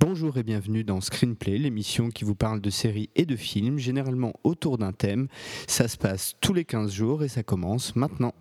Bonjour et bienvenue dans Screenplay, l'émission qui vous parle de séries et de films, généralement autour d'un thème. Ça se passe tous les 15 jours et ça commence maintenant.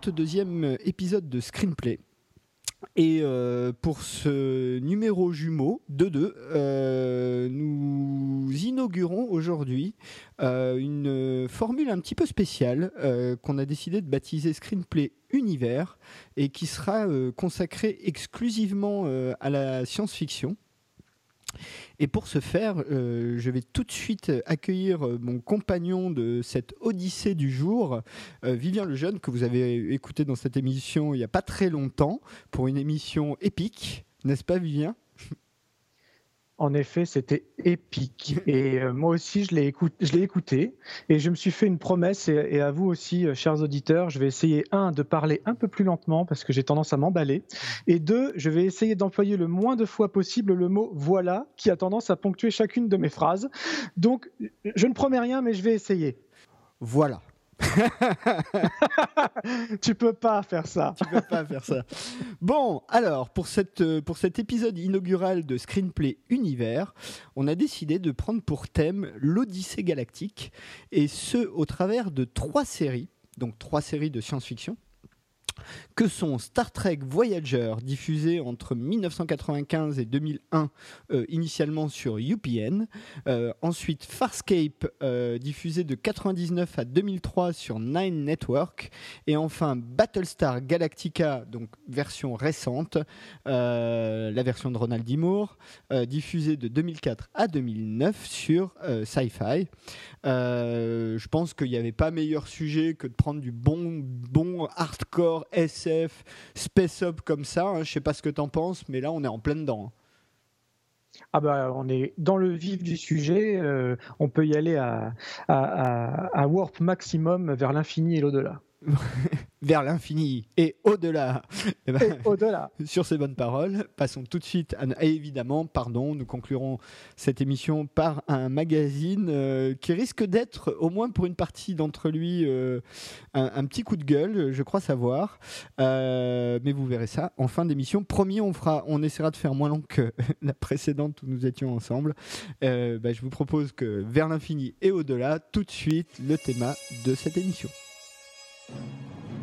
32e épisode de Screenplay. Et euh, pour ce numéro jumeau 2-2, euh, nous inaugurons aujourd'hui euh, une formule un petit peu spéciale qu'on a décidé de baptiser Screenplay Univers et qui sera consacrée exclusivement à la science-fiction. Et pour ce faire, euh, je vais tout de suite accueillir euh, mon compagnon de cette odyssée du jour, euh, Vivien Lejeune, que vous avez écouté dans cette émission il n'y a pas très longtemps, pour une émission épique, n'est-ce pas Vivien? En effet, c'était épique. Et euh, moi aussi, je l'ai écouté, Et je me suis fait une promesse, et, à vous aussi, euh, chers auditeurs, je vais essayer, un, de parler un peu plus lentement, parce que j'ai tendance à m'emballer. Et deux, je vais essayer d'employer le moins de fois possible le mot voilà, qui a tendance à ponctuer chacune de mes phrases. Donc, je ne promets rien, mais je vais essayer. Voilà. tu peux pas faire ça. Tu peux pas faire ça. Bon, alors pour cette euh, pour cet épisode inaugural de Screenplay Univers, on a décidé de prendre pour thème l'Odyssée galactique et ce au travers de trois séries, donc trois séries de science-fiction que sont Star Trek Voyager, diffusé entre 1995 et 2001, euh, initialement sur UPN. Euh, ensuite, Farscape, euh, diffusé de 99 à 2003 sur Nine Network. Et enfin, Battlestar Galactica, donc version récente, la version de Ronald D. Moore, diffusée de 2004 à 2009 sur Sci-Fi. je pense qu'il n'y avait pas meilleur sujet que de prendre du bon, bon hardcore SF, space up comme ça. Hein. Je sais pas ce que tu en penses, mais là, on est en plein dedans. Hein. Ah bah, on est dans le vif du sujet. Euh, on peut y aller à warp maximum vers l'infini et l'au-delà. vers l'infini et au-delà. Eh ben, au-delà. Sur ces bonnes paroles, passons tout de suite à, évidemment, pardon, nous conclurons cette émission par un magazine euh, qui risque d'être, au moins pour une partie d'entre lui, euh, un, petit coup de gueule, je crois savoir. Euh, mais vous verrez ça en fin d'émission. Promis, on fera, on essaiera de faire moins long que la précédente où nous étions ensemble. Bah, je vous propose que vers l'infini et au-delà, tout de suite, le thème de cette émission. うん。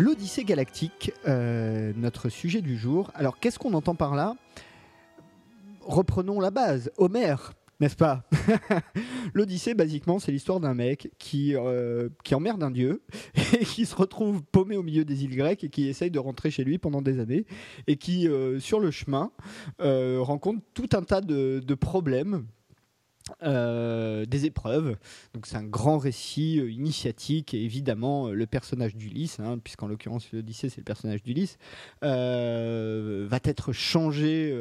L'Odyssée galactique, euh, notre sujet du jour. Alors, qu'est-ce qu'on entend par là? Reprenons la base. Homère, n'est-ce pas? L'Odyssée, basiquement, c'est l'histoire d'un mec qui, euh, emmerde un dieu et qui se retrouve paumé au milieu des îles grecques et qui essaye de rentrer chez lui pendant des années et qui, euh, sur le chemin, rencontre tout un tas de problèmes des épreuves. Donc c'est un grand récit initiatique et évidemment le personnage d'Ulysse, hein, puisqu'en l'occurrence l'Odyssée c'est le personnage d'Ulysse, va être changé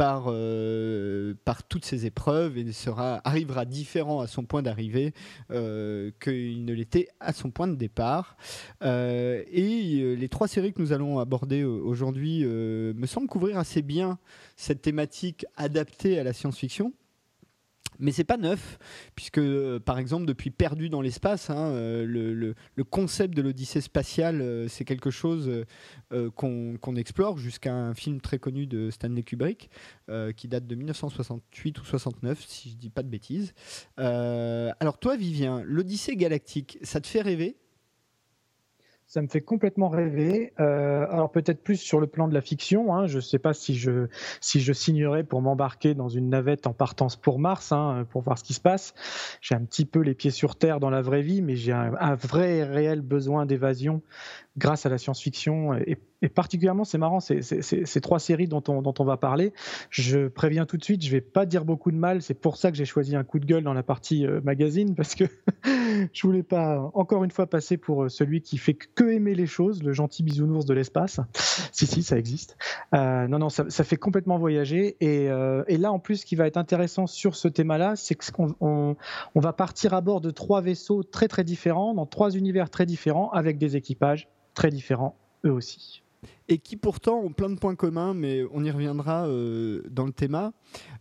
par, euh, par toutes ces épreuves et sera, arrivera différent à son point d'arrivée euh, qu'il ne l'était à son point de départ. Euh, et les trois séries que nous allons aborder aujourd'hui me semblent couvrir assez bien cette thématique adaptée à la science-fiction mais c'est pas neuf, puisque euh, par exemple depuis Perdu dans l'espace, hein, euh, le, concept de l'Odyssée spatiale, euh, c'est quelque chose qu'on explore jusqu'à un film très connu de Stanley Kubrick, qui date de 1968 ou 69, si je dis pas de bêtises. alors toi, Vivien, l'Odyssée galactique, ça te fait rêver? Ça me fait complètement rêver. Euh, alors peut-être plus sur le plan de la fiction. Hein. Je ne sais pas si je, si je signerais pour m'embarquer dans une navette en partance pour Mars, hein, pour voir ce qui se passe. J'ai un petit peu les pieds sur Terre dans la vraie vie, mais j'ai un, vrai réel besoin d'évasion grâce à la science-fiction particulièrement, c'est marrant, ces, trois séries dont on, va parler. Je préviens tout de suite, je vais pas dire beaucoup de mal. C'est pour ça que j'ai choisi un coup de gueule dans la partie euh, magazine parce que je voulais pas encore une fois passer pour euh, celui qui fait que aimer les choses, le gentil bisounours de l'espace. si si, ça existe. Euh, non non, ça, fait complètement voyager et, et, là en plus, ce qui va être intéressant sur ce thème-là, c'est qu'on on, on va partir à bord de trois vaisseaux très très différents, dans trois univers très différents, avec des équipages très différents eux aussi et qui pourtant ont plein de points communs, mais on y reviendra euh, dans le thème.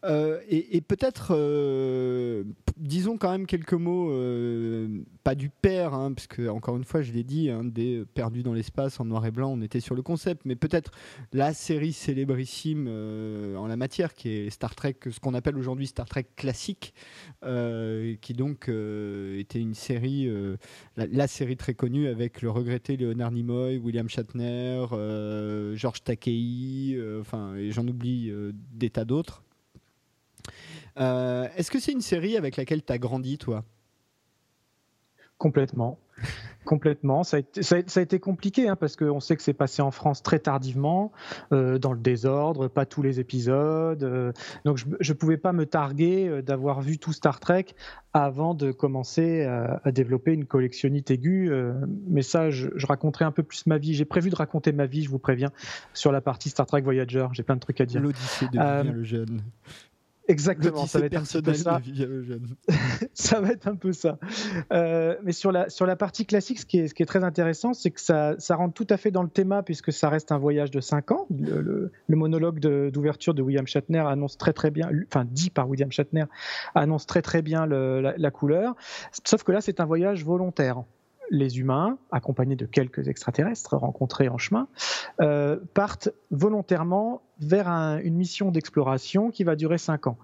Euh, et, peut-être, euh, disons quand même quelques mots, pas du père, hein, parce que encore une fois, je l'ai dit, hein, des perdus dans l'espace en noir et blanc, on était sur le concept, mais peut-être la série célébrissime en la matière, qui est Star Trek, ce qu'on appelle aujourd'hui Star Trek classique, qui donc était une série, la, série très connue avec le regretté Leonard Nimoy, William Shatner. Euh, Georges Takei, euh, enfin, et j'en oublie euh, des tas d'autres. Est-ce que c'est une série avec laquelle tu as grandi, toi? Complètement. Complètement. Ça a été, compliqué hein, parce qu'on sait que c'est passé en France très tardivement, dans le désordre, pas tous les épisodes. donc je ne pouvais pas me targuer d'avoir vu tout Star Trek avant de commencer à, développer une collectionnite aiguë. mais ça, je, raconterai un peu plus ma vie. J'ai prévu de raconter ma vie, je vous préviens, sur la partie Star Trek Voyager. J'ai plein de trucs à dire. L'Odyssée de le jeune. Exactement, ça va être un peu ça. ça va être un peu ça. Euh, mais sur la, sur la partie classique, ce qui est, ce qui est très intéressant, c'est que ça, ça rentre tout à fait dans le thème puisque ça reste un voyage de 5 ans. Le, le, monologue d'ouverture de, William Shatner annonce très très bien, enfin dit par William Shatner, annonce très très bien la, la couleur. Sauf que là, c'est un voyage volontaire les humains, accompagnés de quelques extraterrestres rencontrés en chemin, euh, partent volontairement vers une mission d'exploration qui va durer cinq ans.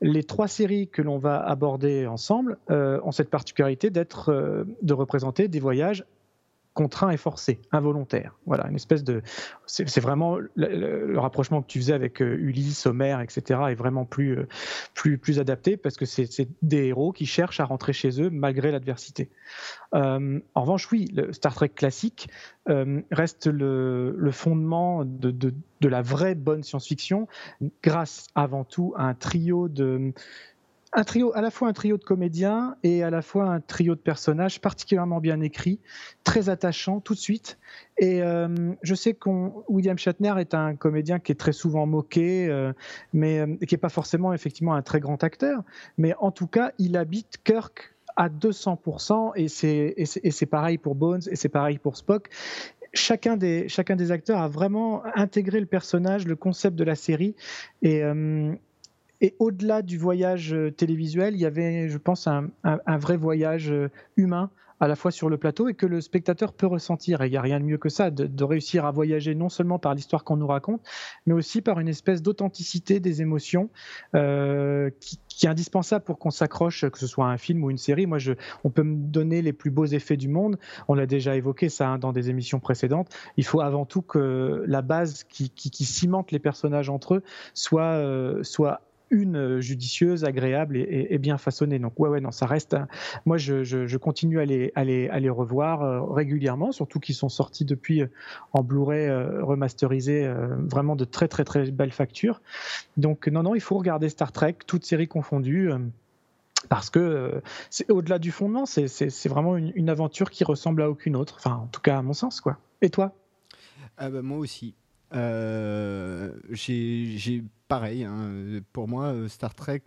Les trois séries que l'on va aborder ensemble euh, ont cette particularité d'être, euh, de représenter des voyages contraint et forcé, involontaire. Voilà, une espèce de. C'est vraiment le, rapprochement que tu faisais avec euh, Ulysse, Homère, etc. est vraiment plus, euh, plus, plus adapté parce que c'est des héros qui cherchent à rentrer chez eux malgré l'adversité. Euh, en revanche, oui, le Star Trek classique reste le, fondement de, de, de la vraie bonne science-fiction grâce avant tout à un trio de un trio, à la fois un trio de comédiens et à la fois un trio de personnages particulièrement bien écrits, très attachants tout de suite. Et euh, je sais que William Shatner est un comédien qui est très souvent moqué, euh, mais euh, qui n'est pas forcément effectivement un très grand acteur. Mais en tout cas, il habite Kirk à 200%, et c'est pareil pour Bones, et c'est pareil pour Spock chacun des, acteurs a vraiment intégré le personnage, le concept de la série. Et, et au-delà du voyage euh, télévisuel, il y avait, je pense, un, vrai voyage euh, humain à la fois sur le plateau et que le spectateur peut ressentir. Et il n'y a rien de mieux que ça, de, réussir à voyager non seulement par l'histoire qu'on nous raconte, mais aussi par une espèce d'authenticité des émotions euh, qui, est indispensable pour qu'on s'accroche, que ce soit un film ou une série. Moi, on peut me donner les plus beaux effets du monde. On l'a déjà évoqué ça hein, dans des émissions précédentes. Il faut avant tout que la base qui, cimente les personnages entre eux soit, soit une euh, judicieuse, agréable et, bien façonnée. Donc ouais, ouais, non, ça reste. Moi, je, continue à les, à revoir euh, régulièrement, surtout qu'ils sont sortis depuis euh, en Blu-ray remasterisé, vraiment de très très très belles factures. Donc non, non, il faut regarder Star Trek, toutes séries confondues. parce que c'est au-delà du fondement, c'est vraiment une, aventure qui ressemble à aucune autre. Enfin, en tout cas, à mon sens, quoi. Et toi? Ah bah, Moi aussi. j'ai pareil. Hein, pour moi, Star Trek,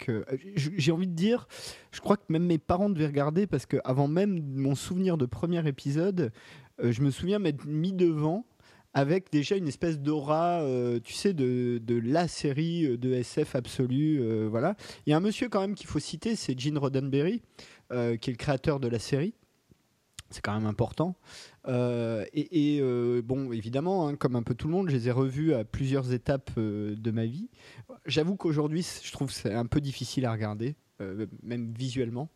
j'ai envie de dire, je crois que même mes parents devaient regarder parce que avant même mon souvenir de premier épisode, je me souviens m'être mis devant avec déjà une espèce d'aura, euh, tu sais, de, la série euh, de SF absolue. Euh, voilà. Il y a un monsieur quand même qu'il faut citer, c'est Gene Roddenberry, qui est le créateur de la série. C'est quand même important. et, bon, évidemment, hein, comme un peu tout le monde, je les ai revus à plusieurs étapes de ma vie. J'avoue qu'aujourd'hui, je trouve c'est un peu difficile à regarder, même visuellement.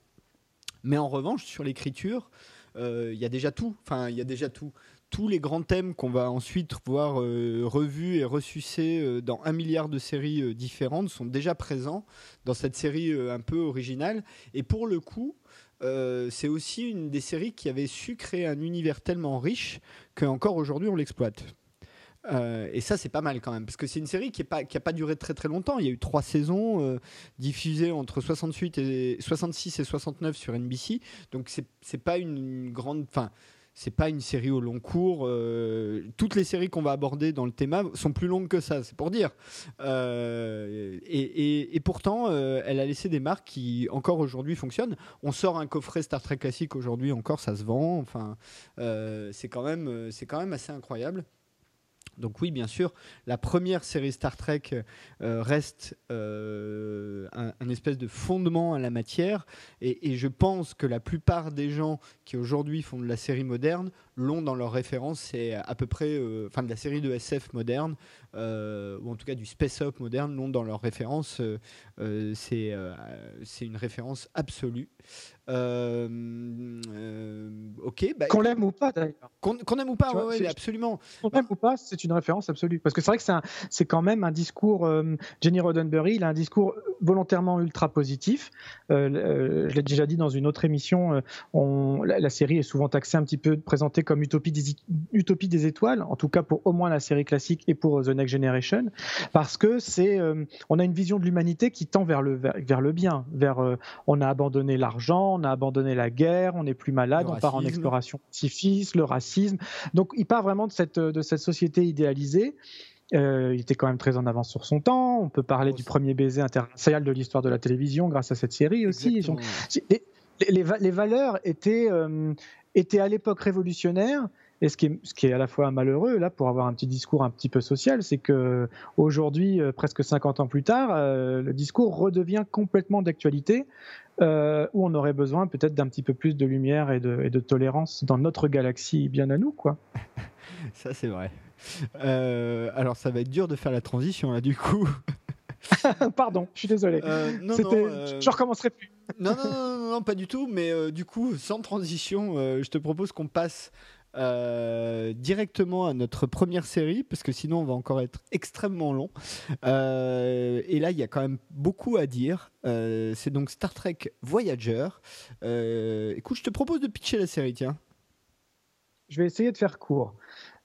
Mais en revanche, sur l'écriture, il y a déjà tout. Enfin, il y a déjà tout tous les grands thèmes qu'on va ensuite voir euh, revus et ressucés euh, dans un milliard de séries euh, différentes sont déjà présents dans cette série un peu originale. Et pour le coup, c'est aussi une des séries qui avait su créer un univers tellement riche qu'encore aujourd'hui on l'exploite. et ça, c'est pas mal quand même, parce que c'est une série qui n'a pas, pas duré très très longtemps. Il y a eu trois saisons diffusées entre 68 et, 66 et 69 sur NBC. Donc c'est pas une grande. Fin, c'est pas une série au long cours. Euh, toutes les séries qu'on va aborder dans le thème sont plus longues que ça, c'est pour dire. Euh, et, pourtant, euh, elle a laissé des marques qui encore aujourd'hui fonctionnent. On sort un coffret Star Trek classique aujourd'hui encore, ça se vend. Enfin, c'est quand c'est quand même assez incroyable. Donc oui, bien sûr, la première série Star Trek euh, reste euh, un, espèce de fondement à la matière, et, je pense que la plupart des gens qui aujourd'hui font de la série moderne l'ont dans leur référence, c'est à peu près, euh, enfin de la série de SF moderne, ou en tout cas du space op moderne, l'ont dans leur référence, c'est une référence absolue. Euh, euh, ok. Bah, qu'on l'aime ou pas d'ailleurs. Qu'on aime ou pas, ouais, absolument. Qu'on l'aime ou pas, c'est une référence absolue. Parce que c'est vrai que c'est quand même un discours. Euh, Jenny Roddenberry, il a un discours volontairement ultra positif. je l'ai déjà dit dans une autre émission. On, la, série est souvent taxée un petit peu présentée comme utopie des, utopie des étoiles, en tout cas pour au moins la série classique et pour The Next Generation, parce que c'est, on a une vision de l'humanité qui tend vers le vers, vers le bien, vers on a abandonné l'argent on a abandonné la guerre, on n'est plus malade, on part en exploration pacifiste, le racisme. Donc il part vraiment de cette, de cette société idéalisée. Euh, il était quand même très en avance sur son temps. On peut parler du premier baiser international de l'histoire de la télévision grâce à cette série aussi. les, les, valeurs étaient, euh, étaient à l'époque révolutionnaires, et ce qui, est, ce qui est à la fois malheureux, là, pour avoir un petit discours un petit peu social, c'est que aujourd'hui, euh, presque 50 ans plus tard, euh, le discours redevient complètement d'actualité, euh, où on aurait besoin peut-être d'un petit peu plus de lumière et de, et de, tolérance dans notre galaxie bien à nous, quoi. Ça, c'est vrai. alors, ça va être dur de faire la transition, là, du coup. Pardon, je suis désolé. non, je recommencerai plus. non, non, non, non, pas du tout. Mais du coup, sans transition, je te propose qu'on passe euh, directement à notre première série, parce que sinon on va encore être extrêmement long. Euh, et là, il y a quand même beaucoup à dire. Euh, c'est donc Star Trek Voyager. écoute, je te propose de pitcher la série, tiens. Je vais essayer de faire court.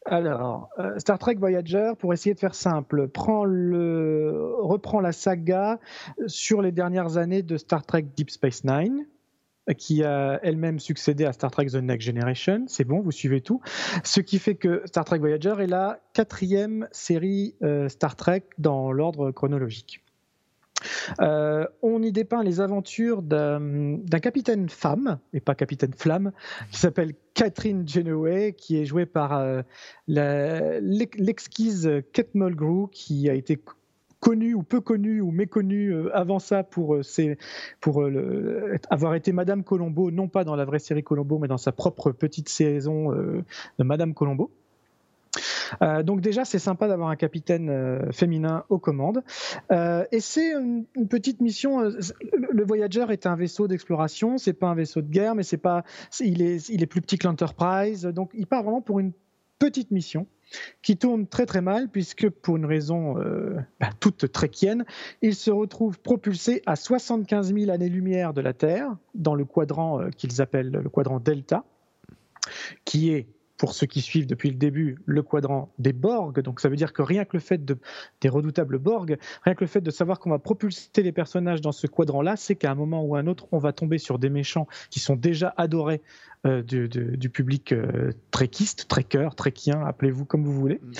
Alors, Star Trek Voyager, pour essayer de faire simple, prend le, reprend la saga sur les dernières années de Star Trek Deep Space Nine qui a elle-même succédé à Star Trek The Next Generation. C'est bon, vous suivez tout. Ce qui fait que Star Trek Voyager est la quatrième série euh, Star Trek dans l'ordre chronologique. Euh, on y dépeint les aventures d'un capitaine femme, et pas capitaine flamme, qui s'appelle Catherine Genoway, qui est jouée par euh, l'exquise Kate Mulgrew, qui a été connue ou peu connue ou méconnue euh, avant ça pour, euh, pour euh, avoir été Madame Colombo, non pas dans la vraie série Colombo, mais dans sa propre petite saison de Madame Colombo. donc déjà, c'est sympa d'avoir un capitaine féminin aux commandes. et c'est une, petite mission. le Voyager est un vaisseau d'exploration. C'est pas un vaisseau de guerre, mais c'est pas. il est, il est plus petit que l'Enterprise. Donc il part vraiment pour une petite mission qui tourne très très mal puisque pour une raison euh, bah, toute tréquienne, il se retrouve propulsé à 75 000 années-lumière de la Terre dans le quadrant euh, qu'ils appellent le quadrant delta, qui est pour ceux qui suivent depuis le début, le quadrant des Borg. Donc ça veut dire que rien que le fait de, des redoutables Borg, rien que le fait de savoir qu'on va propulser les personnages dans ce quadrant-là, c'est qu'à un moment ou un autre, on va tomber sur des méchants qui sont déjà adorés euh, du, public euh, trekiste, trekker, trekien, appelez-vous comme vous voulez. Mhm.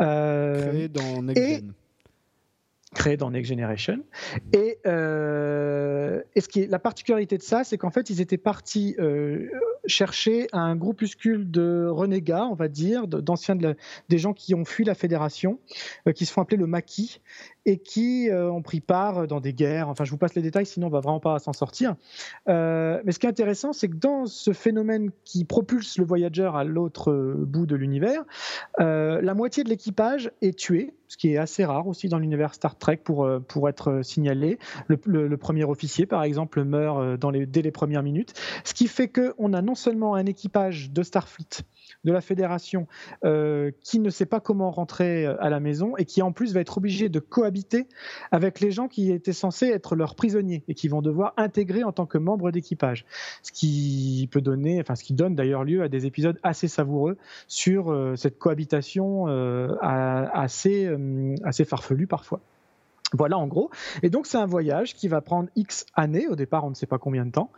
Euh, créé dans Next créé dans Next Generation. Et, et ce qui est la particularité de ça, c'est qu'en fait, ils étaient partis chercher un groupuscule de renégats, on va dire, d'anciens des gens qui ont fui la fédération, qui se font appeler le maquis, et qui euh, ont pris part dans des guerres. Enfin, je vous passe les détails, sinon on va vraiment pas s'en sortir. Euh, mais ce qui est intéressant, c'est que dans ce phénomène qui propulse le voyageur à l'autre euh, bout de l'univers, la moitié de l'équipage est tuée, ce qui est assez rare aussi dans l'univers Star Trek pour, pour être signalé. Le, premier officier, par exemple, meurt dans les, dès les premières minutes, ce qui fait qu'on a non seulement un équipage de Starfleet de la fédération euh, qui ne sait pas comment rentrer euh, à la maison et qui en plus va être obligé de cohabiter avec les gens qui étaient censés être leurs prisonniers et qui vont devoir intégrer en tant que membres d'équipage. Ce qui peut donner, enfin ce qui donne d'ailleurs lieu à des épisodes assez savoureux sur euh, cette cohabitation assez, assez farfelue parfois. Voilà en gros. Et donc c'est un voyage qui va prendre X années. Au départ, on ne sait pas combien de temps.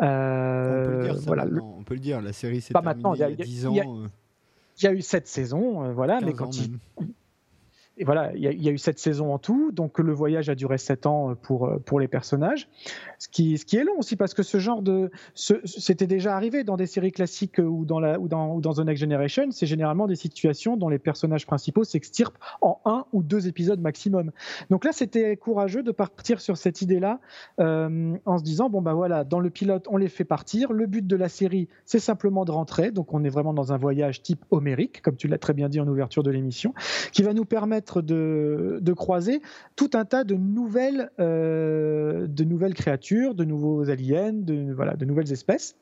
Euh, on, peut le dire, voilà. on peut le dire. La série s'est terminée il y a, 10 ans. Euh. Il y, a, eu 7 saisons, euh, voilà. Mais quand il, et voilà, il y, a eu sept saisons en tout, donc le voyage a duré sept ans euh, pour, euh, pour les personnages. Ce qui, ce qui est long aussi, parce que ce genre de. C'était déjà arrivé dans des séries classiques euh, ou dans, la, ou dans, ou dans The Next Generation, c'est généralement des situations dont les personnages principaux s'extirpent en un ou deux épisodes maximum. Donc là, c'était courageux de partir sur cette idée-là en se disant bon, ben voilà, dans le pilote, on les fait partir. Le but de la série, c'est simplement de rentrer. Donc on est vraiment dans un voyage type homérique, comme tu l'as très bien dit en ouverture de l'émission, qui va nous permettre de, croiser tout un tas de nouvelles, euh, de nouvelles créatures, de nouveaux aliens, de, voilà, de nouvelles espèces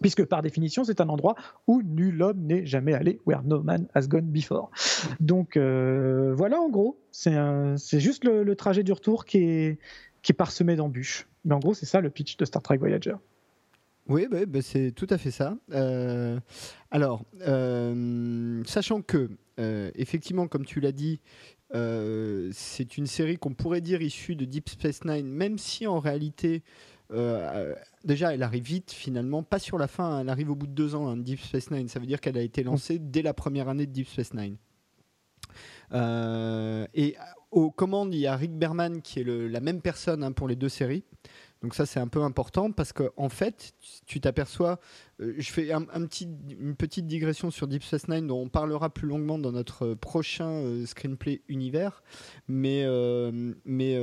puisque par définition c'est un endroit où nul homme n'est jamais allé, where no man has gone before. Donc euh, voilà en gros, c'est juste le, trajet du retour qui est, qui est parsemé d'embûches. Mais en gros c'est ça le pitch de Star Trek Voyager. Oui, bah, bah, c'est tout à fait ça. Euh, alors, sachant que euh, effectivement, comme tu l'as dit, euh, c'est une série qu'on pourrait dire issue de Deep Space Nine, même si en réalité, euh, déjà, elle arrive vite finalement, pas sur la fin, elle arrive au bout de deux ans, hein, Deep Space Nine. Ça veut dire qu'elle a été lancée dès la première année de Deep Space Nine. et aux commandes, il y a Rick Berman qui est la même personne hein, pour les deux séries. Donc ça c'est un peu important parce qu'en en fait tu t'aperçois, euh, je fais petit, une petite digression sur Deep Space Nine dont on parlera plus longuement dans notre prochain euh, screenplay univers, mais, euh, mais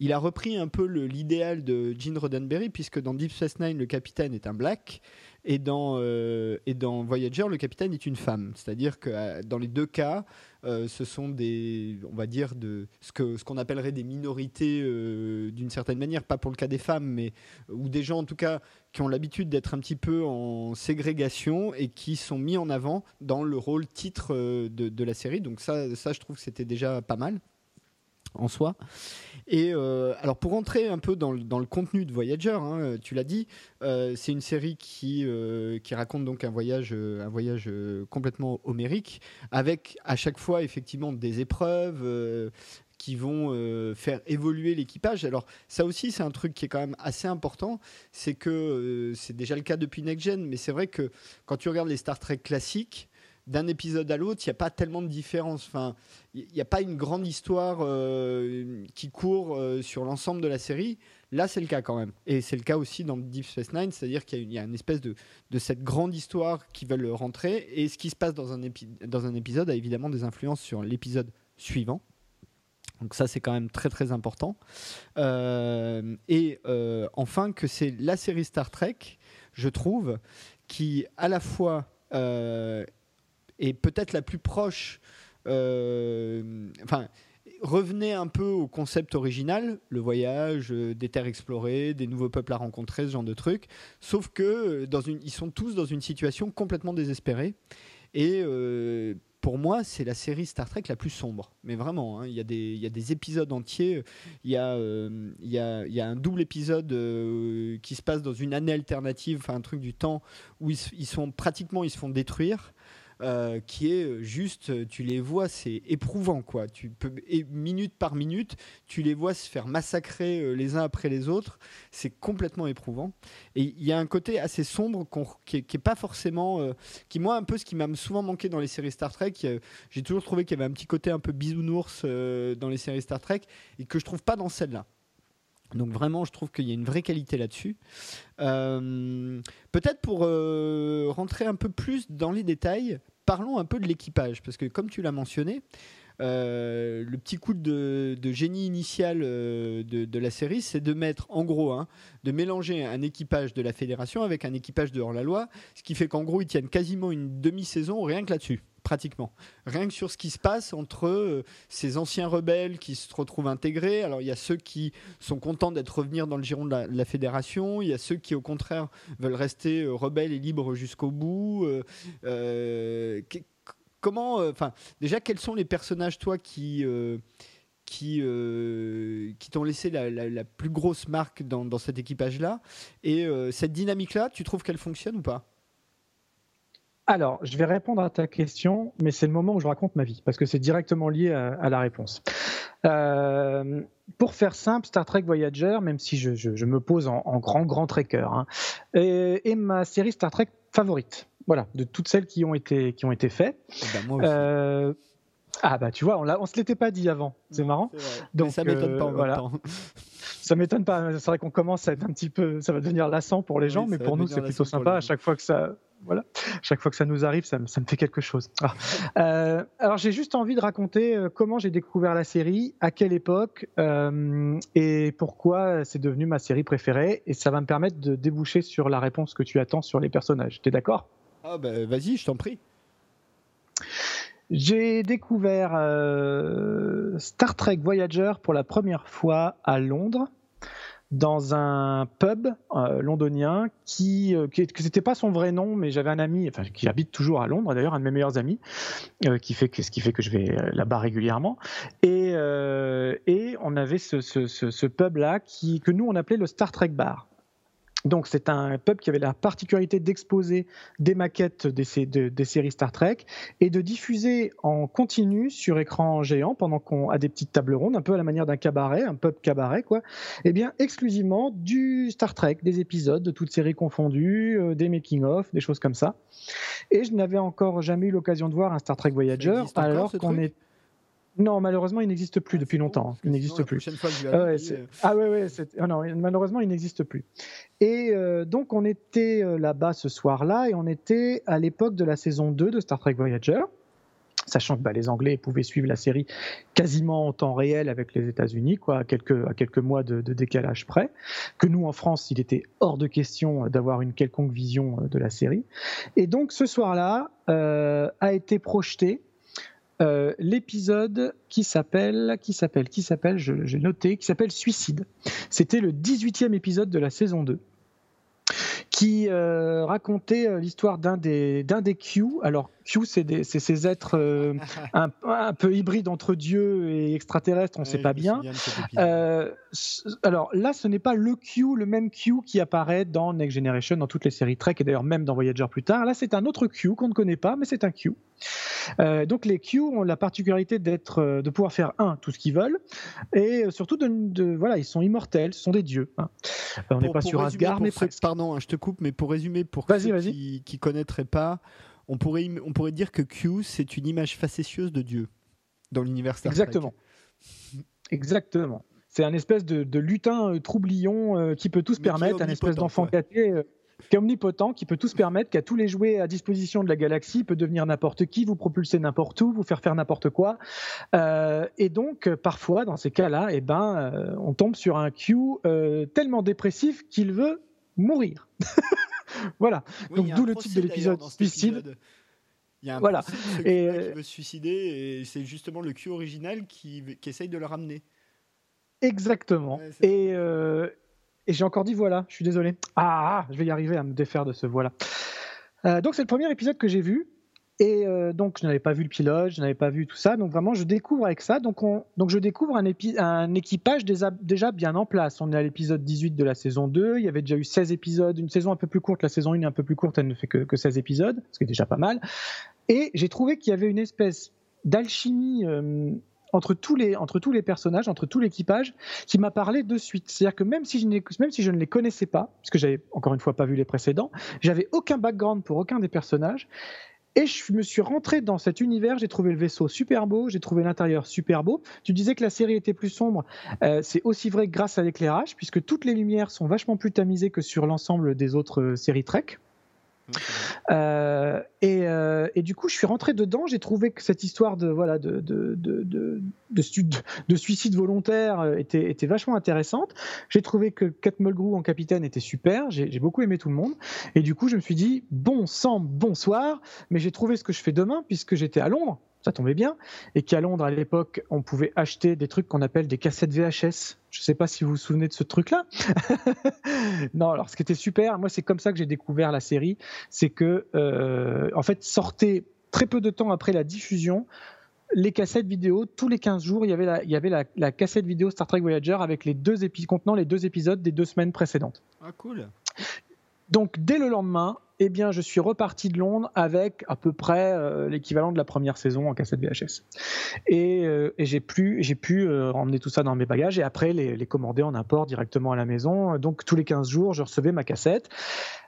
il a repris un peu l'idéal de Gene Roddenberry puisque dans Deep Space Nine le capitaine est un black et dans, et dans Voyager le capitaine est une femme, c'est-à-dire que dans les deux cas euh, ce sont des, on va dire, de, ce qu'on ce appellerait des minorités euh, d'une certaine manière, pas pour le cas des femmes, mais ou des gens en tout cas qui ont l'habitude d'être un petit peu en ségrégation et qui sont mis en avant dans le rôle titre euh, de, de la série. Donc ça, ça je trouve que c'était déjà pas mal en soi. Et euh, alors pour rentrer un peu dans le, contenu de Voyager, hein, tu l'as dit, euh, c'est une série qui, euh, qui raconte donc un voyage, un voyage complètement homérique, avec à chaque fois effectivement des épreuves. qui vont faire évoluer l'équipage. Alors ça aussi c'est un truc qui est quand même assez important, c'est que c'est déjà le cas depuis Next Gen, mais c'est vrai que quand tu regardes les Star Trek classiques, d'un épisode à l'autre, il n'y a pas tellement de différence. Enfin, il n'y a pas une grande histoire euh, qui court euh, sur l'ensemble de la série. Là, c'est le cas quand même. Et c'est le cas aussi dans Deep Space Nine, c'est-à-dire qu'il y, a une espèce de, de cette grande histoire qui veulent rentrer. Et ce qui se passe dans un, dans un épisode a évidemment des influences sur l'épisode suivant. Donc ça, c'est quand même très très important. Euh, et enfin, que c'est la série Star Trek, je trouve, qui à la fois et peut-être la plus proche. Euh, enfin, revenez un peu au concept original, le voyage, euh, des terres explorées, des nouveaux peuples à rencontrer, ce genre de trucs. Sauf que euh, ils sont tous dans une situation complètement désespérée. Et pour moi, c'est la série Star Trek la plus sombre. Mais vraiment, hein, il y, a des, épisodes entiers. Il y a un double épisode qui se passe dans une année alternative, enfin un truc du temps, où ils, ils, sont pratiquement, ils se font détruire. Euh, qui est euh, juste, euh, tu les vois, c'est éprouvant quoi. Tu peux minute par minute, tu les vois se faire massacrer les uns après les autres. C'est complètement éprouvant. Et il y a un côté assez sombre qui, est, pas forcément, qui moi un peu ce qui m'a souvent manqué dans les séries Star Trek. J'ai toujours trouvé qu'il y avait un petit côté un peu bisounours dans les séries Star Trek et que je trouve pas dans celle-là. Donc vraiment, je trouve qu'il y a une vraie qualité là-dessus. Euh, peut-être pour euh, rentrer un peu plus dans les détails, parlons un peu de l'équipage, parce que comme tu l'as mentionné, euh, le petit coup de, génie initial de, la série, c'est de mettre, en gros, hein, de mélanger un équipage de la fédération avec un équipage de hors-la-loi, ce qui fait qu'en gros, ils tiennent quasiment une demi-saison rien que là-dessus pratiquement. Rien que sur ce qui se passe entre euh, ces anciens rebelles qui se retrouvent intégrés. Alors il y a ceux qui sont contents d'être revenus dans le giron de la, fédération, il y a ceux qui au contraire veulent rester euh, rebelles et libres jusqu'au bout. Euh, comment, enfin, déjà quels sont les personnages toi qui qui, t'ont laissé la, plus grosse marque dans, dans cet équipage-là? Et cette dynamique-là, tu trouves qu'elle fonctionne ou pas? Alors, je vais répondre à ta question, mais c'est le moment où je raconte ma vie, parce que c'est directement lié à, la réponse. Euh, pour faire simple, Star Trek Voyager, même si je, me pose en, grand, grand trekker, hein, est, ma série Star Trek favorite. Voilà, de toutes celles qui ont été, qui ont été faites. Eh ben, moi aussi. Euh, ah bah tu vois, on, on se l'était pas dit avant, c'est marrant. Donc ça m'étonne pas en voilà. temps. Ça m'étonne pas. C'est vrai qu'on commence à être un petit peu, ça va devenir lassant pour les gens, mais pour nous c'est plutôt sympa. À chaque fois que ça, voilà, chaque fois que ça nous arrive, ça, me, fait quelque chose. Ah. Euh, alors j'ai juste envie de raconter euh, comment j'ai découvert la série, à quelle époque euh, et pourquoi c'est devenu ma série préférée. Et ça va me permettre de déboucher sur la réponse que tu attends sur les personnages. T'es d'accord? Ah bah vas-y, je t'en prie. J'ai découvert Star Trek Voyager pour la première fois à Londres dans un pub euh, londonien qui, euh, qui, c'était pas son vrai nom, mais j'avais un ami, enfin qui habite toujours à Londres d'ailleurs, un de mes meilleurs amis, euh, qui fait que ce qui fait que je vais là-bas régulièrement. Et, et on avait ce, ce, ce, ce pub là qui que nous on appelait le Star Trek Bar. Donc c'est un pub qui avait la particularité d'exposer des maquettes des, séries Star Trek et de diffuser en continu sur écran géant pendant qu'on a des petites tables rondes, un peu à la manière d'un cabaret, un pub cabaret quoi. Et eh bien exclusivement du Star Trek, des épisodes de toutes séries confondues, euh, des making of, des choses comme ça. Et je n'avais encore jamais eu l'occasion de voir un Star Trek Voyager alors qu'on est non, malheureusement, il n'existe plus depuis longtemps. Il n'existe plus. ah ouais, ouais. Oh non, malheureusement, il n'existe plus. Et euh, donc, on était euh, là-bas ce soir-là et on était à l'époque de la saison 2 de Star Trek Voyager. Sachant que bah, les Anglais pouvaient suivre la série quasiment en temps réel avec les États-Unis, quoi, à quelques, à quelques mois de, décalage près. Que nous, en France, il était hors de question d'avoir une quelconque vision euh, de la série. Et donc, ce soir-là a été projeté euh, l'épisode qui s'appelle, qui s'appelle, qui s'appelle, j'ai noté, qui s'appelle Suicide. C'était le 18e épisode de la saison 2 qui euh, racontait euh, l'histoire d'un des, d'un des Q. Alors, Q, c'est, ces êtres euh, un, peu hybrides entre Dieu et extraterrestres, on ne sait pas bien. alors là, ce n'est pas le Q, le même Q qui apparaît dans Next Generation, dans toutes les séries Trek et d'ailleurs même dans Voyager plus tard. Là, c'est un autre Q qu'on ne connaît pas, mais c'est un Q. donc les Q ont la particularité d'être, de pouvoir faire un tout ce qu'ils veulent et surtout de, voilà, ils sont immortels, ce sont des dieux. Hein. on n'est pas sur Asgard, mais Pardon, hein, je te mais pour résumer, pour ceux qui ne connaîtraient pas, on pourrait, on pourrait dire que Q, c'est une image facétieuse de Dieu dans l'univers Star Exactement. Exactement. C'est un espèce de, lutin euh, troublion euh, qui peut tout se permettre, un espèce d'enfant gâté euh, qui est omnipotent, qui peut tout se permettre, qui a tous les jouets à disposition de la galaxie, peut devenir n'importe qui, vous propulser n'importe où, vous faire faire n'importe quoi. et donc, parfois, dans ces cas-là, eh ben, on tombe sur un Q tellement dépressif qu'il veut mourir. voilà. Donc d'où le titre de l'épisode suicide. Il y a un voilà. et qui veut se suicider et c'est justement le Q original qui, qui, essaye de le ramener. Exactement. et, euh, et j'ai encore dit voilà, je suis désolé. Ah, je vais y arriver à me défaire de ce voilà. Euh, donc c'est le premier épisode que j'ai vu Et euh, donc, je n'avais pas vu le pilote, je n'avais pas vu tout ça. Donc, vraiment, je découvre avec ça. Donc, on, donc je découvre un, équipage déjà, déjà, bien en place. On est à l'épisode 18 de la saison 2. Il y avait déjà eu 16 épisodes. Une saison un peu plus courte. La saison 1 est un peu plus courte. Elle ne fait que, que 16 épisodes, ce qui est déjà pas mal. Et j'ai trouvé qu'il y avait une espèce d'alchimie. Euh, entre tous les, entre tous les personnages, entre tout l'équipage, qui m'a parlé de suite. C'est-à-dire que même si, je même si je ne les connaissais pas, parce que j'avais encore une fois pas vu les précédents, j'avais aucun background pour aucun des personnages, et je me suis rentré dans cet univers, j'ai trouvé le vaisseau super beau, j'ai trouvé l'intérieur super beau. Tu disais que la série était plus sombre, euh, c'est aussi vrai grâce à l'éclairage, puisque toutes les lumières sont vachement plus tamisées que sur l'ensemble des autres euh, séries Trek. Euh, et, euh, et, du coup, je suis rentré dedans. J'ai trouvé que cette histoire de voilà de, de, de, de suicide volontaire euh, était, était vachement intéressante. J'ai trouvé que Kat Mulgrew en capitaine était super. J'ai beaucoup aimé tout le monde. Et du coup, je me suis dit bon sang, bonsoir. Mais j'ai trouvé ce que je fais demain puisque j'étais à Londres ça tombait bien, et qu'à Londres à l'époque, on pouvait acheter des trucs qu'on appelle des cassettes VHS. Je ne sais pas si vous vous souvenez de ce truc-là. non, alors ce qui était super, moi c'est comme ça que j'ai découvert la série, c'est que euh, en fait sortait très peu de temps après la diffusion les cassettes vidéo, tous les 15 jours, il y avait la, il y avait la, cassette vidéo Star Trek Voyager avec les deux épisodes contenant les deux épisodes des deux semaines précédentes. Ah cool. Donc dès le lendemain, eh bien, je suis reparti de Londres avec à peu près euh, l'équivalent de la première saison en cassette VHS. Et, euh, et j'ai pu, j'ai pu euh, emmener tout ça dans mes bagages et après les, les, commander en import directement à la maison. Donc tous les 15 jours, je recevais ma cassette.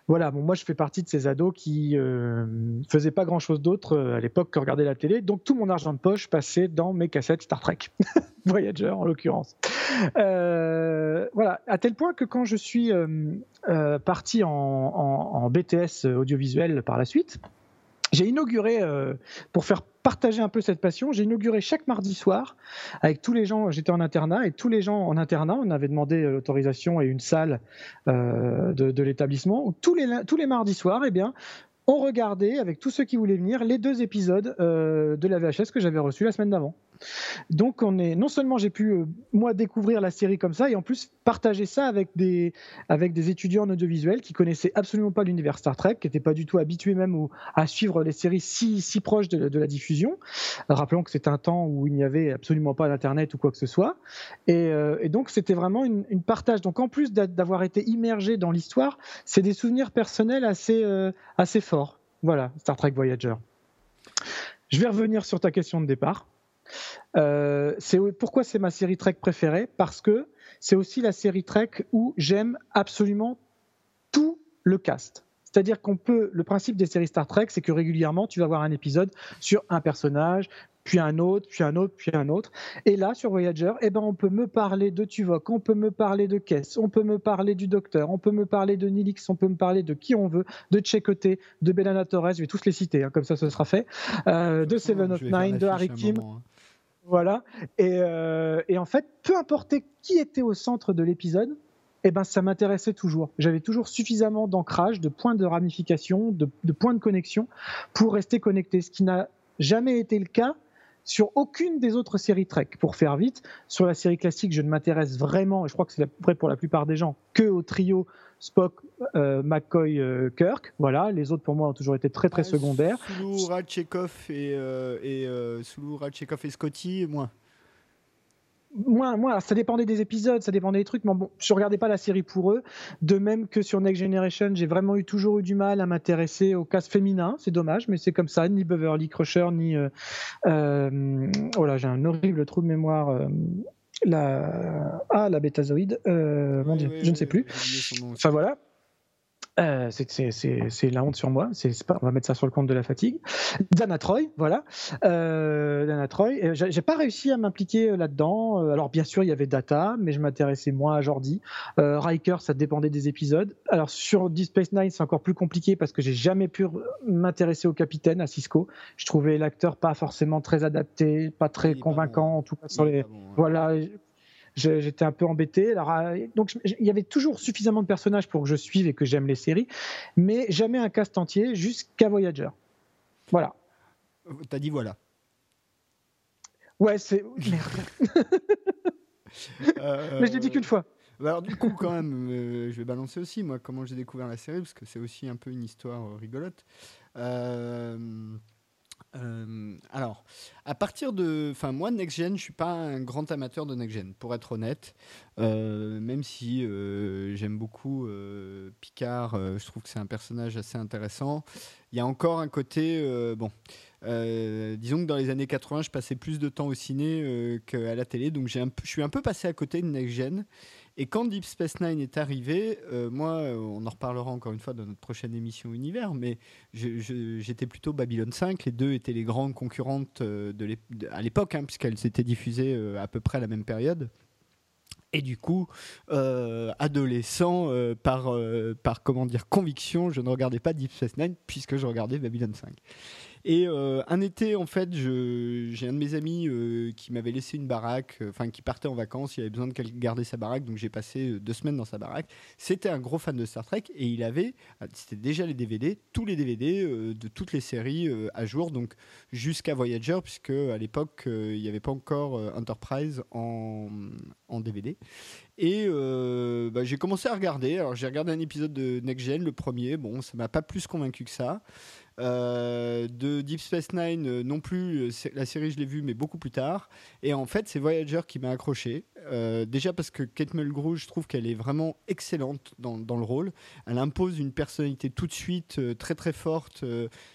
Voilà, bon, moi je fais partie de ces ados qui euh, faisaient pas grand chose d'autre à l'époque que regarder la télé. Donc tout mon argent de poche passait dans mes cassettes Star Trek, Voyager en l'occurrence. voilà, à tel point que quand je suis parti en, en, en BTS audiovisuel par la suite. J'ai inauguré, euh, pour faire partager un peu cette passion, j'ai inauguré chaque mardi soir avec tous les gens, j'étais en internat, et tous les gens en internat, on avait demandé l'autorisation et une salle euh, de, l'établissement, tous les, tous les mardis soirs, eh bien, on regardait avec tous ceux qui voulaient venir les deux épisodes euh, de la VHS que j'avais reçu la semaine d'avant. Donc on est non seulement j'ai pu euh, moi découvrir la série comme ça et en plus partager ça avec des avec des étudiants en audiovisuel qui connaissaient absolument pas l'univers Star Trek, qui n'étaient pas du tout habitués même à suivre les séries si si proches de, la diffusion. Rappelons que c'est un temps où il n'y avait absolument pas d'internet ou quoi que ce soit et, euh, donc c'était vraiment une, partage. Donc en plus d'avoir été immergé dans l'histoire, c'est des souvenirs personnels assez euh, assez forts. Voilà Star Trek Voyager. Je vais revenir sur ta question de départ. Euh, pourquoi c'est ma série Trek préférée? Parce que c'est aussi la série Trek où j'aime absolument tout le cast. C'est-à-dire qu'on peut, le principe des séries Star Trek, c'est que régulièrement, tu vas avoir un épisode sur un personnage, puis un autre, puis un autre, puis un autre. Et là, sur Voyager, eh ben, on peut me parler de Tuvok, on peut me parler de Kess, on peut me parler du Docteur, on peut me parler de Nilix, on peut me parler de qui on veut, de Checoté, de Bellana Torres, je vais tous les citer, hein, comme ça ce sera fait, euh, de Seven of Nine, de Harry Kim. Hein. Voilà. Euh, et, en fait, peu importe qui était au centre de l'épisode, eh ben, ça m'intéressait toujours. J'avais toujours suffisamment d'ancrage, de points de ramification, de, points de connexion pour rester connecté, ce qui n'a jamais été le cas sur aucune des autres séries Trek. Pour faire vite, sur la série classique, je ne m'intéresse vraiment, et je crois que c'est vrai pour la plupart des gens, que au trio Spock, euh, McCoy, euh, Kirk. Voilà, les autres pour moi ont toujours été très très secondaires. Sulu, Radchekov et, euh, et et Scotty, moi. Moi, moi, ça dépendait des épisodes, ça dépendait des trucs, mais bon, je regardais pas la série pour eux. De même que sur Next Generation, j'ai vraiment eu toujours eu du mal à m'intéresser au cast féminin. C'est dommage, mais c'est comme ça. Ni Beverly Crusher, ni euh, oh là, j'ai un horrible trou de mémoire la ah la bétazoïde euh, mon dieu je ne sais plus enfin voilà euh, c'est la honte sur moi. Pas, on va mettre ça sur le compte de la fatigue. Dana Troy, voilà. Euh, Dana Troy. J'ai pas réussi à m'impliquer euh, là-dedans. Euh, alors bien sûr, il y avait Data, mais je m'intéressais moins à Jordi. Euh, Riker, ça dépendait des épisodes. Alors sur Deep Space Nine, c'est encore plus compliqué parce que j'ai jamais pu m'intéresser au capitaine, à Cisco. Je trouvais l'acteur pas forcément très adapté, pas très convaincant, en tout cas sur les. Hein. Voilà j'étais un peu embêté. Alors, euh, donc, il y avait toujours suffisamment de personnages pour que je suive et que j'aime les séries, mais jamais un cast entier jusqu'à Voyager. Voilà. T'as dit voilà. Ouais, c'est. Merde. euh... Mais je l'ai dit qu'une fois. Bah, alors, du coup, quand même, euh, je vais balancer aussi, moi, comment j'ai découvert la série, parce que c'est aussi un peu une histoire rigolote. Euh, alors, à partir de. Enfin, moi, Next Gen, je suis pas un grand amateur de Next Gen, pour être honnête. Euh, même si euh, j'aime beaucoup Picard, je trouve que c'est un personnage assez intéressant. Il y a encore un côté. bon. disons que dans les années 80, je passais plus de temps au ciné qu'à la télé, donc je suis un peu passé à côté de Next Gen. Et quand Deep Space Nine est arrivé, euh, moi, on en reparlera encore une fois dans notre prochaine émission Univers, mais j'étais plutôt Babylon 5. Les deux étaient les grandes concurrentes euh, à l'époque, hein, puisqu'elles s'étaient diffusées euh, à peu près à la même période. Et du coup, adolescent, par, par comment dire, conviction, je ne regardais pas Deep Space Nine puisque je regardais Babylon 5. Et euh, un été, en fait, j'ai un de mes amis euh, qui m'avait laissé une baraque, euh, enfin qui partait en vacances, il avait besoin de garder sa baraque, donc j'ai passé deux semaines dans sa baraque. C'était un gros fan de Star Trek et il avait, c'était déjà les DVD, tous les DVD de toutes les séries à jour, donc jusqu'à Voyager, puisque à l'époque il n'y avait pas encore Enterprise en, en DVD. Et bah, j'ai commencé à regarder. Alors j'ai regardé un épisode de Next Gen, le premier. Bon, ça m'a pas plus convaincu que ça. Euh, de Deep Space Nine euh, non plus, euh, la série je l'ai vue mais beaucoup plus tard. Et en fait c'est Voyager qui m'a accroché. déjà parce que Kate Mulgrew, je trouve qu'elle est vraiment excellente dans, dans, le rôle. Elle impose une personnalité tout de suite très très forte.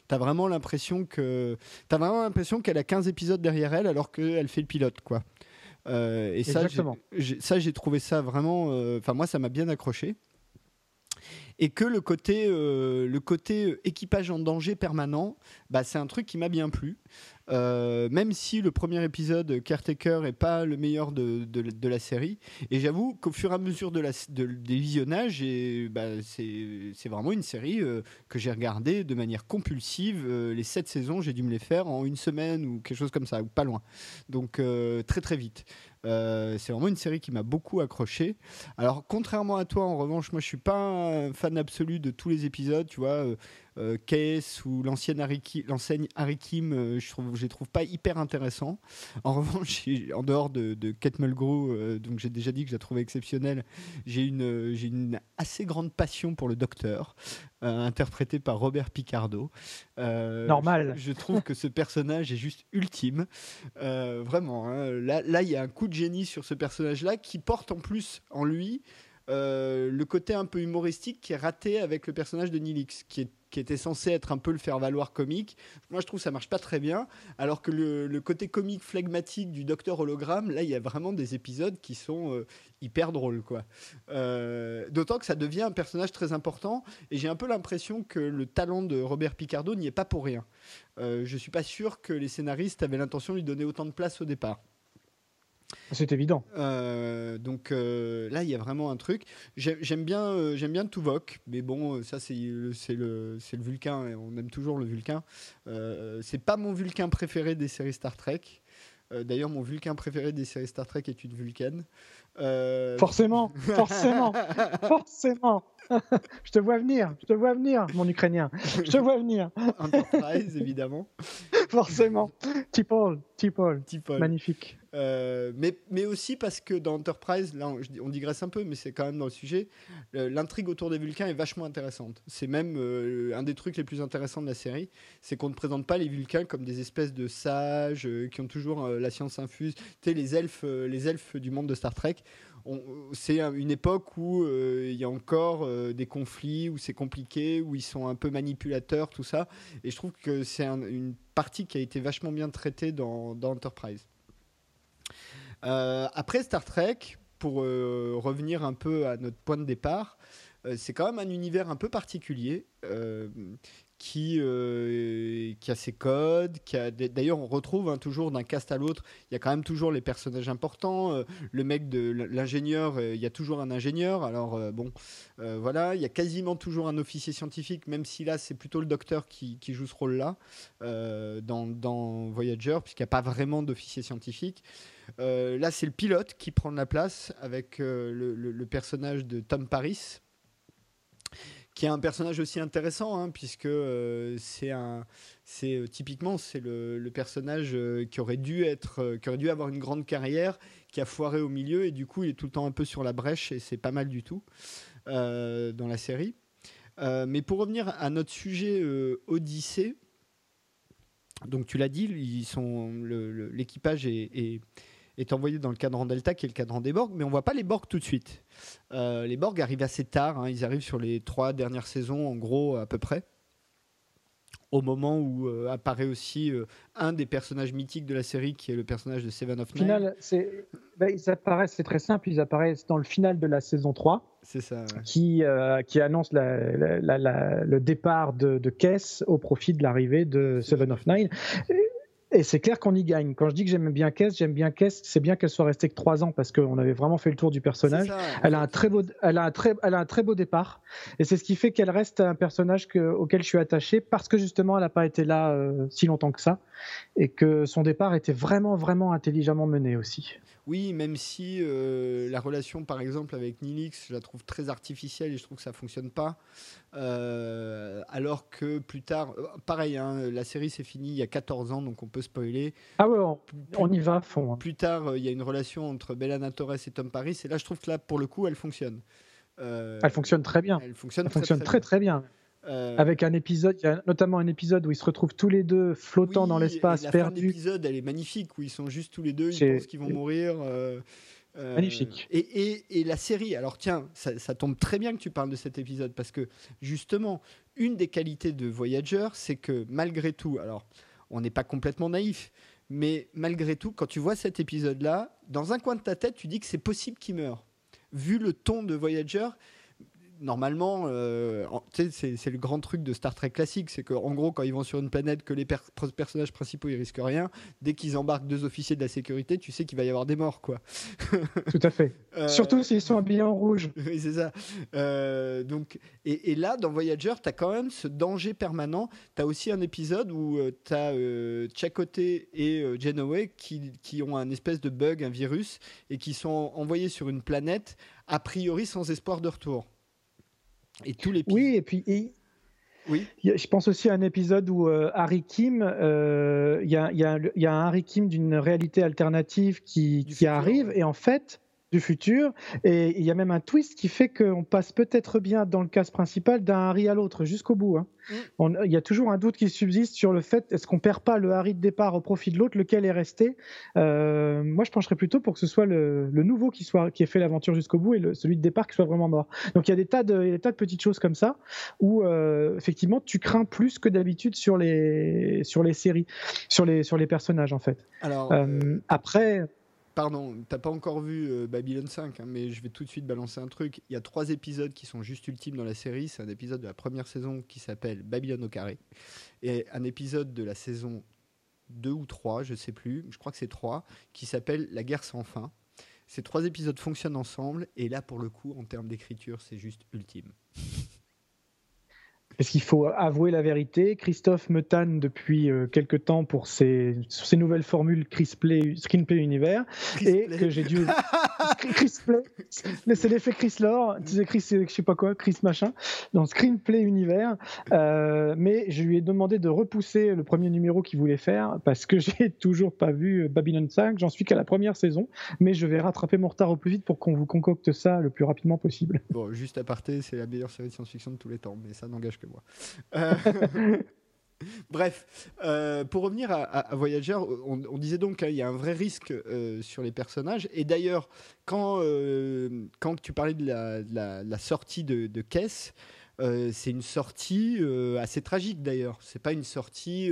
t'as vraiment l'impression que t'as vraiment l'impression qu'elle a 15 épisodes derrière elle alors qu'elle fait le pilote quoi. et ça, ça j'ai trouvé ça vraiment. Enfin moi ça m'a bien accroché et que le côté, euh, le côté euh, équipage en danger permanent, bah, c'est un truc qui m'a bien plu. Euh, même si le premier épisode, Caretaker, n'est pas le meilleur de, la série. Et j'avoue qu'au fur et à mesure des visionnages, bah, c'est vraiment une série que j'ai regardée de manière compulsive. les sept saisons, j'ai dû me les faire en une semaine ou quelque chose comme ça, ou pas loin. Donc très très vite. Euh, c'est vraiment une série qui m'a beaucoup accroché. Alors, contrairement à toi, en revanche, moi je suis pas un fan absolu de tous les épisodes. Tu vois, euh, euh, Case ou l'ancienne l'enseigne Harry Kim, euh, je trouve, je les trouve pas hyper intéressants. En revanche, en dehors de, de Kate Mulgrew, euh, donc j'ai déjà dit que je la trouvais exceptionnelle, j'ai une, j'ai une assez grande passion pour le Docteur, interprété par Robert Picardo. Normal. Je, trouve que ce personnage est juste ultime, vraiment. Hein. Là, là, il y a un coup de génie sur ce personnage-là qui porte en plus en lui. Le côté un peu humoristique qui est raté avec le personnage de Nilix, qui était censé être un peu le faire-valoir comique. Moi, je trouve que ça marche pas très bien. Alors que le, côté comique flegmatique du Docteur Hologramme, là, il y a vraiment des épisodes qui sont euh, hyper drôles, quoi. Euh, d'autant que ça devient un personnage très important. Et j'ai un peu l'impression que le talent de Robert Picardo n'y est pas pour rien. Euh, je suis pas sûr que les scénaristes avaient l'intention de lui donner autant de place au départ. C'est évident. Euh, donc euh, là, il y a vraiment un truc. J'aime bien, euh, j'aime bien Tuvok, mais bon, ça c'est le, le, le Vulcain. Et on aime toujours le Vulcain. c'est pas mon Vulcain préféré des séries Star Trek. D'ailleurs, mon Vulcain préféré des séries Star Trek est une Vulcaine. Forcément, forcément, forcément. je te vois venir, je te vois venir, mon Ukrainien. Je te vois venir. Enterprise, évidemment. Forcément. Tipol, Tipol. Magnifique. Euh, mais, mais aussi parce que dans Enterprise, là on, digresse un peu, mais c'est quand même dans le sujet, l'intrigue autour des Vulcains est vachement intéressante. C'est même euh, un des trucs les plus intéressants de la série, c'est qu'on ne présente pas les Vulcains comme des espèces de sages euh, qui ont toujours la science infuse. Tu sais, les elfes, les elfes du monde de Star Trek, c'est une époque où il y a encore des conflits, où c'est compliqué, où ils sont un peu manipulateurs, tout ça. Et je trouve que c'est une partie qui a été vachement bien traitée dans, Enterprise. Euh, après Star Trek, pour euh, revenir un peu à notre point de départ, euh, c'est quand même un univers un peu particulier qui, euh, qui a ses codes, qui a d'ailleurs on retrouve hein, toujours d'un cast à l'autre, il y a quand même toujours les personnages importants, euh, le mec de l'ingénieur, euh, il y a toujours un ingénieur, alors bon, voilà, il y a quasiment toujours un officier scientifique, même si là c'est plutôt le docteur qui, joue ce rôle-là dans, dans, Voyager, puisqu'il n'y a pas vraiment d'officier scientifique. là c'est le pilote qui prend la place avec le, le personnage de Tom Paris qui est un personnage aussi intéressant, hein, puisque euh, c'est euh, typiquement c'est le, personnage euh, qui aurait dû être, qui aurait dû avoir une grande carrière, qui a foiré au milieu et du coup il est tout le temps un peu sur la brèche et c'est pas mal du tout dans la série. mais pour revenir à notre sujet Odyssée, Donc tu l'as dit, l'équipage est, envoyé dans le cadran Delta, qui est le cadran des Borg, mais on voit pas les Borg tout de suite. Euh, les Borg arrivent assez tard, hein, ils arrivent sur les trois dernières saisons, en gros à peu près au moment où euh, apparaît aussi euh, un des personnages mythiques de la série, qui est le personnage de Seven of Nine. Final, c'est, ben, ils apparaissent, c'est très simple, ils apparaissent dans le final de la saison 3. C'est ça. Qui, euh, qui annonce le départ de, de Kess au profit de l'arrivée de Seven of Nine. Et c'est clair qu'on y gagne. Quand je dis que j'aime bien Kess, j'aime bien Kess, c'est bien qu'elle soit restée que trois ans parce qu'on avait vraiment fait le tour du personnage. elle, a un très beau, elle, a un très, elle a un très beau départ. Et c'est ce qui fait qu'elle reste un personnage que, auquel je suis attaché parce que justement elle n'a pas été là euh, si longtemps que ça. Et que son départ était vraiment, vraiment intelligemment mené aussi. Oui, même si euh, la relation, par exemple, avec Nilix, je la trouve très artificielle et je trouve que ça fonctionne pas. Euh, alors que plus tard, pareil, hein, la série s'est finie il y a 14 ans, donc on peut spoiler. Ah ouais, on, y va à fond. Hein. Plus tard, il y a une relation entre Bellana Torres et Tom Paris, et là, je trouve que là, pour le coup, elle fonctionne. elle fonctionne très bien. Elle fonctionne, très, fonctionne très, très, bien. Avec un épisode, il y a notamment un épisode où ils se retrouvent tous les deux flottant dans l'espace, perdus. L'épisode, elle est magnifique, où ils sont juste tous les deux, ils pensent qu'ils vont mourir. Euh, magnifique. Et, la série, alors tiens, ça, tombe très bien que tu parles de cet épisode, parce que justement, une des qualités de Voyager, c'est que malgré tout, alors on n'est pas complètement naïf, mais malgré tout, quand tu vois cet épisode-là, dans un coin de ta tête, tu dis que c'est possible qu'il meure. Vu le ton de Voyager, normalement, euh, c'est le grand truc de Star Trek classique, c'est qu'en gros, quand ils vont sur une planète, que les personnages principaux ils risquent rien, dès qu'ils embarquent deux officiers de la sécurité, tu sais qu'il va y avoir des morts, quoi. Tout à fait. Euh, Surtout s'ils sont habillés en rouge. Oui, c'est ça. Euh, donc, et, là, dans Voyager, tu as quand même ce danger permanent. Tu as aussi un épisode où tu as Chakotay et Janeway qui, qui ont un espèce de bug, un virus, et qui sont envoyés sur une planète a priori sans espoir de retour. Et tous les Oui, et puis. Oui. Je pense aussi à un épisode où euh, Harry Kim, euh, il y, a, y, a, y, a, un Harry Kim d'une réalité alternative qui, qui arrive, et en fait, du futur. Et il y a même un twist qui fait qu'on passe peut-être bien dans le cas principal d'un Harry à l'autre jusqu'au bout. Hein. Mm. Il y a toujours un doute qui subsiste sur le fait est-ce qu'on perd pas le Harry de départ au profit de l'autre, lequel est resté? Euh, moi, je pencherais plutôt pour que ce soit le, nouveau qui soit qui ait fait l'aventure jusqu'au bout et le, celui de départ qui soit vraiment mort. Donc il y a des tas de, des tas de petites choses comme ça où euh, effectivement tu crains plus que d'habitude sur les sur les séries, sur les sur les personnages en fait. Alors euh, après. Pardon, t'as pas encore vu euh, Babylon 5, hein, mais je vais tout de suite balancer un truc. Il y a trois épisodes qui sont juste ultimes dans la série. C'est un épisode de la première saison qui s'appelle Babylon au carré, et un épisode de la saison 2 ou 3, je sais plus, je crois que c'est 3, qui s'appelle La guerre sans fin. Ces trois épisodes fonctionnent ensemble, et là, pour le coup, en termes d'écriture, c'est juste ultime. Parce qu'il faut avouer la vérité, Christophe me tanne depuis euh, quelques temps pour ses, ses nouvelles formules Screenplay, Screenplay Univers. Et que j'ai dû Chrisplay, mais c'est l'effet Chris Lore, tu sais Chris, je sais pas quoi, Chris machin, dans Screenplay Univers. Euh, mais je lui ai demandé de repousser le premier numéro qu'il voulait faire parce que j'ai toujours pas vu Babylon 5. J'en suis qu'à la première saison, mais je vais rattraper mon retard au plus vite pour qu'on vous concocte ça le plus rapidement possible. Bon, juste à parté, c'est la meilleure série de science-fiction de tous les temps, mais ça n'engage que euh, bref, euh, pour revenir à, Voyager, on, disait donc qu'il y a un vrai risque euh, sur les personnages. Et d'ailleurs, quand, quand tu parlais de la, sortie de, de Kess, c'est une sortie assez tragique d'ailleurs. C'est pas une sortie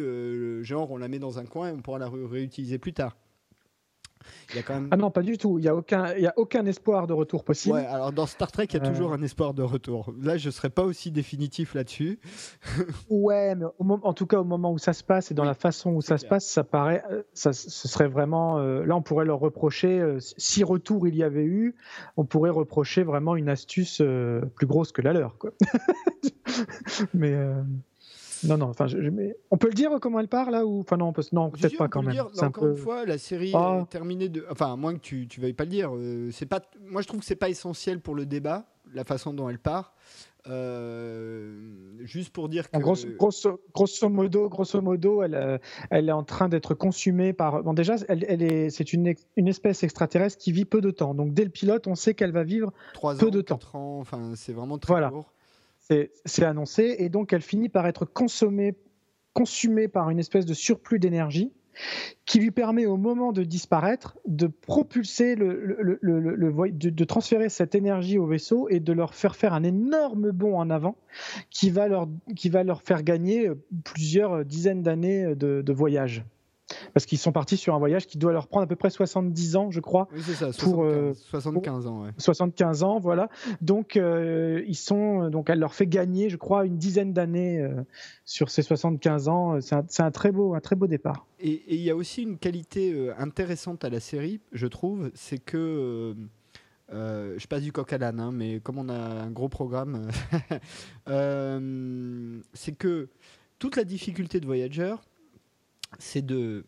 genre on la met dans un coin et on pourra la réutiliser plus tard. Ah non, pas du tout. Il n'y a, aucun, a aucun espoir de retour possible. Ouais, alors dans Star Trek, il y a toujours euh. un espoir de retour. Là, je ne serais pas aussi définitif là-dessus. ouais, mais en tout cas, au moment où ça se passe et dans la façon où ça se passe, ça paraît. Euh, ça, ce serait vraiment. Euh, là, on pourrait leur reprocher, si retour il y avait eu, on pourrait reprocher vraiment une astuce plus grosse que la leur. Quoi. mais. Non, non, enfin, on peut le dire comment elle part là ou enfin non, peut... non peut-être pas quand même. Dire, encore une fois, la série ah. est terminée de, enfin, à moins que tu tu veuilles pas le dire, euh, c'est pas, moi je trouve que c'est pas essentiel pour le débat, la façon dont elle part. Euh, juste pour dire que. grosso, grosso, modo, grosso modo, elle, euh, elle est en train d'être consumée par. Bon, déjà, elle, elle est, c'est une, une espèce extraterrestre qui vit peu de temps. Donc, dès le pilote, on sait qu'elle va vivre peu de temps. Ans, enfin, c'est vraiment très voilà. C'est annoncé et donc elle finit par être consommée consumé par une espèce de surplus d'énergie qui lui permet au moment de disparaître de propulser de, transférer cette énergie au vaisseau et de leur faire faire un énorme bond en avant qui va leur faire gagner plusieurs dizaines d'années de voyage parce qu'ils sont partis sur un voyage qui doit leur prendre à peu près 70 ans, je crois. Oui, c'est ça, 75, euh, ans. Ouais. 75 ans, voilà. Donc, euh, ils sont, donc, elle leur fait gagner, je crois, une dizaine d'années euh, sur ces 75 ans. C'est un, très beau, un très beau départ. Et il y a aussi une qualité intéressante à la série, je trouve, c'est que. je passe du coq à l'âne, hein, mais comme on a un gros programme, c'est que toute la difficulté de Voyager, c'est de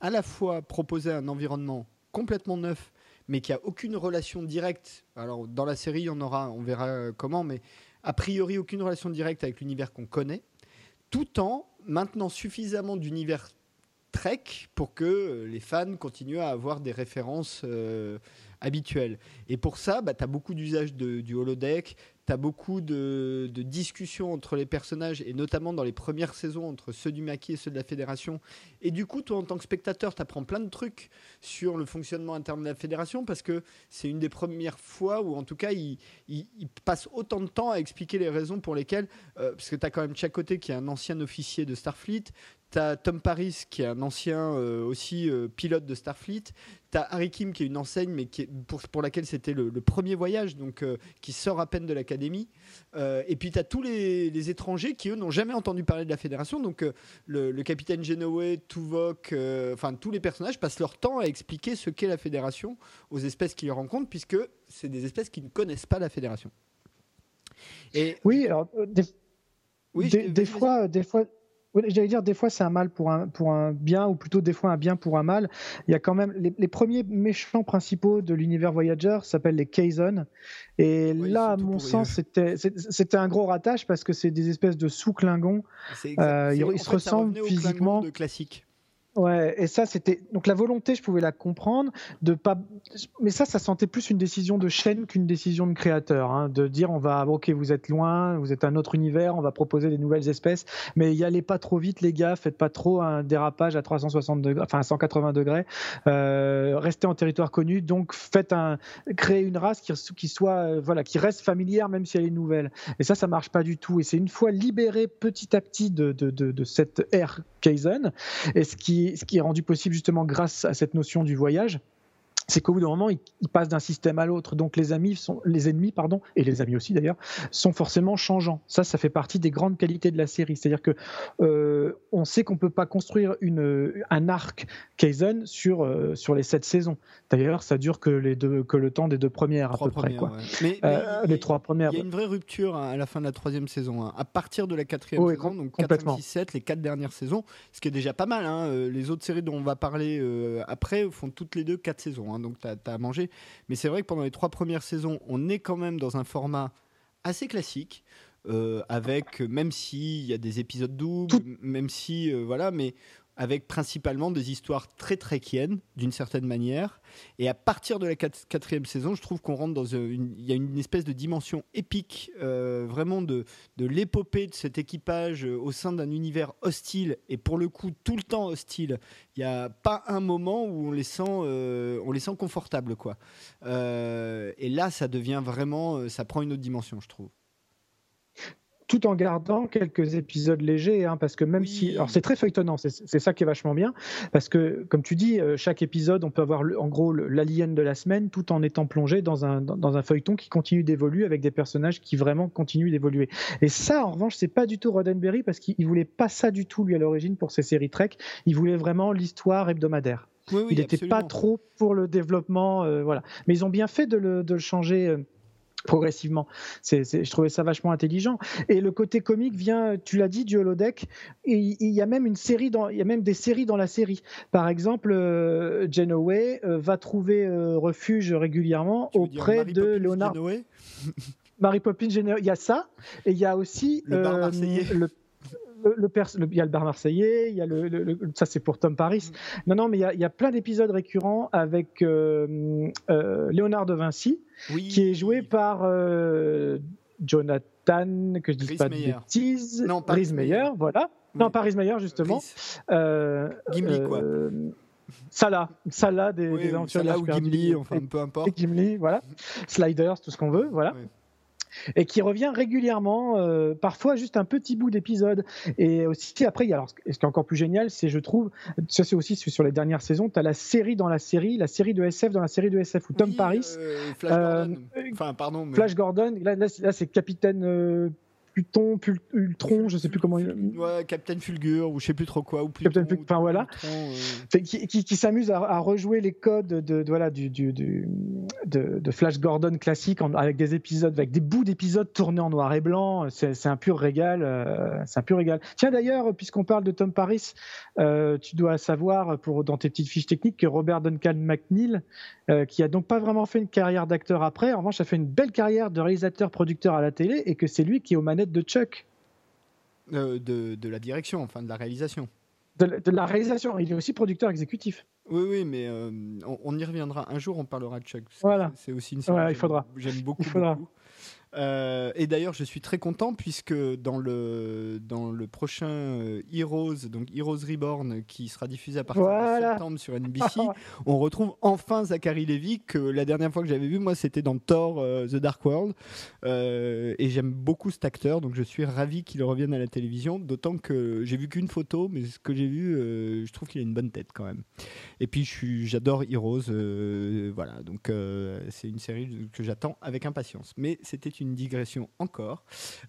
à la fois proposer un environnement complètement neuf, mais qui a aucune relation directe. Alors dans la série, on aura, on verra comment, mais a priori aucune relation directe avec l'univers qu'on connaît, tout en maintenant suffisamment d'univers Trek pour que les fans continuent à avoir des références euh, habituelles. Et pour ça, bah, tu as beaucoup d'usage du holodeck, tu as beaucoup de, discussions entre les personnages, et notamment dans les premières saisons entre ceux du maquis et ceux de la fédération. Et du coup, toi, en tant que spectateur, tu apprends plein de trucs sur le fonctionnement interne de la fédération, parce que c'est une des premières fois où, en tout cas, il, passe autant de temps à expliquer les raisons pour lesquelles, euh, parce que tu as quand même côté qui est un ancien officier de Starfleet, tu as Tom Paris, qui est un ancien euh, aussi euh, pilote de Starfleet. Tu as Harry Kim, qui est une enseigne, mais qui pour, pour, laquelle c'était le, premier voyage, donc euh, qui sort à peine de l'académie. et puis tu as tous les, étrangers qui, eux, n'ont jamais entendu parler de la fédération. Donc le, capitaine Genoé, Tuvok, enfin tous les personnages passent leur temps à expliquer ce qu'est la fédération aux espèces qu'ils rencontrent, puisque c'est des espèces qui ne connaissent pas la fédération. Et, oui, alors. oui, des, fois, des fois, J'allais dire, des fois c'est un mal pour un, pour un bien, ou plutôt des fois un bien pour un mal. Il y a quand même les, premiers méchants principaux de l'univers Voyager s'appellent les Kazon. Et là, à mon sens, c'était, c'était un gros ratage parce que c'est des espèces de sous-clingons. Euh, ils, se ressemblent physiquement. De classique. Ouais, et ça, c'était. Donc la volonté, je pouvais la comprendre, de pas. Mais ça, ça sentait plus une décision de chaîne qu'une décision de créateur. Hein, de dire, on va. Ok, vous êtes loin, vous êtes un autre univers, on va proposer des nouvelles espèces, mais y allez pas trop vite, les gars, faites pas trop un dérapage à 360 degrés, enfin à 180 degrés. Euh, restez en territoire connu, donc faites un. Créez une race qui, qui soit. Euh, voilà, qui reste familière, même si elle est nouvelle. Et ça, ça marche pas du tout. Et c'est une fois libéré petit à petit de, de, de, de cette ère Kaizen, et ce qui ce qui est rendu possible justement grâce à cette notion du voyage c'est qu'au bout d'un moment, ils, passent d'un système à l'autre. Donc les amis sont, les ennemis, pardon, et les amis aussi d'ailleurs, sont forcément changeants. Ça, ça fait partie des grandes qualités de la série. C'est-à-dire que euh, on sait qu'on peut pas construire une, un arc Kaizen sur euh, sur les sept saisons. D'ailleurs, ça dure que les deux, que le temps des deux premières à peu près. Quoi. Mais, euh, les trois premières. Il y a une vraie rupture à la fin de la troisième saison. Hein. À partir de la quatrième saison, donc 4, 5, 6, 7, les quatre dernières saisons, ce qui est déjà pas mal. Hein. Les autres séries dont on va parler après font toutes les deux quatre saisons. Hein donc tu as, à manger. Mais c'est vrai que pendant les trois premières saisons, on est quand même dans un format assez classique. Euh, avec même s'il y a des épisodes doubles, même si euh, voilà, mais avec principalement des histoires très tréquiennes, d'une certaine manière. Et à partir de la quatrième saison, je trouve qu'on rentre dans une, il y a une espèce de dimension épique, euh, vraiment de, de l'épopée de cet équipage euh, au sein d'un univers hostile, et pour le coup tout le temps hostile. Il n'y a pas un moment où on les sent, euh, on les sent confortables, quoi. et là, ça devient vraiment, ça prend une autre dimension, je trouve tout en gardant quelques épisodes légers, hein, parce que même si, alors c'est très feuilletonnant, c'est ça qui est vachement bien, parce que comme tu dis, euh, chaque épisode, on peut avoir en gros l'alien de la semaine, tout en étant plongé dans un dans, un feuilleton qui continue d'évoluer avec des personnages qui vraiment continuent d'évoluer. Et ça, en revanche, c'est pas du tout Roddenberry parce qu'il voulait pas ça du tout lui à l'origine pour ses séries Trek. Il voulait vraiment l'histoire hebdomadaire. il n'était pas trop pour le développement, euh, voilà. Mais ils ont bien fait de le, de le changer. Euh, progressivement. C'est, je trouvais ça vachement intelligent. Et le côté comique vient, tu l'as dit, du holodeck. Et il y a même une série dans, il y a même des séries dans la série. Par exemple, euh, Genoway euh, va trouver euh, refuge régulièrement auprès de Léonard. Mary Poppins, il y a ça, et il y a aussi le bar marseillais. Le, le, il y a le bar marseillais, il y a le, ça c'est pour Tom Paris. Mm. Non, non, mais il y a, plein d'épisodes récurrents avec euh, euh, Léonard de Vinci, qui est joué par euh, Jonathan que je dise pas de bêtises. Non, Paris Meyer, voilà. Non, Paris Meyer, justement. Euh, Gimli, quoi. Salah, Salah des, des aventures Salah ou Gimli, enfin peu importe. Gimli, voilà. Sliders, tout ce qu'on veut, voilà et qui revient régulièrement, euh, parfois juste un petit bout d'épisode. Et aussi, après, il y a, alors, ce qui est encore plus génial, c'est, je trouve, ça c'est aussi sur les dernières saisons, tu as la série dans la série, la série de SF dans la série de SF, où Tom Paris. Euh, Flash Gordon. Euh, enfin, pardon. Flash Gordon, là, là, c'est Capitaine Pluton, Ultron, je sais plus comment. Ouais, Captain Fulgur ou je sais plus trop quoi. Ou Captain Fulgur, enfin voilà. Euh. Qui, qui, s'amuse à, rejouer les codes de, voilà du, du, de, Flash Gordon classique avec des épisodes, avec des bouts d'épisodes tournés en noir et blanc. C'est un pur régal. Euh, c'est un pur régal. Tiens d'ailleurs, puisqu'on parle de Tom Paris, euh, tu dois savoir pour dans tes petites fiches techniques que Robert Duncan McNeil, qui a donc pas vraiment fait une carrière d'acteur après, en revanche a fait une belle carrière de réalisateur-producteur à la télé et que c'est lui qui est aux manettes de Chuck. Euh, de, la direction, enfin de la réalisation. De, la réalisation, il est aussi producteur exécutif. Oui, oui, mais euh, on, y reviendra. Un jour, on parlera de Chuck. Voilà. C'est aussi une série il faudra. J'aime beaucoup. Il faudra. Euh, et d'ailleurs, je suis très content puisque dans le, dans le prochain euh, Heroes, donc Heroes Reborn, qui sera diffusé à partir de septembre sur NBC, on retrouve enfin Zachary Levi, que la dernière fois que j'avais vu, moi, c'était dans Thor euh, The Dark World. et j'aime beaucoup cet acteur, donc je suis ravi qu'il revienne à la télévision, d'autant que j'ai vu qu'une photo, mais ce que j'ai vu, je trouve qu'il a une bonne tête quand même. Et puis, j'adore Heroes, voilà, donc c'est une série que j'attends avec impatience. Mais c'était une digression encore.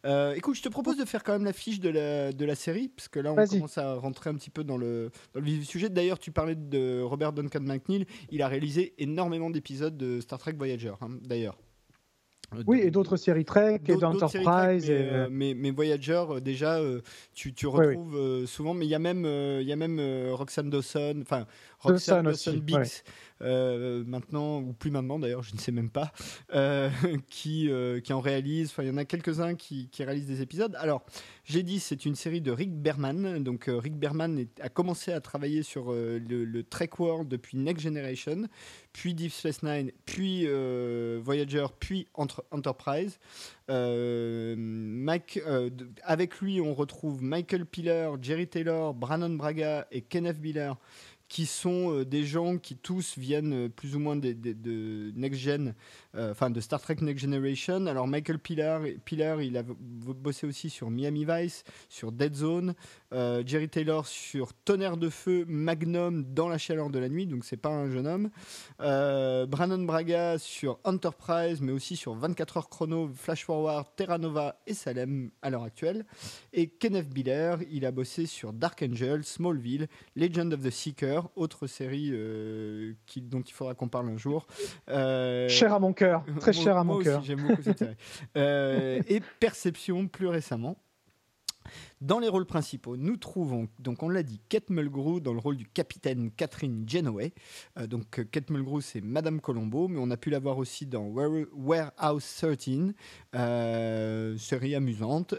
Euh, écoute, je te propose de faire quand même la fiche de la, de la série, parce que là, on commence à rentrer un petit peu dans le, dans le vif du sujet. D'ailleurs, tu parlais de Robert Duncan McNeil. Il a réalisé énormément d'épisodes de Star Trek Voyager, hein, d'ailleurs. Euh, oui, et d'autres séries Trek, et d'Enterprise. Mais, euh, mais, mais, Voyager, déjà, tu, tu retrouves souvent, mais il y a même, il y a même Roxanne Dawson, enfin, Roxanne Dawson, Biggs, euh, maintenant, ou plus maintenant d'ailleurs, je ne sais même pas, euh, qui, euh, qui en réalise. Enfin, il y en a quelques-uns qui, réalisent des épisodes. Alors, j'ai dit, c'est une série de Rick Berman. Donc, Rick Berman a commencé à travailler sur le, Trek World depuis Next Generation, puis Deep Space Nine, puis Voyager, puis Enterprise. Mike, avec lui, on retrouve Michael Piller, Jerry Taylor, Brandon Braga et Kenneth Biller qui sont euh, des gens qui tous viennent euh, plus ou moins de, Next Gen, euh, enfin de Star Trek Next Generation. Alors Michael Pillar, Pillar, il a bossé aussi sur Miami Vice, sur Dead Zone, Jerry Taylor sur Tonnerre de Feu, Magnum dans la chaleur de la nuit, donc c'est pas un jeune homme. Brandon Braga sur Enterprise, mais aussi sur 24 heures chrono, Flash Forward, Terra Nova et Salem à l'heure actuelle. Et Kenneth Biller, il a bossé sur Dark Angel, Smallville, Legend of the Seeker, autre série euh, qui, dont il faudra qu'on parle un jour. Euh, cher à mon cœur, très cher à mon cœur. J'aime beaucoup cette série. Euh, et Perception plus récemment. Dans les rôles principaux, nous trouvons, donc on l'a dit, Kate Mulgrew dans le rôle du capitaine Catherine Genoway. Euh, donc euh, Kate Mulgrew, c'est Madame Colombo, mais on a pu la voir aussi dans Warehouse 13, euh, série amusante,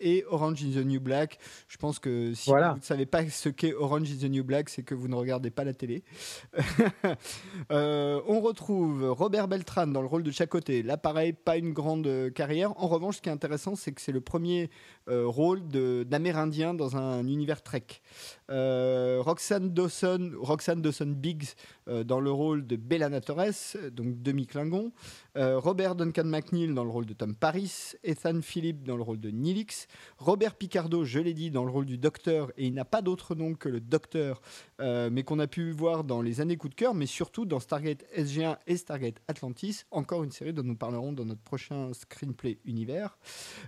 et Orange is the New Black. Je pense que si vous ne savez pas ce qu'est Orange is the New Black, c'est que vous ne regardez pas la télé. on retrouve Robert Beltran dans le rôle de chaque côté. Là, pareil, pas une grande carrière. En revanche, ce qui est intéressant, c'est que c'est le premier rôle de d'Amérindiens dans un univers Trek. Euh, Roxanne Dawson, Roxanne Dawson Biggs euh, dans le rôle de Bella Torres, donc demi-Klingon. Euh, Robert Duncan McNeil dans le rôle de Tom Paris. Ethan Phillips dans le rôle de Nilix. Robert Picardo, je l'ai dit, dans le rôle du Docteur. Et il n'a pas d'autre nom que le Docteur, mais qu'on a pu voir dans les années coup de cœur, mais surtout dans Stargate SG1 et Stargate Atlantis. Encore une série dont nous parlerons dans notre prochain screenplay univers.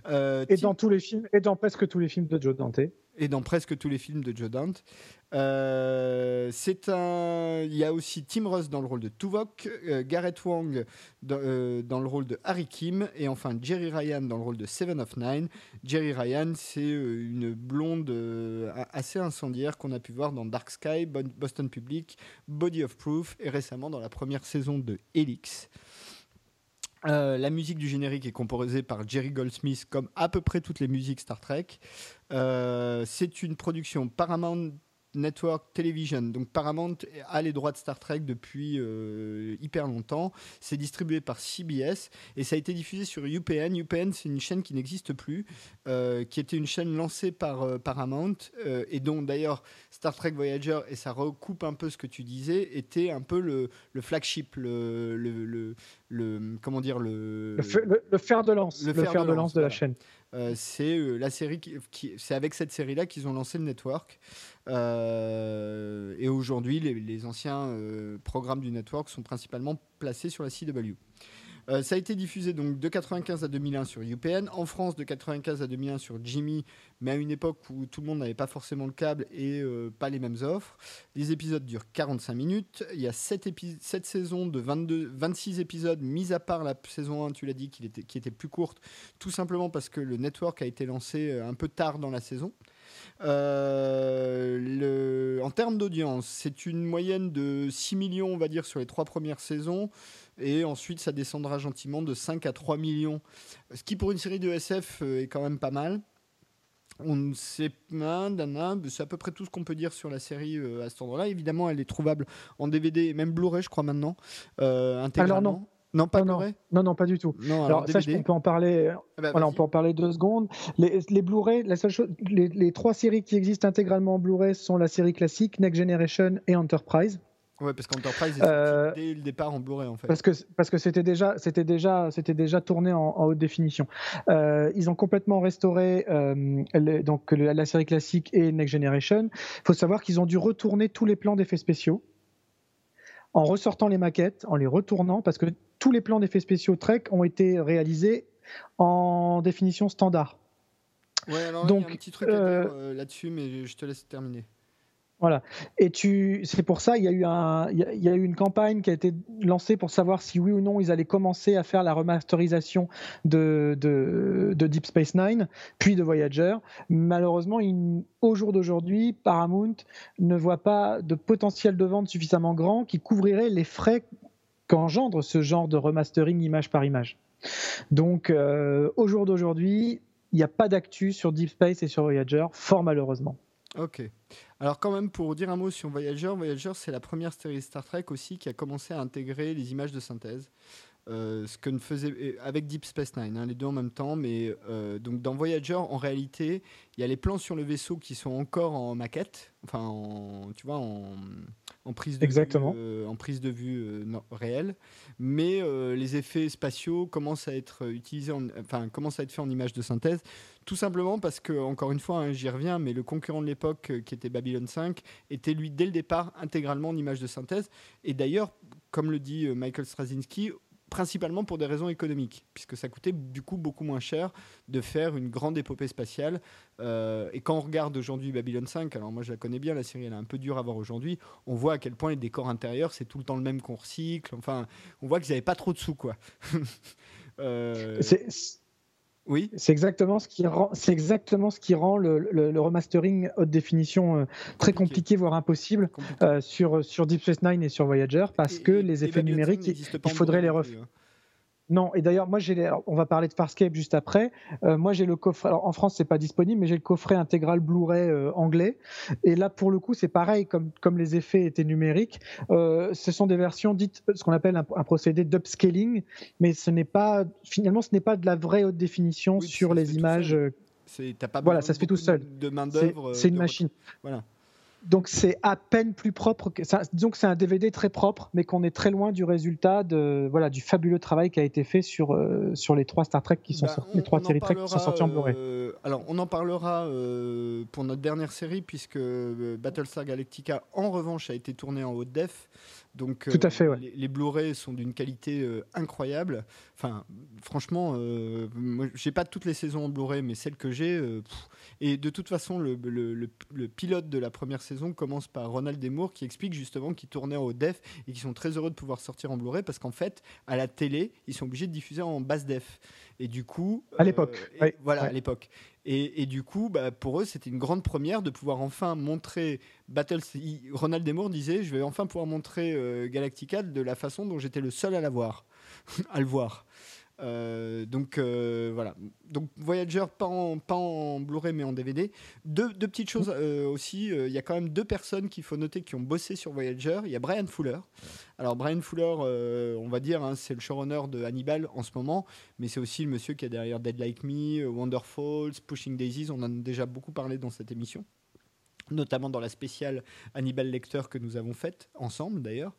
et dans tous les films, et dans presque tous les films de Joe Dante et dans presque tous les films de Joe Dante. Euh, un. Il y a aussi Tim Russ dans le rôle de Tuvok, euh, Gareth Wang euh, dans, le rôle de Harry Kim, et enfin Jerry Ryan dans le rôle de Seven of Nine. Jerry Ryan, c'est une blonde assez incendiaire qu'on a pu voir dans Dark Sky, Boston Public, Body of Proof, et récemment dans la première saison de Helix. Euh, la musique du générique est composée par Jerry Goldsmith, comme à peu près toutes les musiques Star Trek. Euh, c'est une production Paramount Network Television. Donc Paramount a les droits de Star Trek depuis hyper longtemps. C'est distribué par CBS et ça a été diffusé sur UPN. UPN, c'est une chaîne qui n'existe plus, qui était une chaîne lancée par Paramount et dont d'ailleurs Star Trek Voyager, et ça recoupe un peu ce que tu disais, était un peu le, le flagship, le, le, le, comment dire le, le, fer de lance, le, fer, de lance, de, la chaîne. Euh, c'est euh, la série qui, c'est avec cette série là qu'ils ont lancé le network. Euh, et aujourd'hui, les, les anciens programmes du network sont principalement placés sur la CW. Euh, ça a été diffusé donc de 95 à 2001 sur UPN, en France de 95 à 2001 sur Jimmy, mais à une époque où tout le monde n'avait pas forcément le câble et euh, pas les mêmes offres. Les épisodes durent 45 minutes. Il y a 7, 7 saisons de 22, 26 épisodes, mis à part la saison 1, tu l'as dit, qui était, qui était plus courte, tout simplement parce que le network a été lancé euh, un peu tard dans la saison. Le, en termes d'audience, c'est une moyenne de 6 millions, on va dire, sur les trois premières saisons. Et ensuite, ça descendra gentiment de 5 à 3 millions. Ce qui, pour une série de SF, euh, est quand même pas mal. On sait c'est à peu près tout ce qu'on peut dire sur la série euh, à cet endroit-là. Évidemment, elle est trouvable en DVD et même Blu-ray, je crois maintenant. Euh, Alors non. Non, pas non, non, non, pas du tout. alors, ça, on peut en parler. Ah bah, voilà, on peut en parler deux secondes. Les, les Blu-ray, la seule chose, les, les, trois séries qui existent intégralement en Blu-ray sont la série classique, Next Generation et Enterprise. Ouais, parce qu'Enterprise euh, dès le départ en Blu-ray en fait. Parce que parce que c'était déjà c'était déjà c'était déjà tourné en, haute définition. Euh, ils ont complètement restauré euh, donc la série classique et Next Generation. Il faut savoir qu'ils ont dû retourner tous les plans d'effets spéciaux en ressortant les maquettes, en les retournant parce que tous les plans d'effets spéciaux Trek ont été réalisés en définition standard. Ouais, alors donc, il y a un petit truc dire euh, là-dessus, mais je te laisse terminer. Voilà. Et tu, c'est pour ça, il y a eu une campagne qui a été lancée pour savoir si oui ou non ils allaient commencer à faire la remasterisation de Deep Space Nine, puis de Voyager. Malheureusement, au jour d'aujourd'hui, Paramount ne voit pas de potentiel de vente suffisamment grand qui couvrirait les frais qu'engendre ce genre de remastering image par image. Donc, euh, au jour d'aujourd'hui, il n'y a pas d'actu sur Deep Space et sur Voyager, fort malheureusement. Ok. Alors quand même, pour dire un mot sur Voyager, Voyager c'est la première série Star Trek aussi qui a commencé à intégrer les images de synthèse. Euh, ce que ne faisait avec Deep Space Nine, hein, les deux en même temps. Mais euh, donc dans Voyager, en réalité, il y a les plans sur le vaisseau qui sont encore en maquette, enfin, en, tu vois, en, prise de Exactement. vue, euh, en prise de vue réelle. Mais les effets spatiaux commencent à être utilisés, enfin, commencent à être faits en images de synthèse. Tout simplement parce que, encore une fois, hein, j'y reviens, mais le concurrent de l'époque, qui était Babylon 5, était lui dès le départ intégralement en images de synthèse. Et d'ailleurs, comme le dit Michael Straczynski, principalement pour des raisons économiques, puisque ça coûtait du coup beaucoup moins cher de faire une grande épopée spatiale. Euh, et quand on regarde aujourd'hui Babylon 5, alors moi je la connais bien, la série elle est un peu dure à voir aujourd'hui, on voit à quel point les décors intérieurs c'est tout le temps le même qu'on recycle, enfin on voit qu'ils n'avaient pas trop de sous quoi. euh... Oui. C'est exactement ce qui rend, c'est exactement ce qui rend le, remastering haute définition euh, très compliqué, voire impossible euh, sur, sur Deep Space Nine et sur Voyager, parce que les effets numériques, il faudrait les refaire. Non, et d'ailleurs, moi, j'ai on va parler de Farscape juste après. Euh, moi, j'ai le coffret. en France, c'est pas disponible, mais j'ai le coffret intégral Blu-ray euh, anglais. Et là, pour le coup, c'est pareil, comme, comme les effets étaient numériques. Euh, ce sont des versions dites, ce qu'on appelle un, procédé d'upscaling, mais ce n'est pas, finalement, ce n'est pas de la vraie haute définition sur les images. Pas voilà, ça se fait tout seul. De main d'œuvre. C'est une machine. Voilà. Donc c'est à peine plus propre. Que, disons que c'est un DVD très propre, mais qu'on est très loin du résultat de voilà du fabuleux travail qui a été fait sur euh, sur les trois Star Trek qui sont bah, sortis, les trois séries Trek qui sont sorties en Blu-ray. Euh, alors on en parlera euh, pour notre dernière série puisque Battlestar Galactica en revanche a été tourné en haute def. Donc, Tout à fait, les, les Blu-ray sont d'une qualité incroyable. Enfin, franchement, euh, moi, j'ai pas toutes les saisons en Blu-ray, mais celles que j'ai. et de toute façon, le, le, le, pilote de la première saison commence par Ronald Demour qui explique justement qu'ils tournaient en haut def et qu'ils sont très heureux de pouvoir sortir en Blu-ray parce qu'en fait, à la télé, ils sont obligés de diffuser en basse def. Et du coup. À l'époque. Euh, voilà, à l'époque. Et, et, du coup, bah, pour eux, c'était une grande première de pouvoir enfin montrer Battle. Ronald Demour disait Je vais enfin pouvoir montrer euh, Galactica de la façon dont j'étais le seul à la voir, à le voir. Euh, donc euh, voilà. Donc Voyager pas en, pas en Blu-ray mais en DVD. Deux, deux petites choses euh, aussi. Il y a quand même deux personnes qu'il faut noter qui ont bossé sur Voyager. Il y a Brian Fuller. Alors Brian Fuller, on va dire, hein, c'est le showrunner de Hannibal en ce moment, mais c'est aussi le monsieur qui est derrière Dead Like Me, Wonderfalls, Pushing Daisies. On en a déjà beaucoup parlé dans cette émission notamment dans la spéciale Hannibal Lecter que nous avons faite ensemble d'ailleurs.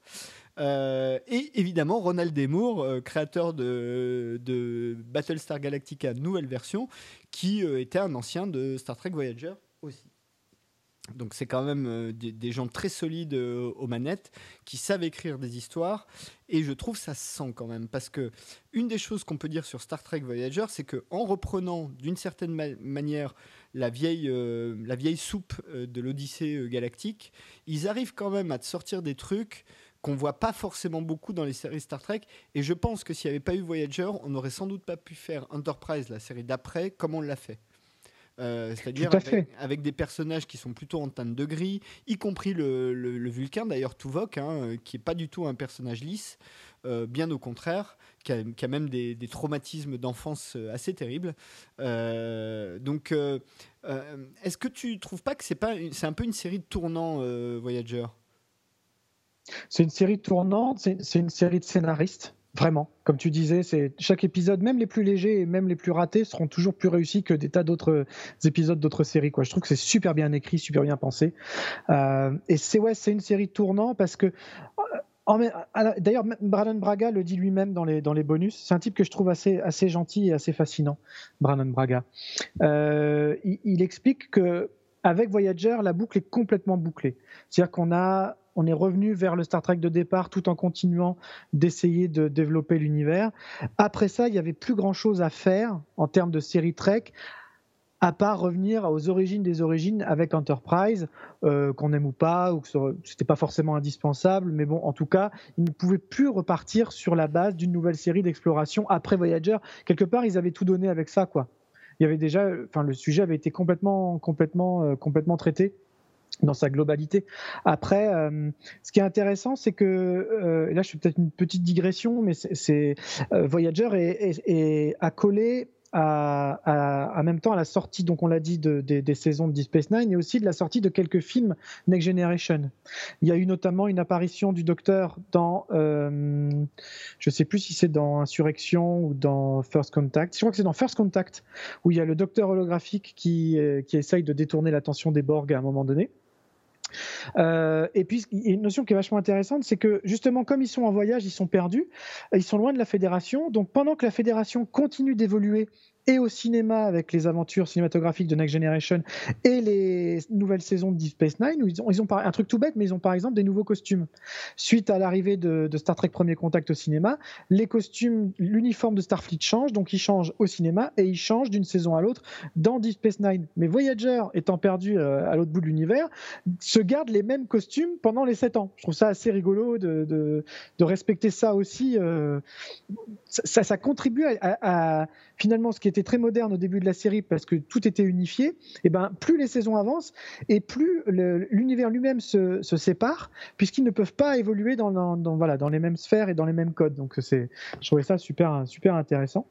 Euh, et évidemment Ronald Demour, euh, créateur de, Battlestar Galactica nouvelle version, qui euh, était un ancien de Star Trek Voyager aussi. Donc c'est quand même des, gens très solides aux manettes qui savent écrire des histoires et je trouve ça se sent quand même parce que une des choses qu'on peut dire sur Star Trek Voyager c'est que en reprenant d'une certaine manière la vieille, la vieille soupe de l'Odyssée galactique, ils arrivent quand même à te sortir des trucs qu'on voit pas forcément beaucoup dans les séries Star Trek. Et je pense que s'il n'y avait pas eu Voyager, on n'aurait sans doute pas pu faire Enterprise, la série d'après, comme on l'a fait. Euh, c'est-à-dire avec, des personnages qui sont plutôt en teinte de gris, y compris le, le, Vulcain, d'ailleurs Tuvok, hein, euh, qui est pas du tout un personnage lisse, euh, bien au contraire, qui a, même des, traumatismes d'enfance assez terribles. donc, est-ce que tu trouves pas que c'est pas, c'est un peu une série de tournants Voyager? C'est une série tournante, c'est une série de scénaristes. Vraiment, comme tu disais, c'est chaque épisode, même les plus légers et même les plus ratés, seront toujours plus réussis que des tas d'autres épisodes d'autres séries. Je trouve que c'est super bien écrit, super bien pensé. Euh, et c'est ouais, c'est une série tournant parce que euh, D'ailleurs, Brandon Braga le dit lui-même dans les, dans les bonus. C'est un type que je trouve assez, assez gentil et assez fascinant, Brandon Braga. Euh, il, il, explique que avec Voyager, la boucle est complètement bouclée. C'est-à-dire qu'on a on est revenu vers le Star Trek de départ tout en continuant d'essayer de développer l'univers. Après ça, il n'y avait plus grand-chose à faire en termes de série Trek à part revenir aux origines des origines avec Enterprise, euh, qu'on aime ou pas, ou que ce n'était pas forcément indispensable, mais bon, en tout cas, ils ne pouvaient plus repartir sur la base d'une nouvelle série d'exploration après Voyager. Quelque part, ils avaient tout donné avec ça, quoi. Il y avait déjà, enfin, le sujet avait été complètement, complètement, euh, complètement traité dans sa globalité. Après, euh, ce qui est intéressant, c'est que, euh, là je fais peut-être une petite digression, mais c'est euh, Voyager est, est, en même temps à la sortie, donc on l'a dit, de, des saisons de Deep Space Nine et aussi de la sortie de quelques films Next Generation. Il y a eu notamment une apparition du Docteur dans, euh, je sais plus si c'est dans Insurrection ou dans First Contact. Je crois que c'est dans First Contact où il y a le Docteur holographique qui, qui essaye de détourner l'attention des Borg à un moment donné. Euh, et puis, il y a une notion qui est vachement intéressante, c'est que justement, comme ils sont en voyage, ils sont perdus, ils sont loin de la fédération. Donc, pendant que la fédération continue d'évoluer et au cinéma avec les aventures cinématographiques de Next Generation et les nouvelles saisons de Deep Space Nine où ils ont, ils ont un truc tout bête, mais ils ont par exemple des nouveaux costumes. Suite à l'arrivée de, Star Trek Premier Contact au cinéma, les costumes, l'uniforme de Starfleet change, donc il change au cinéma et il change d'une saison à l'autre dans Deep Space Nine. Mais Voyager, étant perdu euh, à l'autre bout de l'univers, se garde les mêmes costumes pendant les 7 ans. Je trouve ça assez rigolo de, de, respecter ça aussi. Euh, ça, contribue à, à finalement ce qui était très moderne au début de la série parce que tout était unifié, et eh ben plus les saisons avancent et plus l'univers lui-même se, sépare puisqu'ils ne peuvent pas évoluer dans, les mêmes sphères et dans les mêmes codes. Donc je trouvais ça super intéressant.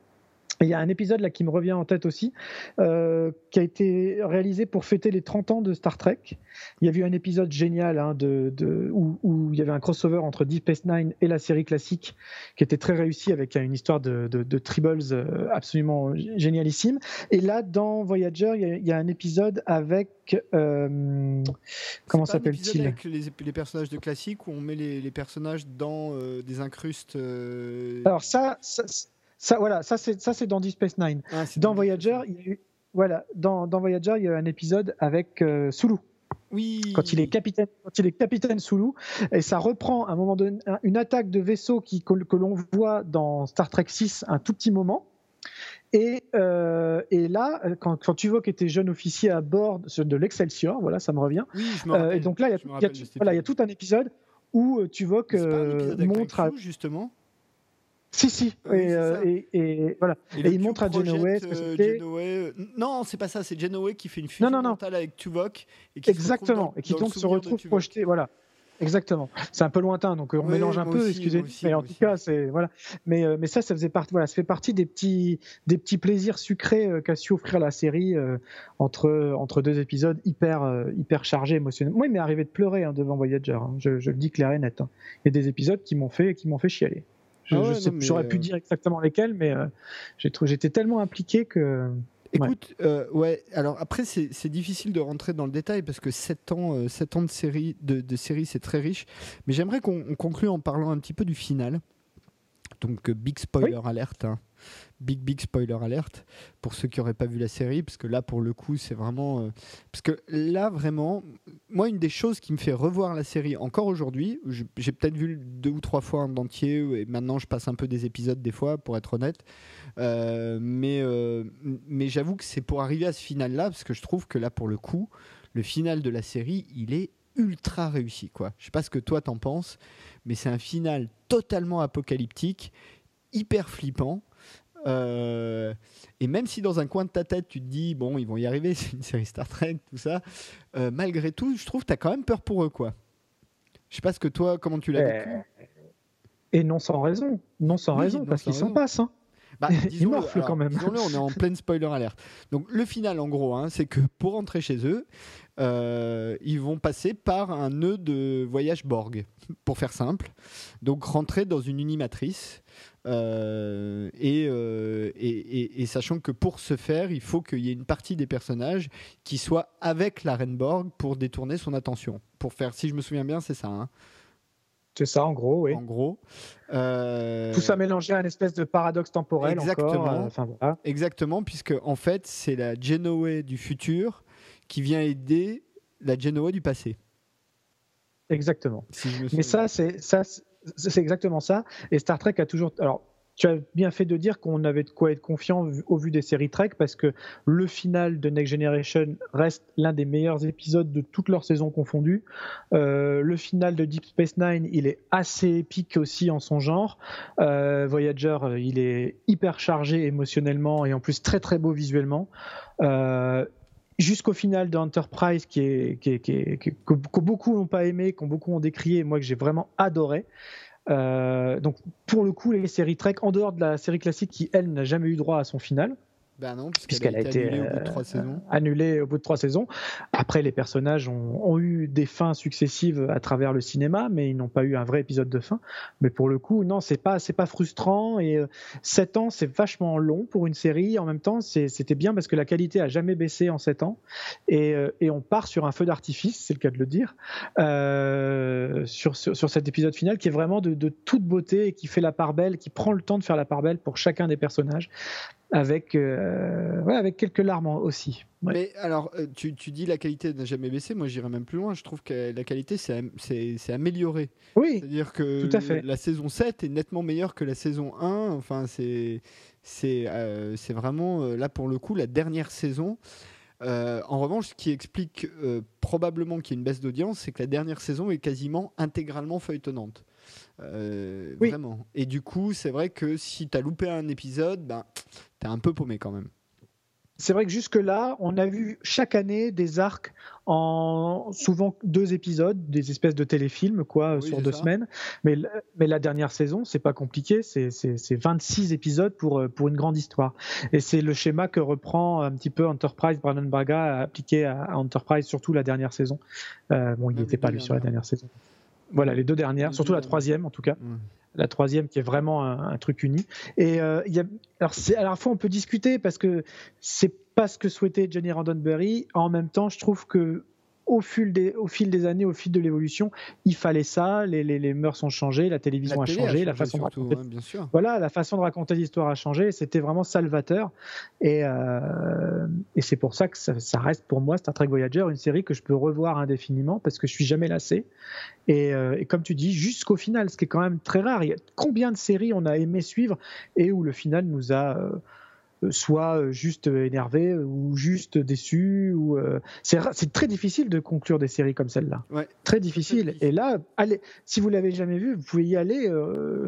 Il y a un épisode là qui me revient en tête aussi, euh, qui a été réalisé pour fêter les 30 ans de Star Trek. Il y a eu un épisode génial hein, de, où, il y avait un crossover entre Deep Space Nine et la série classique, qui était très réussi avec une histoire de, tribbles euh, absolument génialissime. Et là, dans Voyager, il y a, un épisode avec euh, comment s'appelle-t-il Avec les, les, personnages de classique où on met les, personnages dans des incrustes. Alors ça, ça ça, voilà, ça c'est ça c'est dans Deep Space Nine. Ah, dans Voyager, il y a eu, voilà, dans, dans, Voyager, il y a un épisode avec euh, Sulu. Oui. Quand il est capitaine, quand il est capitaine Sulu, et ça reprend à un moment donné une attaque de vaisseau qui que, l'on voit dans Star Trek 6 un tout petit moment. Et, euh, et, là, quand, quand tu vois jeune officier à bord de l'Excelsior, voilà, ça me revient. Oui, je me euh, et donc là, il y, a, voilà, il y a tout un épisode où tu vois que montre à... justement. Si, si. Euh, et, voilà. Et, il montre à Genoway ce que euh, c'était. Euh, non, c'est pas ça. C'est Genoway qui fait une fusion non, non, mentale avec Tuvok. Et qui Exactement. et qui donc se retrouve projeté. Voilà. Exactement. C'est un peu lointain, donc on mélange un peu, excusez. mais en tout cas, c'est voilà. Mais euh, mais ça, ça faisait partie. Voilà, ça fait partie des petits des petits plaisirs sucrés euh, qu'a su offrir la série euh, entre entre deux épisodes hyper hyper chargés émotionnellement. Moi, il m'est arrivé de pleurer hein, devant Voyager. Hein. Je, je, le dis clair et net. Hein. Il y a des épisodes qui m'ont fait qui m'ont fait chialer. J'aurais ah pu dire exactement lesquels, mais j'étais tellement impliqué que Écoute, ouais. Euh, ouais. alors après, c'est difficile de rentrer dans le détail parce que 7 ans, euh, ans de série, de, série c'est très riche. Mais j'aimerais qu'on conclue en parlant un petit peu du final. Donc, euh, big spoiler alerte. Hein big big spoiler alerte pour ceux qui n'auraient pas vu la série, parce que là pour le coup c'est vraiment... Euh, parce que là vraiment, moi une des choses qui me fait revoir la série encore aujourd'hui, j'ai peut-être vu deux ou trois fois en entier, et maintenant je passe un peu des épisodes des fois pour être honnête, euh, mais, euh, mais j'avoue que c'est pour arriver à ce final-là, parce que je trouve que là pour le coup, le final de la série, il est ultra réussi. Quoi. Je sais pas ce que toi t'en penses, mais c'est un final totalement apocalyptique, hyper flippant. Euh, et même si dans un coin de ta tête, tu te dis, bon, ils vont y arriver, c'est une série Star Trek, tout ça, euh, malgré tout, je trouve que tu as quand même peur pour eux, quoi. Je sais pas ce que toi, comment tu l'as euh, vécu. Et non sans raison. Non sans raison, parce qu'ils s'en passent. Hein. Bah, ils morflent quand même. On est en pleine spoiler alerte. Donc le final, en gros, hein, c'est que pour rentrer chez eux, ils vont passer par un nœud de voyage Borg, pour faire simple. Donc rentrer dans une unimatrice euh, euh, et, et, sachant que pour ce faire, il faut qu'il y ait une partie des personnages qui soit avec la Renborg pour détourner son attention. Pour faire, si je me souviens bien, c'est ça. Hein. C'est ça, en gros, oui. En gros. Euh, Tout ça mélangé à une espèce de paradoxe temporel. Exactement. Exactement, puisque en fait, c'est la Genoa du futur qui vient aider la Genoa du passé. Exactement. Mais ça, c'est ça, c'est exactement ça. Et Star Trek a toujours. Alors, tu as bien fait de dire qu'on avait de quoi être confiant au vu des séries Trek parce que le final de Next Generation reste l'un des meilleurs épisodes de toutes leurs saisons confondues. Euh, le final de Deep Space Nine, il est assez épique aussi en son genre. Euh, Voyager, il est hyper chargé émotionnellement et en plus très très beau visuellement. Euh, jusqu'au final d'Enterprise qui est, qui que, beaucoup n'ont pas aimé, que beaucoup ont décrié, moi que j'ai vraiment adoré. Euh, donc pour le coup, les séries Trek, en dehors de la série classique qui elle n'a jamais eu droit à son final, ben non, puisqu'elle a, été, annulée, au bout de trois euh, saisons. annulée au bout de trois saisons. Après, les personnages ont, eu des fins successives à travers le cinéma, mais ils n'ont pas eu un vrai épisode de fin. Mais pour le coup, non, c'est pas, c'est pas frustrant. Et euh, sept ans, c'est vachement long pour une série. En même temps, c'était bien parce que la qualité a jamais baissé en sept ans. Et, euh, et on part sur un feu d'artifice, c'est le cas de le dire, sur, sur, cet épisode final qui est vraiment de, de toute beauté et qui fait la part belle, qui prend le temps de faire la part belle pour chacun des personnages avec, euh, avec quelques larmes aussi. Mais alors, euh, tu, tu, dis la qualité n'a jamais baissé. Moi, j'irais même plus loin. Je trouve que la qualité s'est améliorée. Oui. C'est-à-dire que tout à fait. la saison 7 est nettement meilleure que la saison 1. Enfin, c'est euh, c'est vraiment, là, pour le coup, la dernière saison. en revanche, ce qui explique probablement qu'il y a une baisse d'audience, c'est que la dernière saison est quasiment intégralement feuilletonnante. Euh, vraiment. Et du coup, c'est vrai que si tu as loupé un épisode, ben, tu es un peu paumé quand même. C'est vrai que jusque-là, on a vu chaque année des arcs en souvent deux épisodes, des espèces de téléfilms quoi, sur deux semaines. Mais, mais la dernière saison, c'est pas compliqué, c'est 26 épisodes pour, pour une grande histoire. Et c'est le schéma que reprend un petit peu Enterprise, Brandon Braga appliqué à, Enterprise, surtout la dernière saison. Euh, bon, il n'était pas lui sur la dernière saison. Voilà, les deux dernières, surtout la troisième en tout cas. La troisième qui est vraiment un, truc uni. Et euh, y a, alors à la fois on peut discuter parce que c'est pas ce que souhaitait Jenny Roddenberry. En même temps, je trouve que au fil des, au fil des années, au fil de l'évolution, il fallait ça. Les, les, les, mœurs ont changé, la télévision a, changé, la façon de raconter, hein, voilà, la façon de raconter l'histoire a changé. C'était vraiment salvateur. Et, euh, et c'est pour ça que ça, ça, reste pour moi Star Trek Voyager une série que je peux revoir indéfiniment parce que je suis jamais lassé. Et, euh, et comme tu dis, jusqu'au final, ce qui est quand même très rare. Il y a combien de séries on a aimé suivre et où le final nous a euh, soit euh, juste énervé euh, ou juste déçu. Ou, c'est, très difficile de conclure des séries comme celle-là. Très difficile. Et là, allez, si vous l'avez jamais vu, vous pouvez y aller.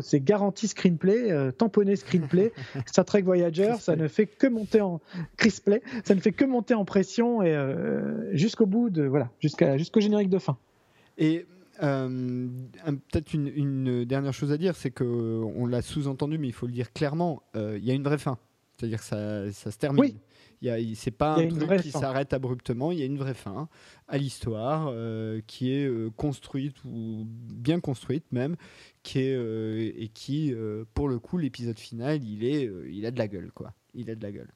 c'est garanti screenplay, tamponné screenplay. Star Trek Voyager, ça ne fait que monter en ça ne fait que monter en pression et jusqu'au bout de voilà, jusqu'à jusqu'au générique de fin. Et euh, peut-être une, une, dernière chose à dire, c'est que on l'a sous-entendu, mais il faut le dire clairement. Il y a une vraie fin, c'est-à-dire que ça, ça se termine. Oui. C'est pas un truc qui s'arrête abruptement, il y a une vraie fin à l'histoire euh, qui est euh, construite ou bien construite même, qui est, euh, et qui, pour le coup, l'épisode final, il, est, il a de la gueule. quoi. Il a de la gueule.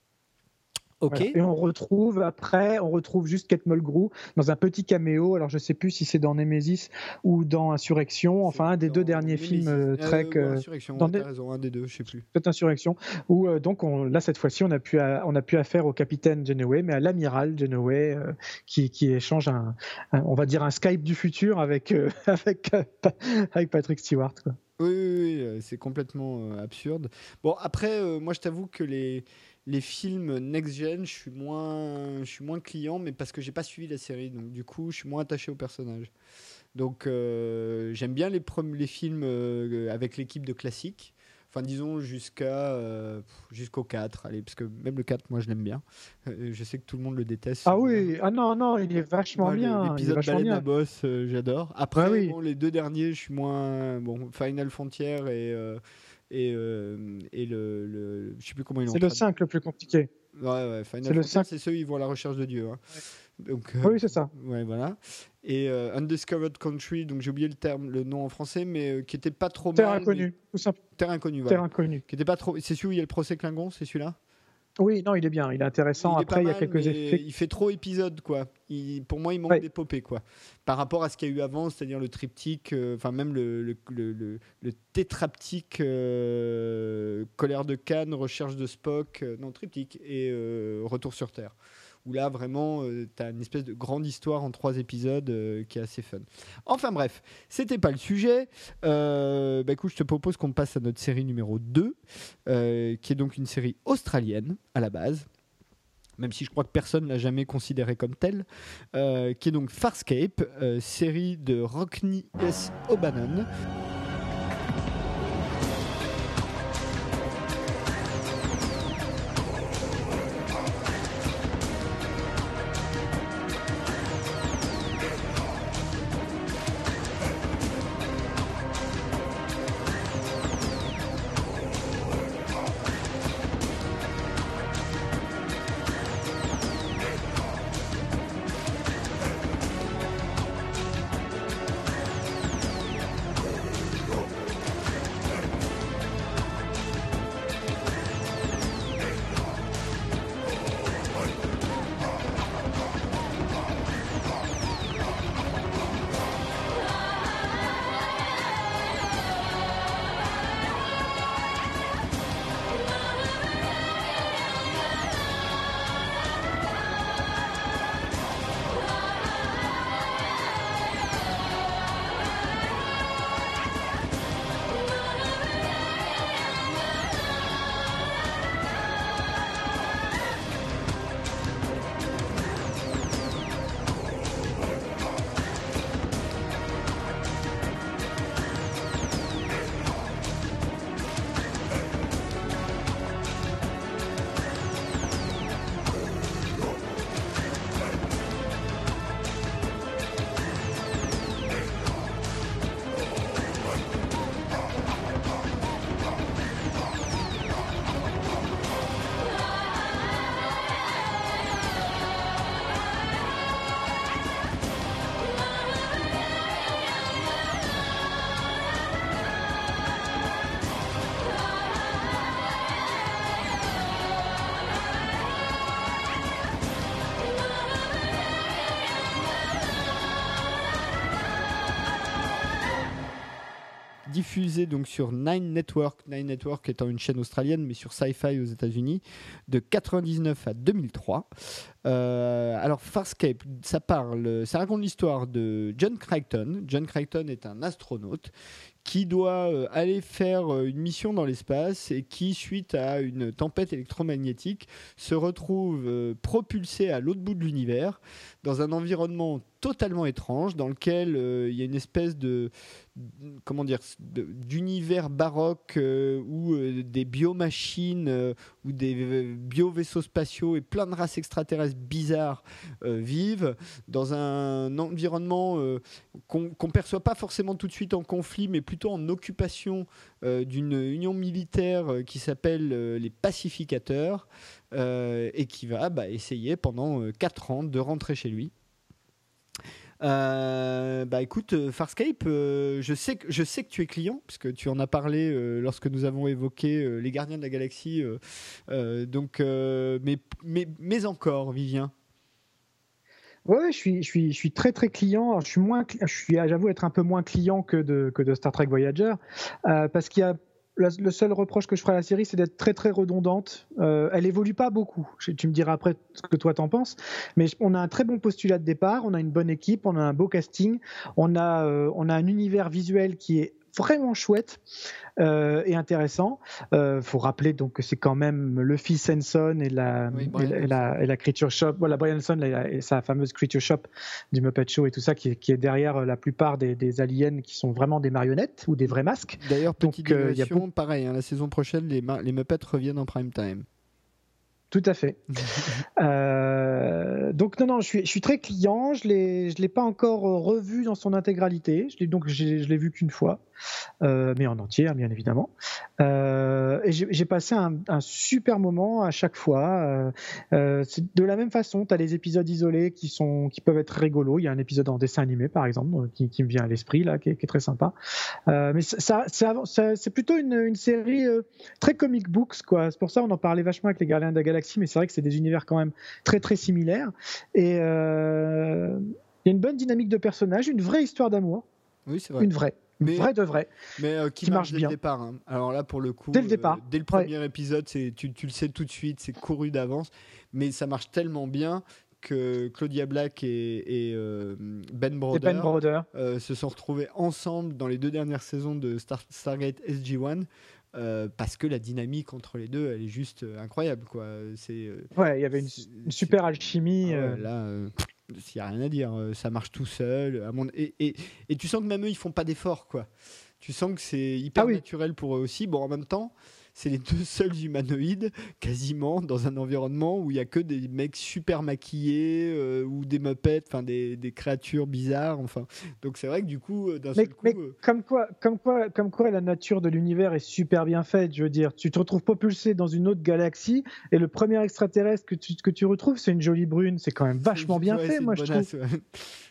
Et on retrouve après, on retrouve juste Kate Mulgrew dans un petit caméo. Alors je sais plus si c'est dans Nemesis ou dans Insurrection. Enfin un des deux derniers films euh, Trek. Euh, Insurrection. Dans raison, un des deux, je sais plus. Peut-être Insurrection. Où euh, donc on, là cette fois-ci on a pu on a pu affaire au capitaine Genoway, mais à l'amiral Genoway qui, qui échange un, on va dire un Skype du futur avec avec avec Patrick Stewart. Quoi. Oui, oui, oui c'est complètement absurde. Bon après, moi je t'avoue que les les films next-gen, je suis moins, je suis moins client, mais parce que j'ai pas suivi la série, donc du coup, je suis moins attaché au personnage. Donc, euh, j'aime bien les, les films euh, avec l'équipe de classique. Enfin, disons jusqu'à euh, jusqu'au 4, allez, parce que même le 4, moi, je l'aime bien. je sais que tout le monde le déteste. Ah oui, ah non, non, il est vachement bien. L'épisode Baleine à boss, j'adore. Après, ah les deux derniers, je suis moins. Bon, Final Frontier et et, euh, et le, le, je sais plus comment ils C'est le 5 le plus compliqué. Ouais, ouais, Final le 5. c'est ceux qui vont à la recherche de Dieu. Hein. Donc, euh, oui, c'est ça. Ouais, voilà. Et euh, Undiscovered Country, donc j'ai oublié le terme, le nom en français, mais qui était pas trop Terre inconnue. Terre inconnue, voilà. Terre inconnue. Qui était pas trop. C'est celui où il y a le procès Klingon, c'est celui-là? Oui, non, il est bien, il est intéressant. Après, il y a quelques effets. Il fait trop épisode, quoi. pour moi, il manque d'épopée, quoi. Par rapport à ce qu'il y a eu avant, c'est-à-dire le triptyque, euh, enfin, même le, le, le, le tétraptyque euh, colère de Cannes, recherche de Spock, euh, non, triptyque, et retour sur Terre où là vraiment euh, tu as une espèce de grande histoire en trois épisodes euh, qui est assez fun. Enfin bref, c'était pas le sujet. Euh, bah, écoute, je te propose qu'on passe à notre série numéro 2, qui est donc une série australienne à la base même si je crois que personne l'a jamais considérée comme telle, qui est donc Farscape, série de Rockney S. O'Bannon. Donc sur Nine Network, Nine Network étant une chaîne australienne, mais sur Sci-Fi aux États-Unis, de 99 à 2003. Euh, alors Farscape, ça parle, ça raconte l'histoire de John Crichton. John Crichton est un astronaute qui doit euh, aller faire euh, une mission dans l'espace et qui, suite à une tempête électromagnétique, se retrouve propulsé à l'autre bout de l'univers dans un environnement totalement étrange dans lequel il y a une espèce de, comment dire d'univers baroque euh, où des biomachines ou des bio-vaisseaux spatiaux et plein de races extraterrestres bizarres vivent dans un environnement qu'on ne perçoit pas forcément tout de suite en conflit, mais plutôt en occupation d'une union militaire qui s'appelle les pacificateurs et qui va bah, essayer pendant 4 ans de rentrer chez lui. Euh, bah écoute, euh, Farscape, euh, je, sais que, je sais que tu es client, puisque tu en as parlé lorsque nous avons évoqué les Gardiens de la Galaxie. donc, mais, mais, mais encore, Vivien. Ouais, je suis, je suis, je suis très très client. je suis moins, je suis, j'avoue être un peu moins client que de, que de Star Trek Voyager, parce qu'il y a le seul reproche que je ferai à la série, c'est d'être très très redondante. Euh, elle évolue pas beaucoup. Tu me diras après ce que toi t'en penses. Mais on a un très bon postulat de départ, on a une bonne équipe, on a un beau casting, on a, euh, on a un univers visuel qui est vraiment chouette euh, et intéressant. Il euh, faut rappeler donc que c'est quand même le fils Henson et la, et, la, et la, Creature Shop, voilà, Brian Henson et, sa fameuse Creature Shop du Muppet Show et tout ça, qui, qui est derrière la plupart des, des, aliens qui sont vraiment des marionnettes ou des vrais masques. D'ailleurs, petite euh, y a pareil, hein, la saison prochaine, les, les Muppets reviennent en prime time. Tout à fait. euh, donc non, non, je suis, je suis très client. Je je l'ai pas encore revu dans son intégralité. Je donc je l'ai vu qu'une fois. Euh, mais en entier, hein, bien évidemment. Euh, et j'ai passé un, super moment à chaque fois. Euh, de la même façon, tu as les épisodes isolés qui, sont, qui peuvent être rigolos. Il y a un épisode en dessin animé, par exemple, qui, me vient à l'esprit, là, qui est, très sympa. mais ça, c'est plutôt une, série très comic books, quoi. C'est pour ça qu'on en parlait vachement avec les Gardiens de la Galaxie, mais c'est vrai que c'est des univers quand même très, très similaires. Et il y a une bonne dynamique de personnages, une vraie histoire d'amour. Oui, c'est vrai. Une vraie mais, vrai de vrai, mais euh, qui, marche, dès bien. le départ. Hein. Alors là, pour le coup, dès le départ, euh, dès le premier épisode, c'est tu, tu, le sais tout de suite, c'est couru d'avance, mais ça marche tellement bien que Claudia Black et, euh, Ben Broder, ben se sont retrouvés ensemble dans les deux dernières saisons de Stargate SG-1. parce que la dynamique entre les deux, elle est juste incroyable, quoi. C'est. ouais, il y avait une, super alchimie. Ah là, il n'y a rien à dire. Euh, ça marche tout seul. et, et, et, tu sens que même eux, ils font pas d'efforts, quoi. Tu sens que c'est hyper ah naturel pour eux aussi. Bon, en même temps, c'est les deux seuls humanoïdes quasiment dans un environnement où il y a que des mecs super maquillés euh, ou des muppets, enfin des, des, créatures bizarres. Enfin, donc c'est vrai que du coup, euh, d'un seul coup, mais comme quoi, comme quoi, comme quoi, la nature de l'univers est super bien faite. Je veux dire, tu te retrouves propulsé dans une autre galaxie et le premier extraterrestre que tu, que tu retrouves, c'est une jolie brune. C'est quand même vachement bien fait, moi je trouve.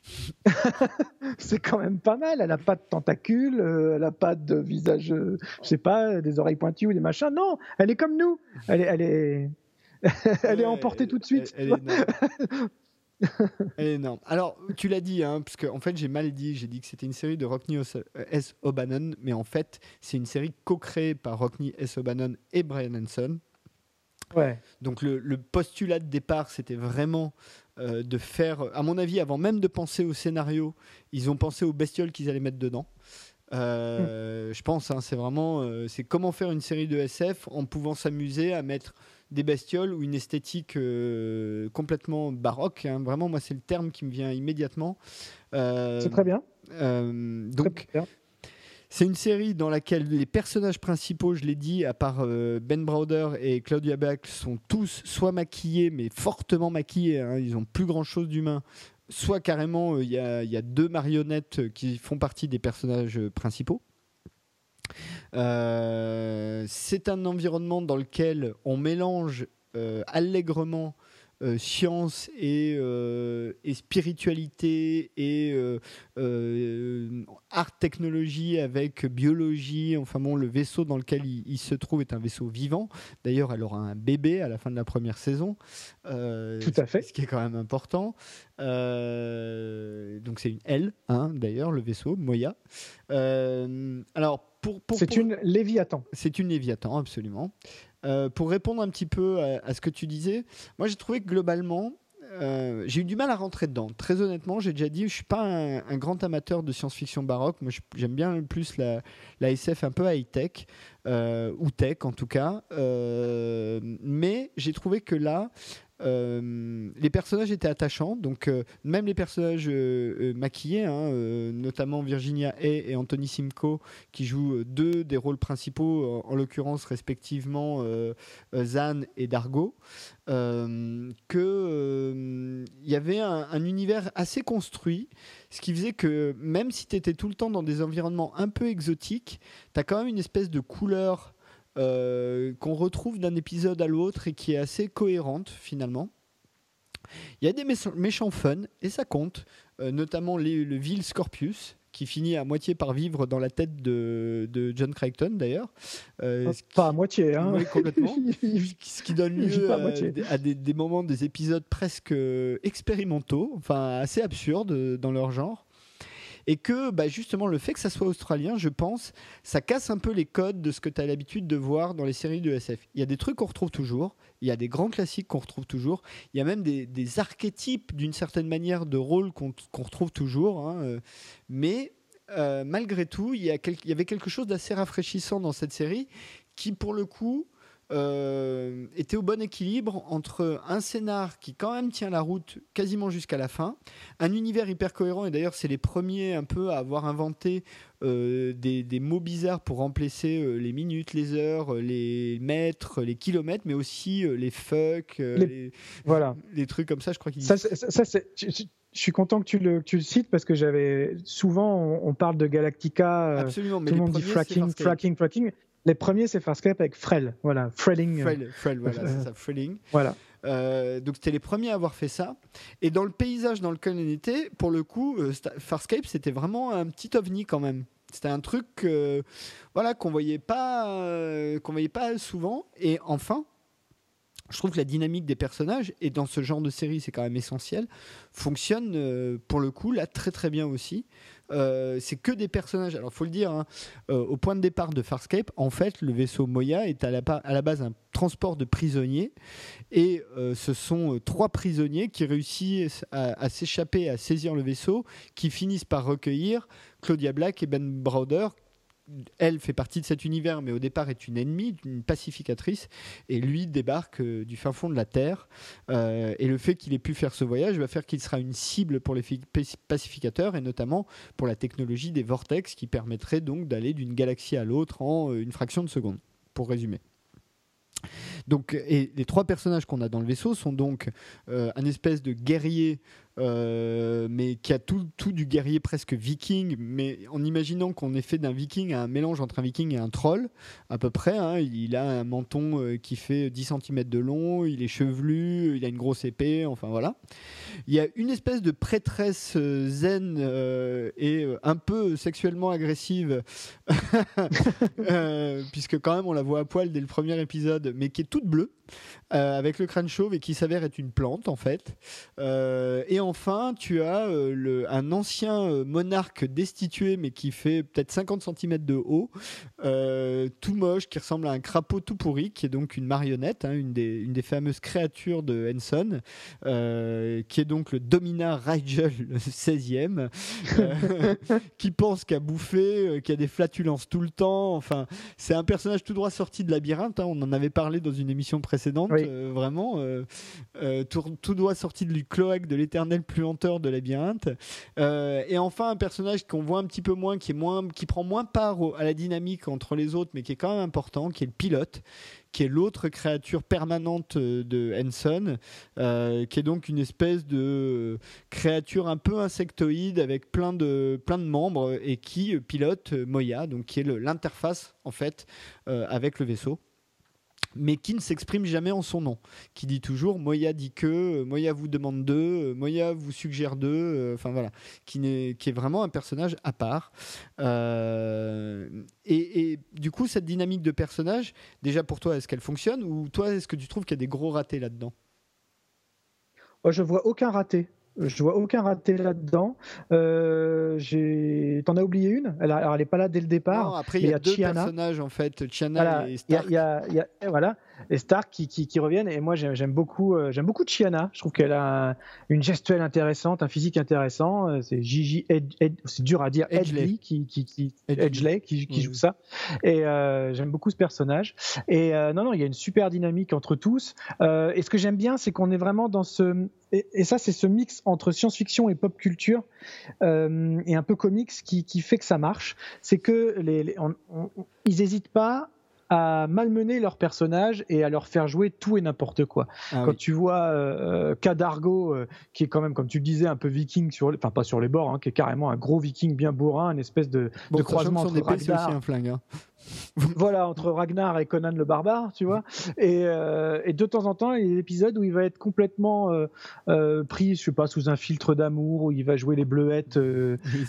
c'est quand même pas mal. Elle a pas de tentacules, euh, elle a pas de visage, je sais pas, des oreilles pointues ou des non, elle est comme nous. Elle est, elle est, elle est emportée tout de suite. Elle, est énorme. Alors, tu l'as dit, hein, parce qu'en en fait, j'ai mal dit. J'ai dit que c'était une série de Rockney S. O'Bannon, mais en fait, c'est une série co-créée par Rockney S. O'Bannon et Brian Hanson. Ouais. Donc, le, postulat de départ, c'était vraiment euh, de faire, à mon avis, avant même de penser au scénario, ils ont pensé aux bestioles qu'ils allaient mettre dedans. Euh, je pense, hein, c'est vraiment, euh, c'est comment faire une série de SF en pouvant s'amuser à mettre des bestioles ou une esthétique complètement baroque. Hein. Vraiment, moi, c'est le terme qui me vient immédiatement. c'est très bien. donc, c'est une série dans laquelle les personnages principaux, je l'ai dit, à part Ben Browder et Claudia Black, sont tous soit maquillés, mais fortement maquillés. Hein. ils ont plus grand chose d'humain soit carrément euh, il y, a deux marionnettes qui font partie des personnages principaux. Euh, c'est un environnement dans lequel on mélange euh, allègrement euh, science et, euh, et, spiritualité et euh, art technologie avec biologie. Enfin bon, le vaisseau dans lequel il, se trouve est un vaisseau vivant. D'ailleurs, elle aura un bébé à la fin de la première saison. Tout à fait. Ce qui est quand même important. donc c'est une L, hein, d'ailleurs, le vaisseau, Moya. alors, pour, pour, c'est une Léviathan. C'est une Léviathan, absolument. Euh, pour répondre un petit peu à, ce que tu disais, moi j'ai trouvé que globalement, euh, j'ai eu du mal à rentrer dedans. Très honnêtement, j'ai déjà dit, je suis pas un, grand amateur de science-fiction baroque. Moi, j'aime bien plus la, la, SF un peu high-tech, euh, ou tech en tout cas. mais j'ai trouvé que là, les personnages étaient attachants, donc même les personnages maquillés, hein, notamment Virginia Hay et Anthony Simcoe, qui jouent deux des rôles principaux, en, l'occurrence respectivement Zan et Dargo, qu'il y avait un, un univers assez construit ce qui faisait que même si tu étais tout le temps dans des environnements un peu exotiques, tu as quand même une espèce de couleur euh, qu'on retrouve d'un épisode à l'autre et qui est assez cohérente finalement. Il y a des méchants fun et ça compte, euh, notamment le vil Scorpius qui finit à moitié par vivre dans la tête de, John Crichton d'ailleurs. Euh, pas à moitié, hein. Oui, complètement. ce qui donne lieu à, des, des, moments, des épisodes presque expérimentaux, enfin assez absurdes dans leur genre et que bah, justement le fait que ça soit australien, je pense, ça casse un peu les codes de ce que tu as l'habitude de voir dans les séries de SF. Il y a des trucs qu'on retrouve toujours, il y a des grands classiques qu'on retrouve toujours, il y a même des, archétypes d'une certaine manière de rôle qu'on retrouve toujours, hein, euh, mais euh, malgré tout, il y avait quelque chose d'assez rafraîchissant dans cette série qui, pour le coup, euh, était au bon équilibre entre un scénar qui quand même tient la route quasiment jusqu'à la fin, un univers hyper cohérent, et d'ailleurs c'est les premiers un peu à avoir inventé euh, des, mots bizarres pour remplacer euh, les minutes, les heures, les mètres, les kilomètres, mais aussi les fuck, les, voilà. les trucs comme ça, je crois qu'il ça, ça, je suis content que tu le, tu le cites parce que j'avais souvent on, parle de Galactica, Absolument, mais tout le monde dit fracking, fracking, fracking. Les premiers, c'est Farscape avec Frel, voilà, Frelling. Frel, voilà, c'est ça, Frelling. Voilà. Euh, donc c'était les premiers à avoir fait ça. Et dans le paysage dans lequel on était, pour le coup, euh, Farscape, c'était vraiment un petit ovni quand même. C'était un truc, euh, voilà, qu'on voyait pas, qu'on voyait pas souvent. Et enfin, je trouve que la dynamique des personnages, et dans ce genre de série c'est quand même essentiel, fonctionne pour le coup là très très bien aussi. Euh, c'est que des personnages. Alors, faut le dire, hein, euh, au point de départ de Farscape, en fait, le vaisseau Moya est à la, base un transport de prisonniers. Et euh, ce sont trois prisonniers qui réussissent à s'échapper, à saisir le vaisseau, qui finissent par recueillir Claudia Black et Ben Browder, elle fait partie de cet univers, mais au départ est une ennemie, une pacificatrice, et lui débarque euh, du fin fond de la Terre. Euh, et le fait qu'il ait pu faire ce voyage va faire qu'il sera une cible pour les pacificateurs, et notamment pour la technologie des vortex, qui permettrait donc d'aller d'une galaxie à l'autre en euh, une fraction de seconde, pour résumer. Donc, et les trois personnages qu'on a dans le vaisseau sont donc un espèce de guerrier euh, mais qui a tout, du guerrier presque viking, mais en imaginant qu'on est fait d'un viking à un mélange entre un viking et un troll, à peu près. Hein. il a un menton euh, qui fait 10 cm de long, il est chevelu, il a une grosse épée, enfin voilà. Il y a une espèce de prêtresse euh, zen et un peu sexuellement agressive, puisque quand même on la voit à poil dès le premier épisode, mais qui est toute bleue. Avec le crâne chauve et qui s'avère être une plante en fait. et en enfin, tu as euh, le, un ancien euh, monarque destitué, mais qui fait peut-être 50 cm de haut, euh, tout moche, qui ressemble à un crapaud tout pourri, qui est donc une marionnette, hein, une, des, une, des, fameuses créatures de Henson, qui est donc le Dominar Rigel, le 16e, qui pense qu'à bouffer, qui a des flatulences tout le temps. Enfin, c'est un personnage tout droit sorti de Labyrinthe. Hein, on en avait parlé dans une émission précédente, vraiment. Tout, tout, droit sorti du cloaque de l'éternel plus lenteur de labyrinthe. Euh, et enfin, un personnage qu'on voit un petit peu moins, qui, est moins, qui prend moins part à la dynamique entre les autres, mais qui est quand même important, qui est le pilote qui est l'autre créature permanente euh, de Henson, euh, qui est donc une espèce de créature un peu insectoïde avec plein de, plein de membres et qui pilote Moya, donc qui est l'interface en fait avec le vaisseau mais qui ne s'exprime jamais en son nom, qui dit toujours Moya dit que, euh, Moya vous demande d'eux, euh, Moya vous suggère d'eux, euh, enfin voilà, qui, est, vraiment un personnage à part. et, du coup, cette dynamique de personnage, déjà pour toi, est-ce qu'elle fonctionne ou toi, est-ce que tu trouves qu'il y a des gros ratés là-dedans? Je vois aucun raté. Je vois aucun raté là-dedans. j'ai et t'en as oublié une? Elle, elle est pas là dès le départ. après, il y, a deux personnages en fait, Chiana et Stark. Il y a, y a, voilà, et Stark qui, qui, qui reviennent. Et moi, j'aime beaucoup, euh, j'aime beaucoup Chiana. Je trouve qu'elle a une gestuelle intéressante, un physique intéressant. Euh, c'est Gigi, c'est dur à dire, Edgley qui, qui, Edgley. qui, qui joue ça. Et euh, j'aime beaucoup ce personnage. Et non, non, il y a une super dynamique entre tous. et ce que j'aime bien, c'est qu'on est vraiment dans ce, et, ça, c'est ce mix entre science-fiction et pop culture et un peu comics qui, qui, fait que ça marche. C'est que les, ils n'hésitent pas à malmener leurs personnages et à leur faire jouer tout et n'importe quoi. Ah quand tu vois euh, Cadargo, euh, qui est quand même, comme tu le disais, un peu viking, sur, enfin pas sur les bords, hein, qui est carrément un gros viking bien bourrin, une espèce de, de croisement entre. Aussi un flingue, hein. voilà, entre Ragnar et Conan le barbare, tu vois. Et, euh, et, de temps en temps, il y a des épisodes où il va être complètement euh, pris, je sais pas, sous un filtre d'amour, où il va jouer les bleuettes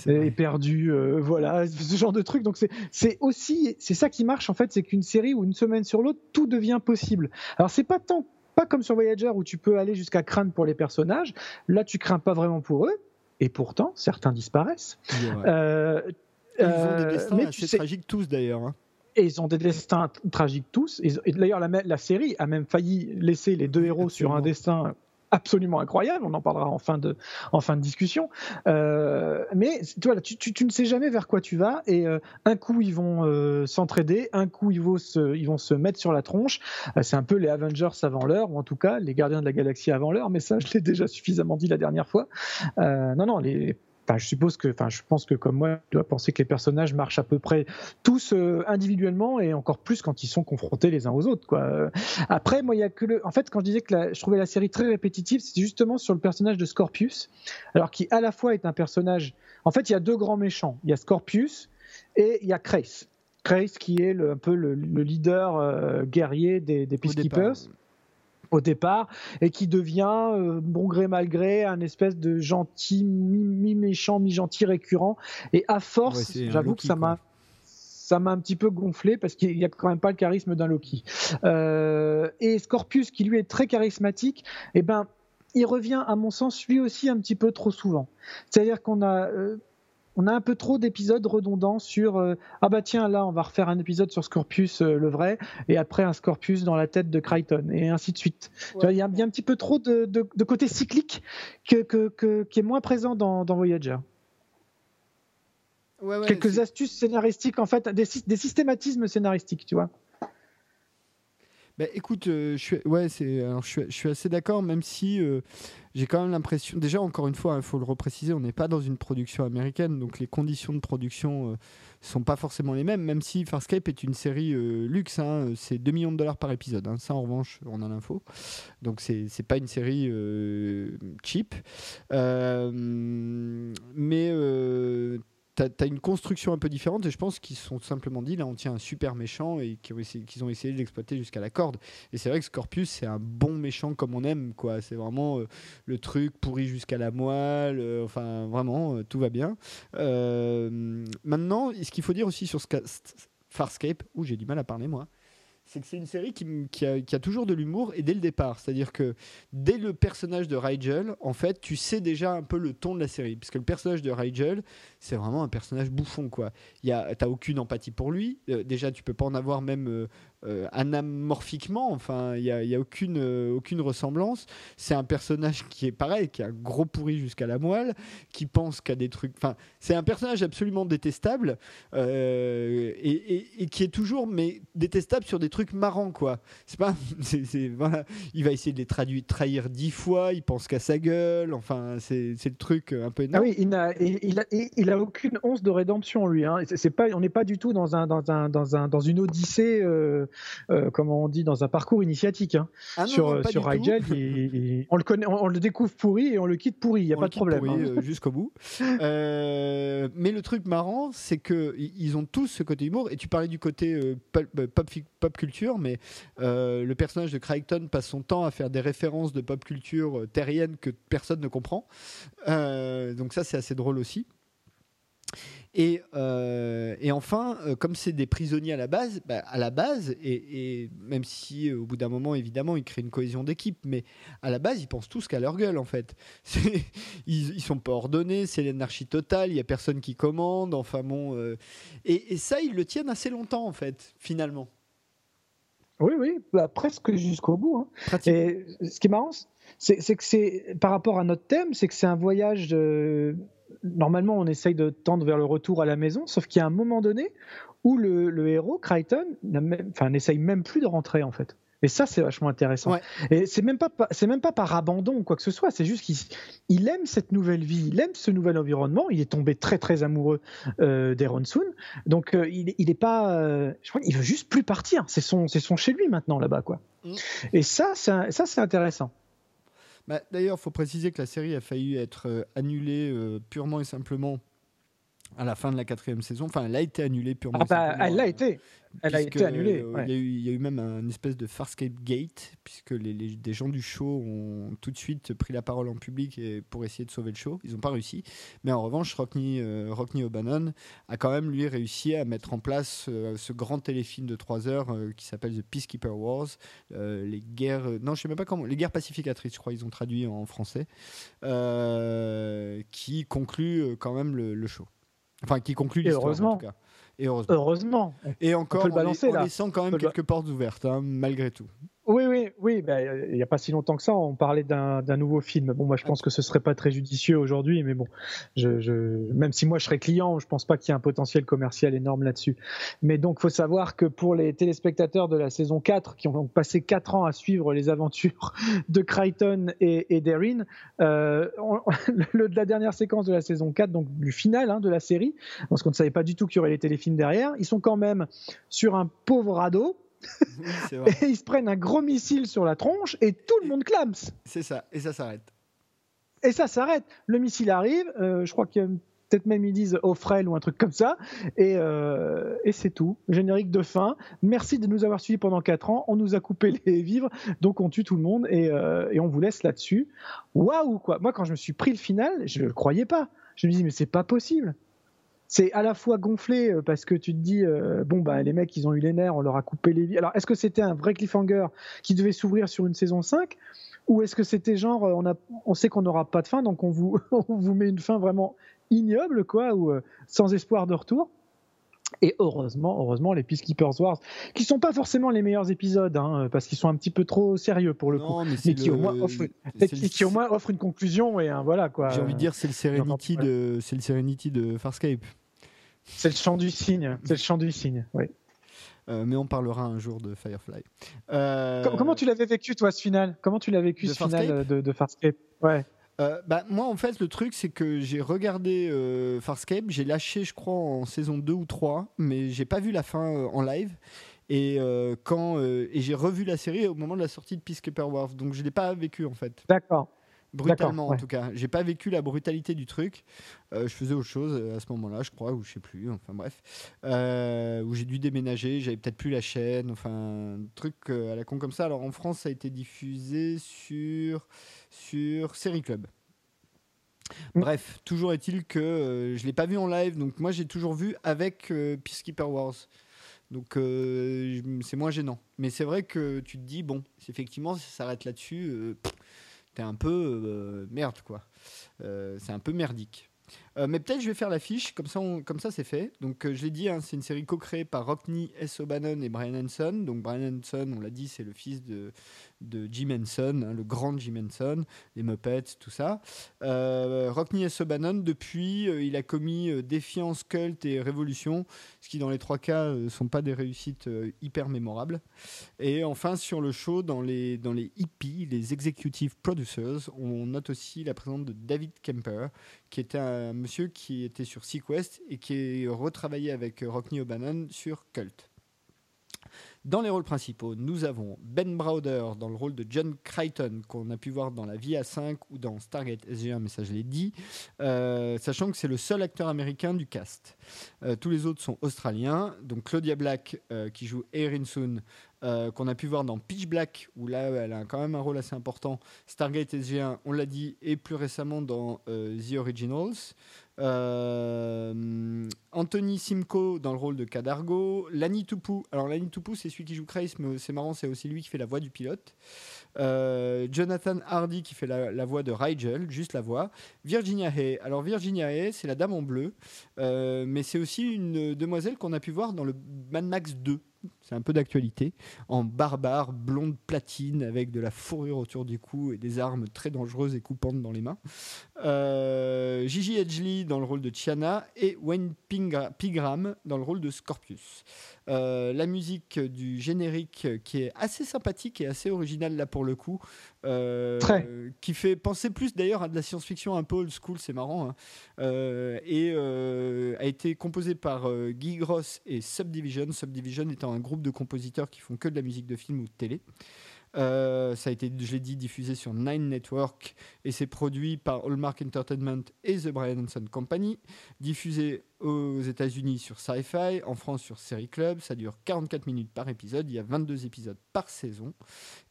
et perdu, voilà, ce genre de truc. Donc c'est aussi, c'est ça qui marche en fait, c'est qu'une série où une semaine sur l'autre, tout devient possible. Alors c'est pas tant pas comme sur Voyager où tu peux aller jusqu'à craindre pour les personnages. Là, tu crains pas vraiment pour eux. Et pourtant, certains disparaissent. Euh, ils ont des euh, destins assez tragiques tous d'ailleurs. Hein. Et ils ont des destins tragiques tous. Et d'ailleurs, la, la, série a même failli laisser les deux héros sur un destin absolument incroyable. On en parlera en fin de, en fin de discussion. Euh, mais tu, vois, tu, tu, ne sais jamais vers quoi tu vas. Et euh, un coup, ils vont euh, s'entraider. Un coup, ils vont, se, ils vont se mettre sur la tronche. c'est un peu les Avengers avant l'heure, ou en tout cas les Gardiens de la Galaxie avant l'heure. Mais ça, je l'ai déjà suffisamment dit la dernière fois. non, non, les je suppose que, enfin, je pense que comme moi, tu dois penser que les personnages marchent à peu près tous euh, individuellement et encore plus quand ils sont confrontés les uns aux autres, quoi. Après, moi, il y a que le. En fait, quand je disais que je trouvais la série très répétitive, c'était justement sur le personnage de Scorpius, alors qui à la fois est un personnage. En fait, il y a deux grands méchants. Il y a Scorpius et il y a Krace. Krace qui est un peu le, leader euh, guerrier des, des Peacekeepers au départ et qui devient euh, bon gré mal gré un espèce de gentil mi méchant mi gentil récurrent et à force j'avoue que ça m'a ça m'a un petit peu gonflé parce qu'il n'y a quand même pas le charisme d'un Loki. Euh, et Scorpius, qui lui est très charismatique, eh ben, il revient, à mon sens, lui aussi un petit peu trop souvent. C'est-à-dire qu'on a, euh, on a un peu trop d'épisodes redondants sur euh, ah bah tiens là on va refaire un épisode sur Scorpius euh, le vrai et après un Scorpius dans la tête de Crichton et ainsi de suite. Il y, a un petit peu trop de, côté cyclique que, qui est moins présent dans, Voyager. Quelques astuces scénaristiques en fait, des, des systématismes scénaristiques, tu vois. Bah, écoute, euh, je, suis, ouais, c'est, alors, je, suis, assez d'accord, même si euh, j'ai quand même l'impression. Déjà, encore une fois, il faut le repréciser, on n'est pas dans une production américaine, donc les conditions de production euh, sont pas forcément les mêmes, même si Farscape est une série luxe, hein, c'est 2 millions de dollars par épisode. Hein, ça, en revanche, on a l'info. Donc, c'est, c'est pas une série cheap. mais tu as, une construction un peu différente et je pense qu'ils se sont simplement dit là on tient un super méchant et qu'ils ont essayé, de l'exploiter jusqu'à la corde. Et c'est vrai que Scorpius c'est un bon méchant comme on aime quoi. C'est vraiment euh, le truc pourri jusqu'à la moelle. Euh, enfin vraiment euh, tout va bien. maintenant, ce qu'il faut dire aussi sur Farscape, où j'ai du mal à parler moi c'est que c'est une série qui, a, toujours de l'humour et dès le départ. C'est-à-dire que dès le personnage de Rigel, en fait, tu sais déjà un peu le ton de la série. Parce que le personnage de Rigel, c'est vraiment un personnage bouffon, quoi. T'as aucune empathie pour lui. Euh, déjà, tu peux pas en avoir même euh, euh, anamorphiquement, enfin, il n'y a, y a aucune, euh, aucune ressemblance. C'est un personnage qui est pareil, qui a gros pourri jusqu'à la moelle, qui pense qu'à des trucs. Enfin, c'est un personnage absolument détestable euh, et, qui est toujours, mais détestable sur des trucs marrants, quoi. C'est pas. il va essayer de les traduire, trahir dix fois, il pense qu'à sa gueule, enfin, c'est le truc un peu énorme. Ah oui, il n'a il a, il a aucune once de rédemption, lui. Hein. Pas, on n'est pas du tout dans, un, dans, un, dans, un, dans une odyssée. Euh, comment on dit, dans un parcours initiatique. Hein. Ah sur euh, sur Rigel, on, le connaît, on, le découvre pourri et on le quitte pourri, il n'y a pas de problème. Hein. euh, jusqu'au bout. mais le truc marrant, c'est qu'ils ont tous ce côté humour, et tu parlais du côté pop, pop, culture, mais le personnage de Crichton passe son temps à faire des références de pop culture terrienne que personne ne comprend. donc ça, c'est assez drôle aussi. Et, euh, et enfin, euh, comme c'est des prisonniers à la base, bah, à la base, et, et même si euh, au bout d'un moment, évidemment, ils créent une cohésion d'équipe, mais à la base, ils pensent tous qu'à leur gueule, en fait. Ils, ils sont pas ordonnés, c'est l'anarchie totale, il y a personne qui commande, enfin bon. euh, et, et ça, ils le tiennent assez longtemps, en fait, finalement. Oui, oui, bah, presque jusqu'au bout. hein. Et ce qui est marrant, c'est que c'est par rapport à notre thème, c'est que c'est un voyage. euh, normalement, on essaye de tendre vers le retour à la maison, sauf qu'il y a un moment donné où le, le héros, Crichton, n'a même- n'essaye même plus de rentrer en fait. Et ça, c'est vachement intéressant. Ouais. Et c'est même pas, pa- c'est même pas par abandon ou quoi que ce soit. C'est juste qu'il il aime cette nouvelle vie, il aime ce nouvel environnement. Il est tombé très très amoureux euh, d'Aaron Soon. Donc euh, il, il est pas, euh, je crois qu'il veut juste plus partir. C'est son, c'est son chez lui maintenant là-bas quoi. Mm. Et ça, ça c'est intéressant. Bah, D'ailleurs, il faut préciser que la série a failli être euh, annulée euh, purement et simplement à la fin de la quatrième saison. Enfin, elle a été annulée purement Ah bah, elle l'a euh, été. Elle a été annulée. ouais. Il y, a eu- il y a eu même un espèce de Farscape Gate, puisque les, les- des gens du show ont tout de suite pris la parole en public et, pour essayer de sauver le show. Ils n'ont pas réussi. Mais en revanche, Rockney, euh, Rockney O'Bannon a quand même, lui, réussi à mettre en place euh, ce grand téléfilm de 3 heures euh, qui s'appelle The Peacekeeper Wars. les guerres. Non, je sais même pas comment. Les guerres pacificatrices, je crois, ils ont traduit en français. qui conclut quand même le, le show. Enfin, qui conclut l'histoire. en heureusement. tout cas. Et heureusement. Heureusement. Et encore, le en balancer, en là. laissant quand On même quelques portes ouvertes, hein, malgré tout. Oui, oui. bah, Il n'y a pas si longtemps que ça, on parlait d'un nouveau film. Bon, moi, je pense que ce serait pas très judicieux aujourd'hui, mais bon, même si moi je serais client, je pense pas qu'il y ait un potentiel commercial énorme là-dessus. Mais donc, faut savoir que pour les téléspectateurs de la saison 4, qui ont donc passé 4 ans à suivre les aventures de Crichton et, et d'Erin, euh, la dernière séquence de la saison 4, donc du final hein, de la série, parce qu'on ne savait pas du tout qu'il y aurait les téléfilms derrière, ils sont quand même sur un pauvre radeau Oui, c'est vrai. et ils se prennent un gros missile sur la tronche et tout le monde clame. c'est ça. Et ça s'arrête. Et ça s'arrête. Le missile arrive, euh, je crois qu'il y a peut-être même ils disent au frêle ou un truc comme ça, et, euh, et c'est tout. Générique de fin. Merci de nous avoir suivis pendant 4 ans. On nous a coupé les vivres, donc on tue tout le monde et, euh, et on vous laisse là-dessus. Waouh quoi Moi quand je me suis pris le final, je ne le croyais pas. Je me dis mais c'est pas possible. C'est à la fois gonflé euh, parce que tu te dis euh, bon bah les mecs ils ont eu les nerfs, on leur a coupé les vies. Alors est-ce que c'était un vrai cliffhanger qui devait s'ouvrir sur une saison 5 ou est-ce que c'était genre euh, on a on sait qu'on n'aura pas de fin donc on vous on vous met une fin vraiment ignoble quoi ou euh, sans espoir de retour? Et heureusement, heureusement, les Peacekeepers Wars, qui sont pas forcément les meilleurs épisodes, hein, parce qu'ils sont un petit peu trop sérieux pour le coup, Non, mais mais qui, au moins offrent, qui, le- qui au moins offrent une conclusion et un voilà quoi. J'ai envie de dire, c'est le Serenity de, c'est le Serenity de Farscape. C'est le chant du cygne, c'est le chant du cygne. Oui. Euh, mais on parlera un jour de Firefly. Euh, Com- Comment tu l'avais vécu toi ce final? Comment tu l'as vécu De ce final Farscape? euh, de, de Farscape? Ouais. Euh, bah, moi, en fait, le truc, c'est que j'ai regardé Farscape, j'ai lâché, je crois, en saison 2 ou 3, mais j'ai pas vu la fin en live. Et, quand, et j'ai revu la série au moment de la sortie de Peacekeeper Wars. Donc, je l'ai pas vécu, en fait. D'accord. Brutalement, ouais. en tout cas. J'ai pas vécu la brutalité du truc. Euh, je faisais autre chose euh, à ce moment-là, je crois, ou je sais plus. Enfin, bref. Euh, où j'ai dû déménager, j'avais peut-être plus la chaîne. Enfin, un truc euh, à la con comme ça. Alors, en France, ça a été diffusé sur, sur Série Club. Mm. Bref, toujours est-il que euh, je l'ai pas vu en live, donc moi j'ai toujours vu avec Peacekeeper Wars. Donc c'est moins gênant. Mais c'est vrai que tu te dis, bon, effectivement ça s'arrête là-dessus, pff, t'es un peu euh, merde quoi. Euh, c'est un peu merdique. Euh, mais peut-être je vais faire l'affiche, comme ça, comme ça c'est fait. Donc euh, je l'ai dit, hein, c'est une série co-créée par Rockney S. O'Bannon et Brian Henson. Donc Brian Henson, on l'a dit, c'est le fils de, Jim Henson, hein, le grand Jim Henson, les Muppets, tout ça. Euh, Rockney S. O'Bannon, depuis, euh, il a commis Défiance, Cult et Révolution, ce qui dans les trois cas ne sont pas des réussites hyper mémorables. Et enfin, sur le show, dans les, dans les EP, les Executive Producers, on note aussi la présence de David Kemper, qui était un monsieur qui était sur Sequest et qui est retravaillé avec euh, Rockney O'Bannon sur Cult. Dans les rôles principaux, nous avons Ben Browder dans le rôle de John Crichton, qu'on a pu voir dans La Vie à 5 ou dans Stargate SG1, mais ça je l'ai dit, euh, sachant que c'est le seul acteur américain du cast. Euh, tous les autres sont australiens, donc Claudia Black qui joue Erin Soon, euh, qu'on a pu voir dans Pitch Black, où là elle a quand même un rôle assez important, Stargate SG1, on l'a dit, et plus récemment dans euh, The Originals. Euh, Anthony Simcoe dans le rôle de Kadargo. Lani Tupu. Alors, Lani Tupu, c'est celui qui joue Chris, mais c'est marrant, c'est aussi lui qui fait la voix du pilote. Jonathan Hardy qui fait la, voix de Rigel, juste la voix. Virginia Hay. Alors, Virginia Hay, c'est la dame en bleu, mais c'est aussi une demoiselle qu'on a pu voir dans le Mad Max 2 c'est un peu d'actualité, en barbare, blonde platine, avec de la fourrure autour du cou et des armes très dangereuses et coupantes dans les mains. Euh, Gigi Edgley dans le rôle de Chiana et Wayne Pigram dans le rôle de Scorpius. Euh, la musique du générique qui est assez sympathique et assez originale là pour le coup, euh, qui fait penser plus d'ailleurs à de la science-fiction un peu old school, c'est marrant, hein. et a été composée par Guy Gross et Subdivision, Subdivision étant un groupe de compositeurs qui font que de la musique de film ou de télé. Euh, ça a été, je l'ai dit, diffusé sur Nine Network et c'est produit par Hallmark Entertainment et The Brian Hanson Company. Diffusé aux États-Unis sur Sci-Fi, en France sur Série Club. Ça dure 44 minutes par épisode. Il y a 22 épisodes par saison.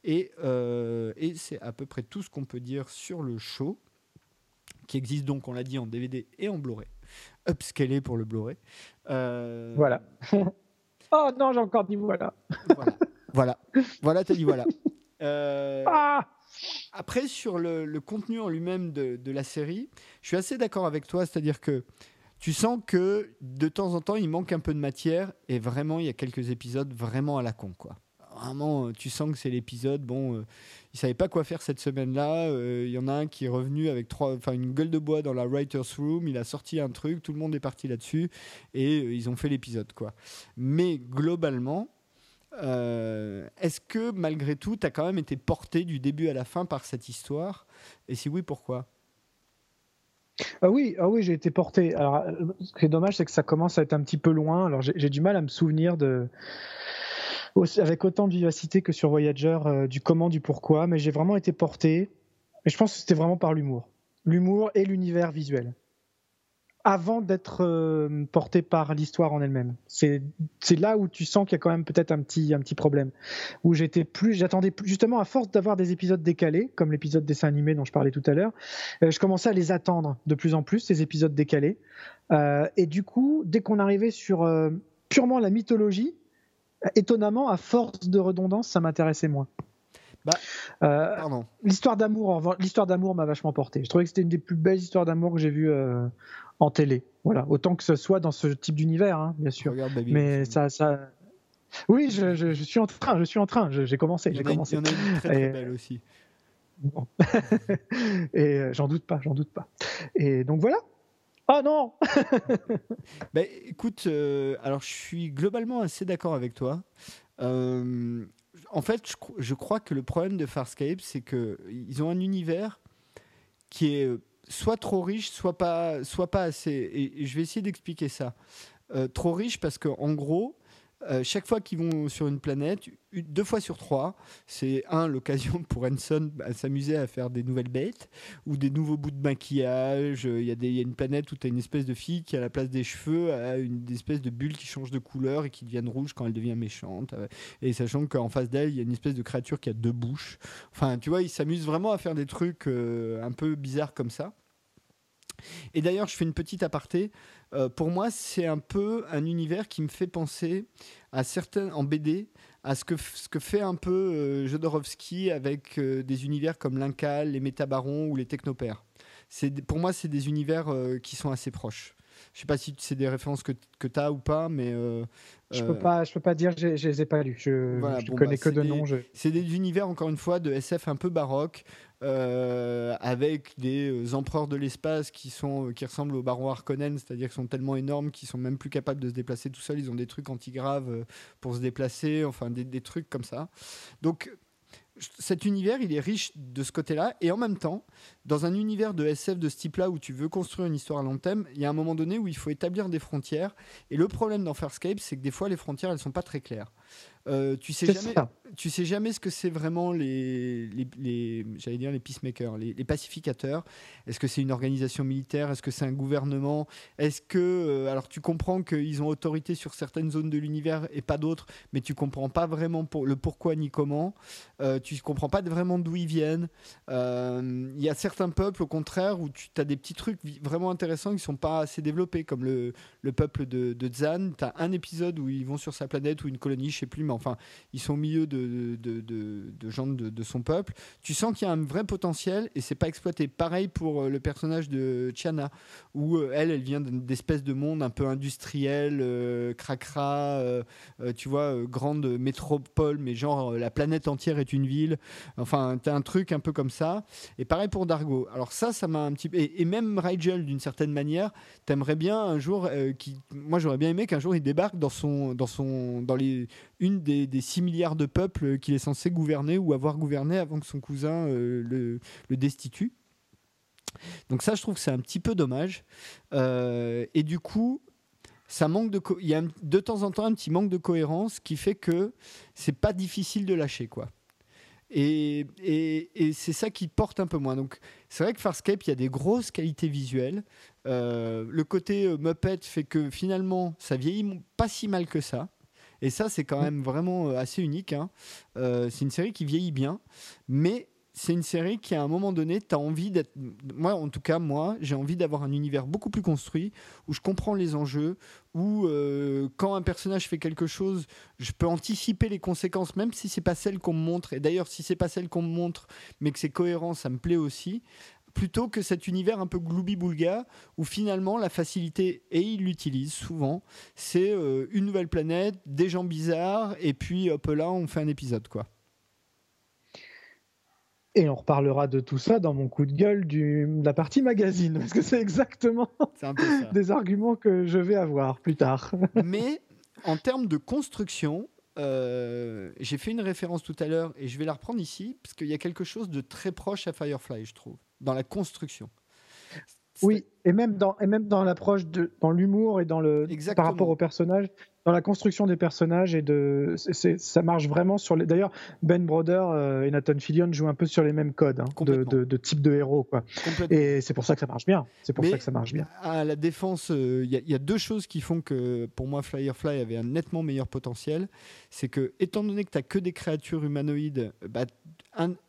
Et, euh, et c'est à peu près tout ce qu'on peut dire sur le show, qui existe donc, on l'a dit, en DVD et en Blu-ray. Upscalé pour le Blu-ray. Euh, voilà. Oh non, j'ai encore dit voilà. Voilà, voilà, voilà t'as dit voilà. Euh, ah après, sur le, contenu en lui-même de, la série, je suis assez d'accord avec toi, c'est-à-dire que tu sens que de temps en temps, il manque un peu de matière et vraiment, il y a quelques épisodes vraiment à la con, quoi. Vraiment, tu sens que c'est l'épisode, bon, euh, ils savaient pas quoi faire cette semaine-là. Euh, il y en a un qui est revenu avec trois, enfin une gueule de bois dans la writers room. Il a sorti un truc, tout le monde est parti là-dessus et euh, ils ont fait l'épisode quoi. Mais globalement, euh, est-ce que malgré tout, tu as quand même été porté du début à la fin par cette histoire? Et si oui, pourquoi? Ah oui, ah oui, j'ai été porté. Alors, ce qui est dommage, c'est que ça commence à être un petit peu loin. Alors, j'ai du mal à me souvenir de, avec autant de vivacité que sur Voyager, euh, du comment, du pourquoi, mais j'ai vraiment été porté. Et je pense que c'était vraiment par l'humour. L'humour et l'univers visuel. Avant d'être euh, porté par l'histoire en elle-même. C'est là où tu sens qu'il y a quand même peut-être un petit, un petit problème. Où j'étais plus, j'attendais plus, justement, à force d'avoir des épisodes décalés, comme l'épisode dessin animé dont je parlais tout à l'heure, euh, je commençais à les attendre de plus en plus, ces épisodes décalés. et du coup, dès qu'on arrivait sur purement la mythologie, étonnamment, à force de redondance, ça m'intéressait moins. Bah, euh, l'histoire d'amour, l'histoire d'amour m'a vachement porté. Je trouvais que c'était une des plus belles histoires d'amour que j'ai vues euh, en télé. Voilà, autant que ce soit dans ce type d'univers, hein, bien sûr. Mais ça, ça, oui, je, suis en train, je suis en train. J'ai commencé, j'ai commencé. Il y en a une très, très belle aussi. et euh, j'en doute pas, j'en doute pas. Et donc voilà, Oh non ben, Écoute, euh, alors je suis globalement assez d'accord avec toi. Euh, en fait, je, crois que le problème de Farscape, c'est qu'ils ont un univers qui est soit trop riche, soit pas, soit pas assez. Et, je vais essayer d'expliquer ça. Euh, trop riche parce qu'en gros, euh, chaque fois qu'ils vont sur une planète, deux fois sur trois, c'est un l'occasion pour Hanson à s'amuser à faire des nouvelles bêtes ou des nouveaux bouts de maquillage. Il y, a une planète où tu as une espèce de fille qui, à la place des cheveux, a une espèce de bulle qui change de couleur et qui devient rouge quand elle devient méchante. Euh, et sachant qu'en face d'elle, il y a une espèce de créature qui a deux bouches. Enfin, tu vois, ils s'amusent vraiment à faire des trucs euh, un peu bizarres comme ça. Et d'ailleurs, je fais une petite aparté. Euh, pour moi, c'est un peu un univers qui me fait penser à certains en BD à ce que, ce que fait un peu euh, Jodorowsky avec euh, des univers comme l'Incal, les Métabarons ou les Technopères. Pour moi, c'est des univers qui sont assez proches. Je sais pas si c'est des références que, que tu as ou pas, mais. Euh, je peux pas, je peux pas dire, je, les ai pas lus. Je, je connais bah, que de noms. C'est des univers encore une fois de SF un peu baroque, euh, avec des euh, empereurs de l'espace qui sont, qui ressemblent aux barons Harkonnen, c'est-à-dire qu'ils sont tellement énormes qu'ils sont même plus capables de se déplacer tout seuls. Ils ont des trucs antigraves pour se déplacer, enfin des, des trucs comme ça. Donc cet univers, il est riche de ce côté-là, et en même temps, dans un univers de SF de ce type-là où tu veux construire une histoire à long terme, il y a un moment donné où il faut établir des frontières. Et le problème dans Farscape, c'est que des fois, les frontières, elles sont pas très claires. Euh, tu sais jamais, tu sais jamais ce que c'est vraiment les, les, j'allais dire les peacemakers, les, pacificateurs. Est-ce que c'est une organisation militaire? Est-ce que c'est un gouvernement? Est-ce que, euh, alors tu comprends qu'ils ont autorité sur certaines zones de l'univers et pas d'autres, mais tu comprends pas vraiment pour, le pourquoi ni comment. Euh, tu comprends pas vraiment d'où ils viennent. Il y a certains peuples, au contraire, où tu as des petits trucs vraiment intéressants qui sont pas assez développés, comme le, le peuple de, de Zan. Tu as un épisode où ils vont sur sa planète ou une colonie, sais plus, mais enfin, ils sont au milieu de, gens de, son peuple. Tu sens qu'il y a un vrai potentiel et c'est pas exploité. Pareil pour le personnage de Tiana, où elle, elle vient d'espèces de monde un peu industriel, cracra, tu vois, grande métropole, mais genre la planète entière est une ville. Enfin, tu as un truc un peu comme ça. Et pareil pour Dargo. Alors ça, ça m'a un petit peu... Et, même Rigel, d'une certaine manière, t'aimerais bien un jour... Euh, qui... Moi, j'aurais bien aimé qu'un jour, il débarque dans, son, dans, son, dans les, une des, des 6 milliards de peuples qu'il est censé gouverner ou avoir gouverné avant que son cousin euh, le, destitue. Donc ça, je trouve que c'est un petit peu dommage. Euh, et du coup, ça manque de, il y a de temps en temps un petit manque de cohérence qui fait que c'est pas difficile de lâcher quoi. Et, et, c'est ça qui porte un peu moins. Donc c'est vrai que Farscape, il y a des grosses qualités visuelles. Euh, le côté Muppet fait que finalement, ça vieillit pas si mal que ça. Et ça, c'est quand même vraiment euh, assez unique. Hein. c'est une série qui vieillit bien, mais c'est une série qui, à un moment donné, tu as envie d'être. Moi, en tout cas, moi, j'ai envie d'avoir un univers beaucoup plus construit, où je comprends les enjeux, où euh, quand un personnage fait quelque chose, je peux anticiper les conséquences, même si c'est pas celle qu'on me montre. Et d'ailleurs, si c'est pas celle qu'on me montre, mais que c'est cohérent, ça me plaît aussi. Plutôt que cet univers un peu gloubi-boulga, où finalement la facilité, et il l'utilise souvent, c'est euh, une nouvelle planète, des gens bizarres, et puis hop là, on fait un épisode, quoi. Et on reparlera de tout ça dans mon coup de gueule du, de la partie magazine, parce que c'est exactement des arguments que je vais avoir plus tard. Mais en termes de construction, euh, j'ai fait une référence tout à l'heure et je vais la reprendre ici, parce qu'il y a quelque chose de très proche à Firefly, je trouve, dans la construction. Oui, et même dans, et même dans l'approche, dans l'humour et dans le, par rapport au personnage, dans la construction des personnages et de, ça marche vraiment sur les. D'ailleurs, Ben Broder euh, et Nathan Fillion jouent un peu sur les mêmes codes hein, de, de, type de héros, quoi. Et c'est pour ça que ça marche bien. C'est pour ça que ça marche bien. À la défense, il euh, y, a deux choses qui font que, pour moi, Firefly avait un nettement meilleur potentiel. C'est que, étant donné que tu as que des créatures humanoïdes, bah,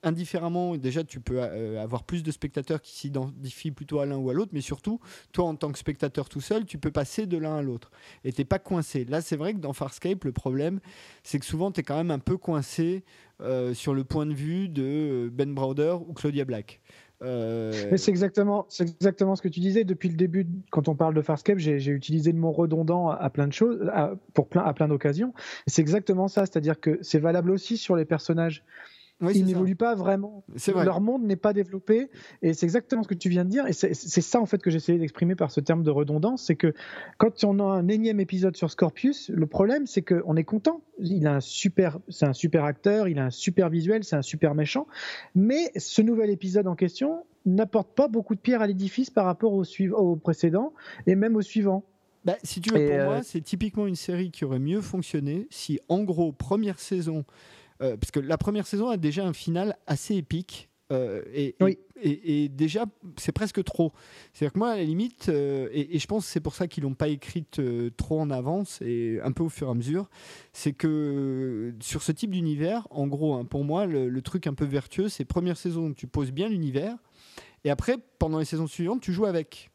indifféremment, déjà, tu peux euh, avoir plus de spectateurs qui s'identifient plutôt à l'un ou à l'autre, mais surtout, toi, en tant que spectateur tout seul, tu peux passer de l'un à l'autre. Et t'es pas coincé. Là, c'est vrai que dans Farscape, le problème, c'est que souvent, tu es quand même un peu coincé euh, sur le point de vue de euh, Ben Browder ou Claudia Black. C'est exactement, exactement ce que tu disais depuis le début. Quand on parle de Farscape, j'ai utilisé le mot redondant à plein de choses, pour plein, à plein d'occasions. C'est exactement ça, c'est-à-dire que c'est valable aussi sur les personnages ils n'évoluent pas vraiment. Leur monde n'est pas développé. Et c'est exactement ce que tu viens de dire. Et c'est ça, en fait, que j'essayais d'exprimer par ce terme de redondance. C'est que quand on a un énième épisode sur Scorpius, le problème, c'est qu'on est content. Il a un super, c'est un super acteur, il a un super visuel, c'est un super méchant. Mais ce nouvel épisode en question n'apporte pas beaucoup de pierres à l'édifice par rapport au, au précédent et même au suivant. Bah, si tu veux, pour moi, euh, c'est typiquement une série qui aurait mieux fonctionné si, en gros, première saison, euh, parce que la première saison a déjà un final assez épique. Euh, et, et, déjà, c'est presque trop. C'est-à-dire que moi, à la limite, euh, et, je pense que c'est pour ça qu'ils l'ont pas écrite trop en avance et un peu au fur et à mesure, c'est que sur ce type d'univers, en gros, hein, pour moi, le, truc un peu vertueux, c'est première saison, tu poses bien l'univers, et après, pendant les saisons suivantes, tu joues avec.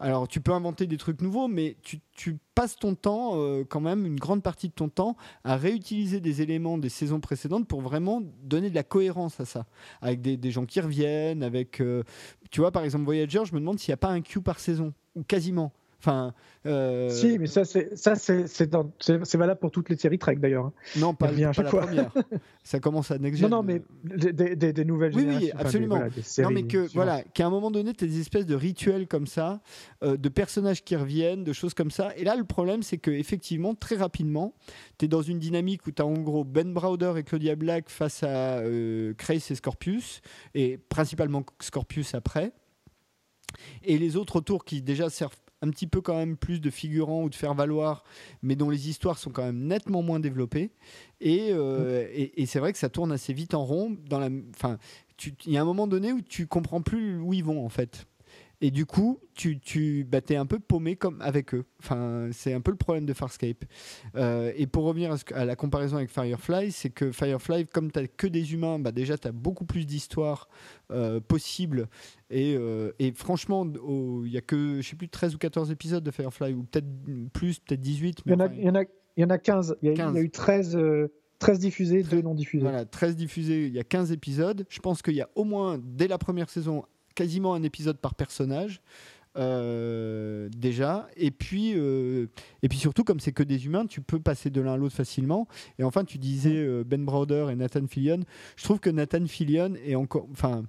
Alors, tu peux inventer des trucs nouveaux, mais tu, passes ton temps, euh, quand même, une grande partie de ton temps, à réutiliser des éléments des saisons précédentes pour vraiment donner de la cohérence à ça. Avec des, gens qui reviennent, avec. Euh, tu vois, par exemple, Voyager, je me demande s'il n'y a pas un Q par saison, ou quasiment. Enfin, euh, Si, mais ça, c'est ça, c'est valable pour toutes les séries Trek d'ailleurs. Hein. Non, pas, pas la première. ça commence à next Non, non, mais des, des, des nouvelles oui, Oui, absolument. non, mais que voilà, qu'à un moment donné, tu as des espèces de rituels comme ça, euh, de personnages qui reviennent, de choses comme ça. Et là, le problème, c'est que effectivement, très rapidement, tu es dans une dynamique où tu as en gros Ben Browder et Claudia Black face à euh, et Scorpius, et principalement Scorpius après. Et les autres autour qui déjà servent un petit peu quand même plus de figurants ou de faire valoir, mais dont les histoires sont quand même nettement moins développées. Et, euh, et, c'est vrai que ça tourne assez vite en rond. Dans la, enfin, il y a un moment donné où tu comprends plus où ils vont en fait. Et du coup, tu, tu bah, es un peu paumé comme avec eux. Enfin, c'est un peu le problème de Farscape. Euh, et pour revenir à, à, la comparaison avec Firefly, c'est que Firefly, comme tu que des humains, bah, déjà tu as beaucoup plus d'histoires euh, possibles. Et, euh, et franchement, il y a que, je sais plus, 13 ou 14 épisodes de Firefly, ou peut-être plus, peut-être 18. il, y en a, il, y y en a 15. Il y a, 15. Il y a eu 13. 13 diffusés, 2 non diffusés. Voilà, 13 diffusés, il y a 15 épisodes. Je pense qu'il y a au moins, dès la première saison, quasiment un épisode par personnage. Euh, déjà et puis euh, et puis surtout comme c'est que des humains tu peux passer de l'un à l'autre facilement et enfin tu disais euh, Ben Browder et Nathan Fillion je trouve que Nathan Fillion est encore enfin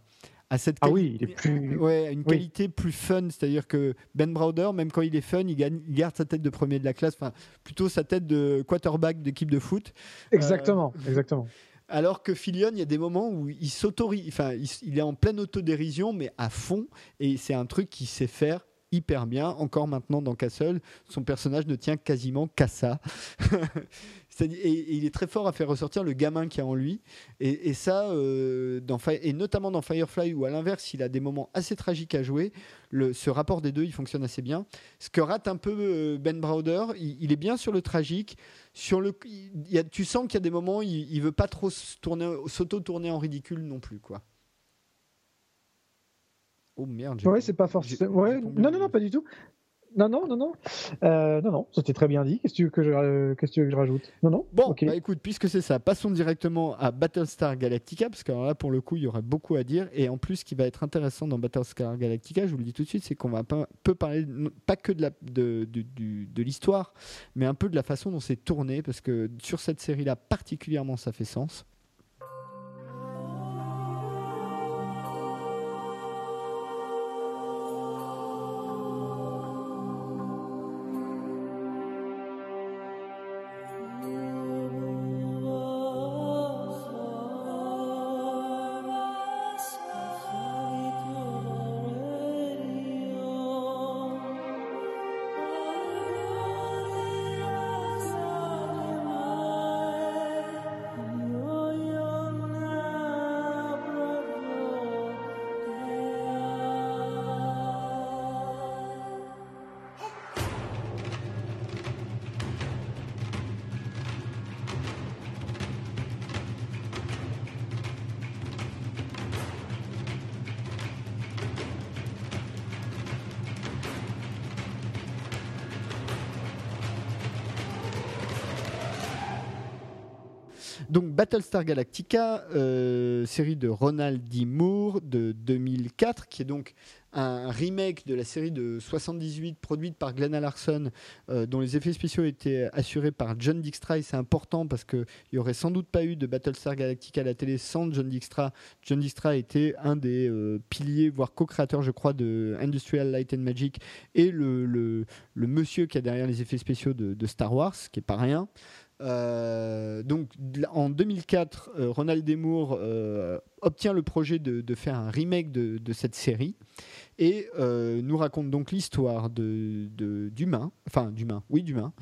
à cette ah oui, il est plus... ouais, une qualité plus fun. C'est-à-dire que Ben Browder, même quand il est fun, il, gagne, il, garde sa tête de premier de la classe, enfin plutôt sa tête de quarterback d'équipe de foot. Exactement, exactement. Alors que Filion, il y a des moments où il s'autorise, enfin, il, est en pleine autodérision, mais à fond, et c'est un truc qu'il sait faire hyper bien. Encore maintenant dans Castle, son personnage ne tient quasiment qu'à ça. et, il est très fort à faire ressortir le gamin qui a en lui. Et, ça, euh, dans, et notamment dans Firefly, où à l'inverse, il a des moments assez tragiques à jouer, le, ce rapport des deux, il fonctionne assez bien. Ce que rate un peu euh, Ben Browder, il, est bien sur le tragique. Sur le, il, tu sens qu'il y a des moments, il, il veut pas trop s'auto-tourner en ridicule non plus. quoi. Oh merde. Ouais, c'est pas forcément. Ouais. Non, non, non, pas du tout. Non, non, non, non. Euh, non, non, c'était très bien dit. Qu'est-ce que tu veux que je, euh, que, tu veux que je rajoute? Non, non. Bon, bah écoute, puisque c'est ça, passons directement à Battlestar Galactica, parce que là, pour le coup, il y aurait beaucoup à dire. Et en plus, ce qui va être intéressant dans Battlestar Galactica, je vous le dis tout de suite, c'est qu'on va pas, peu parler, pas que de, la, de, de, de l'histoire, mais un peu de la façon dont c'est tourné, parce que sur cette série-là, particulièrement, ça fait sens. Battlestar Galactica, euh, série de Ronald D. Moore de 2004, qui est donc un remake de la série de 78 produite par Glenn Larson, euh, dont les effets spéciaux étaient assurés par John Dijkstra. Et c'est important parce qu'il n'y aurait sans doute pas eu de Battlestar Galactica à la télé sans John Dijkstra. John Dijkstra était un des euh, piliers, voire co-créateur, je crois, de Industrial Light and Magic et le, monsieur qui a derrière les effets spéciaux de, de Star Wars, qui n'est pas rien. Euh, donc en 2004, euh, Ronald Demour euh, obtient le projet de, faire un remake de, cette série et nous raconte donc l'histoire de, d'humains, enfin d'humains, oui d'humains,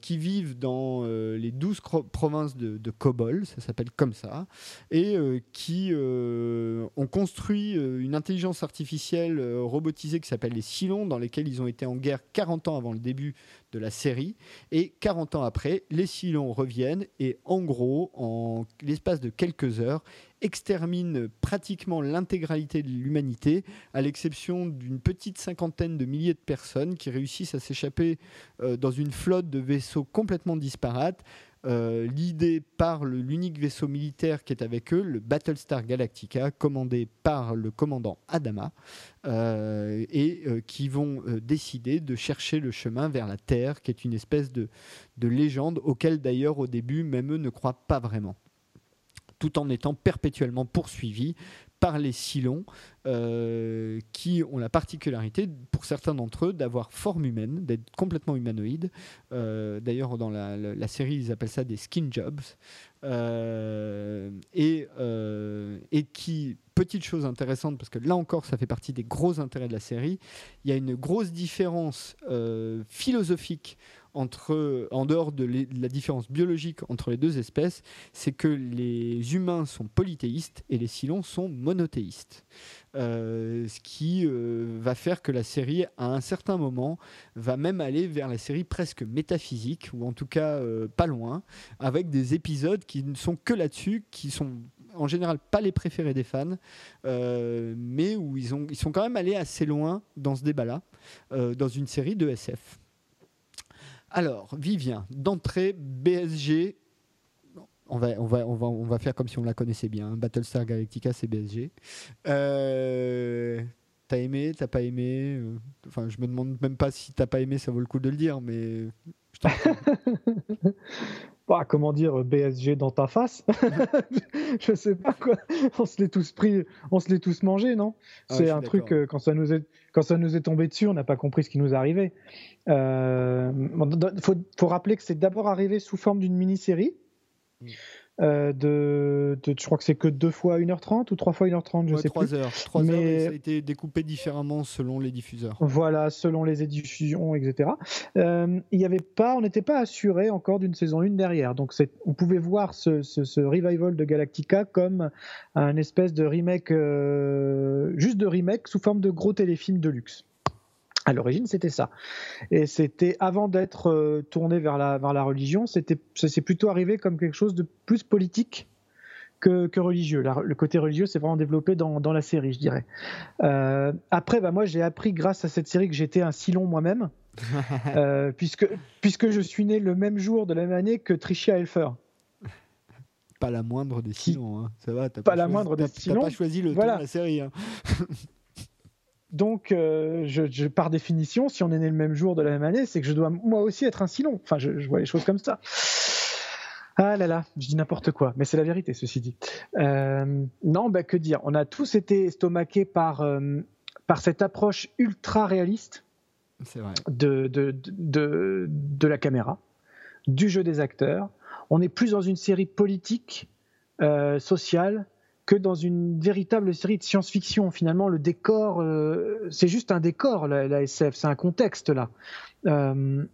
qui vivent dans les douze provinces de, de Kobol, ça s'appelle comme ça, et qui ont construit une intelligence artificielle robotisée qui s'appelle les Silons, dans lesquels ils ont été en guerre 40 ans avant le début de la série. Et 40 ans après, les Silons reviennent et en gros, en l'espace de quelques heures, exterminent pratiquement l'intégralité de l'humanité, à l'exception d'une petite cinquantaine de milliers de personnes qui réussissent à s'échapper euh, dans une flotte de vaisseaux complètement disparates. Euh, l'idée par l'unique vaisseau militaire qui est avec eux, le Battlestar Galactica, commandé par le commandant Adama, euh, et euh, qui vont décider de chercher le chemin vers la Terre, qui est une espèce de légende auquel d'ailleurs au début même eux ne croient pas vraiment tout en étant perpétuellement poursuivis par les Silons, euh, qui ont la particularité, pour certains d'entre eux, d'avoir forme humaine, d'être complètement humanoïdes. Euh, d'ailleurs, dans la, série, ils appellent ça des skin jobs. Euh, et qui, petite chose intéressante, parce que là encore, ça fait partie des gros intérêts de la série, il y a une grosse différence philosophique entre, en dehors de, la différence biologique entre les deux espèces, c'est que les humains sont polythéistes et les Silons sont monothéistes. Euh, ce qui euh, va faire que la série, à un certain moment, va même aller vers la série presque métaphysique, ou en tout cas euh, pas loin, avec des épisodes qui ne sont que là-dessus, qui sont en général pas les préférés des fans, mais où ils, ont, ils sont quand même allés assez loin dans ce débat-là, dans une série de SF. Alors, Vivien, d'entrée, BSG, on va, on, va, on, va, on va faire comme si on la connaissait bien. Battlestar Galactica, c'est BSG. Euh, t'as aimé, t'as pas aimé euh, Enfin, je me demande même pas si t'as pas aimé, ça vaut le coup de le dire, mais. bah, comment dire BSG dans ta face Je sais pas quoi. On se l'est tous pris, on se l'est tous mangé, non? Ah, C'est un truc euh, quand ça nous est quand ça nous est tombé dessus, on n'a pas compris ce qui nous arrivait. Il faut, faut rappeler que c'est d'abord arrivé sous forme d'une mini-série euh, de, je crois que c'est que deux fois 1h30 ou trois fois 1h30, je sais 3 plus. Heures, 3 mais... heures, ça a été découpé différemment selon les diffuseurs. Voilà, selon les diffusions, etc. Euh, il n'y avait pas, on n'était pas assuré encore d'une saison 1 derrière. Donc on pouvait voir ce, ce, revival de Galactica comme un espèce de remake, euh, juste de remake sous forme de gros téléfilm de luxe. À l'origine, c'était ça. Et c'était avant d'être euh, tourné vers la, vers la religion, c'était, ça s'est plutôt arrivé comme quelque chose de plus politique que, que religieux. le côté religieux s'est vraiment développé dans, dans, la série, je dirais. Euh, après, bah, moi, j'ai appris grâce à cette série que j'étais un Silon moi-même, euh, puisque, puisque je suis né le même jour de la même année que Tricia Helfer. Pas la moindre des Silons, hein. ça va. pas, la moindre des Silons. T'as pas choisi le voilà. de la série. Hein. Donc, euh, je, par définition, si on est né le même jour de la même année, c'est que je dois moi aussi être un Silon. Enfin, je, vois les choses comme ça. Ah là là, je dis n'importe quoi, mais c'est la vérité, ceci dit. Euh, non, bah, que dire? On a tous été estomaqués par, euh, par cette approche ultra réaliste De, de, de, de, la caméra, du jeu des acteurs. On est plus dans une série politique, sociale, que dans une véritable série de science-fiction. Finalement, le décor, euh, c'est juste un décor, la, SF, c'est un contexte là. Euh,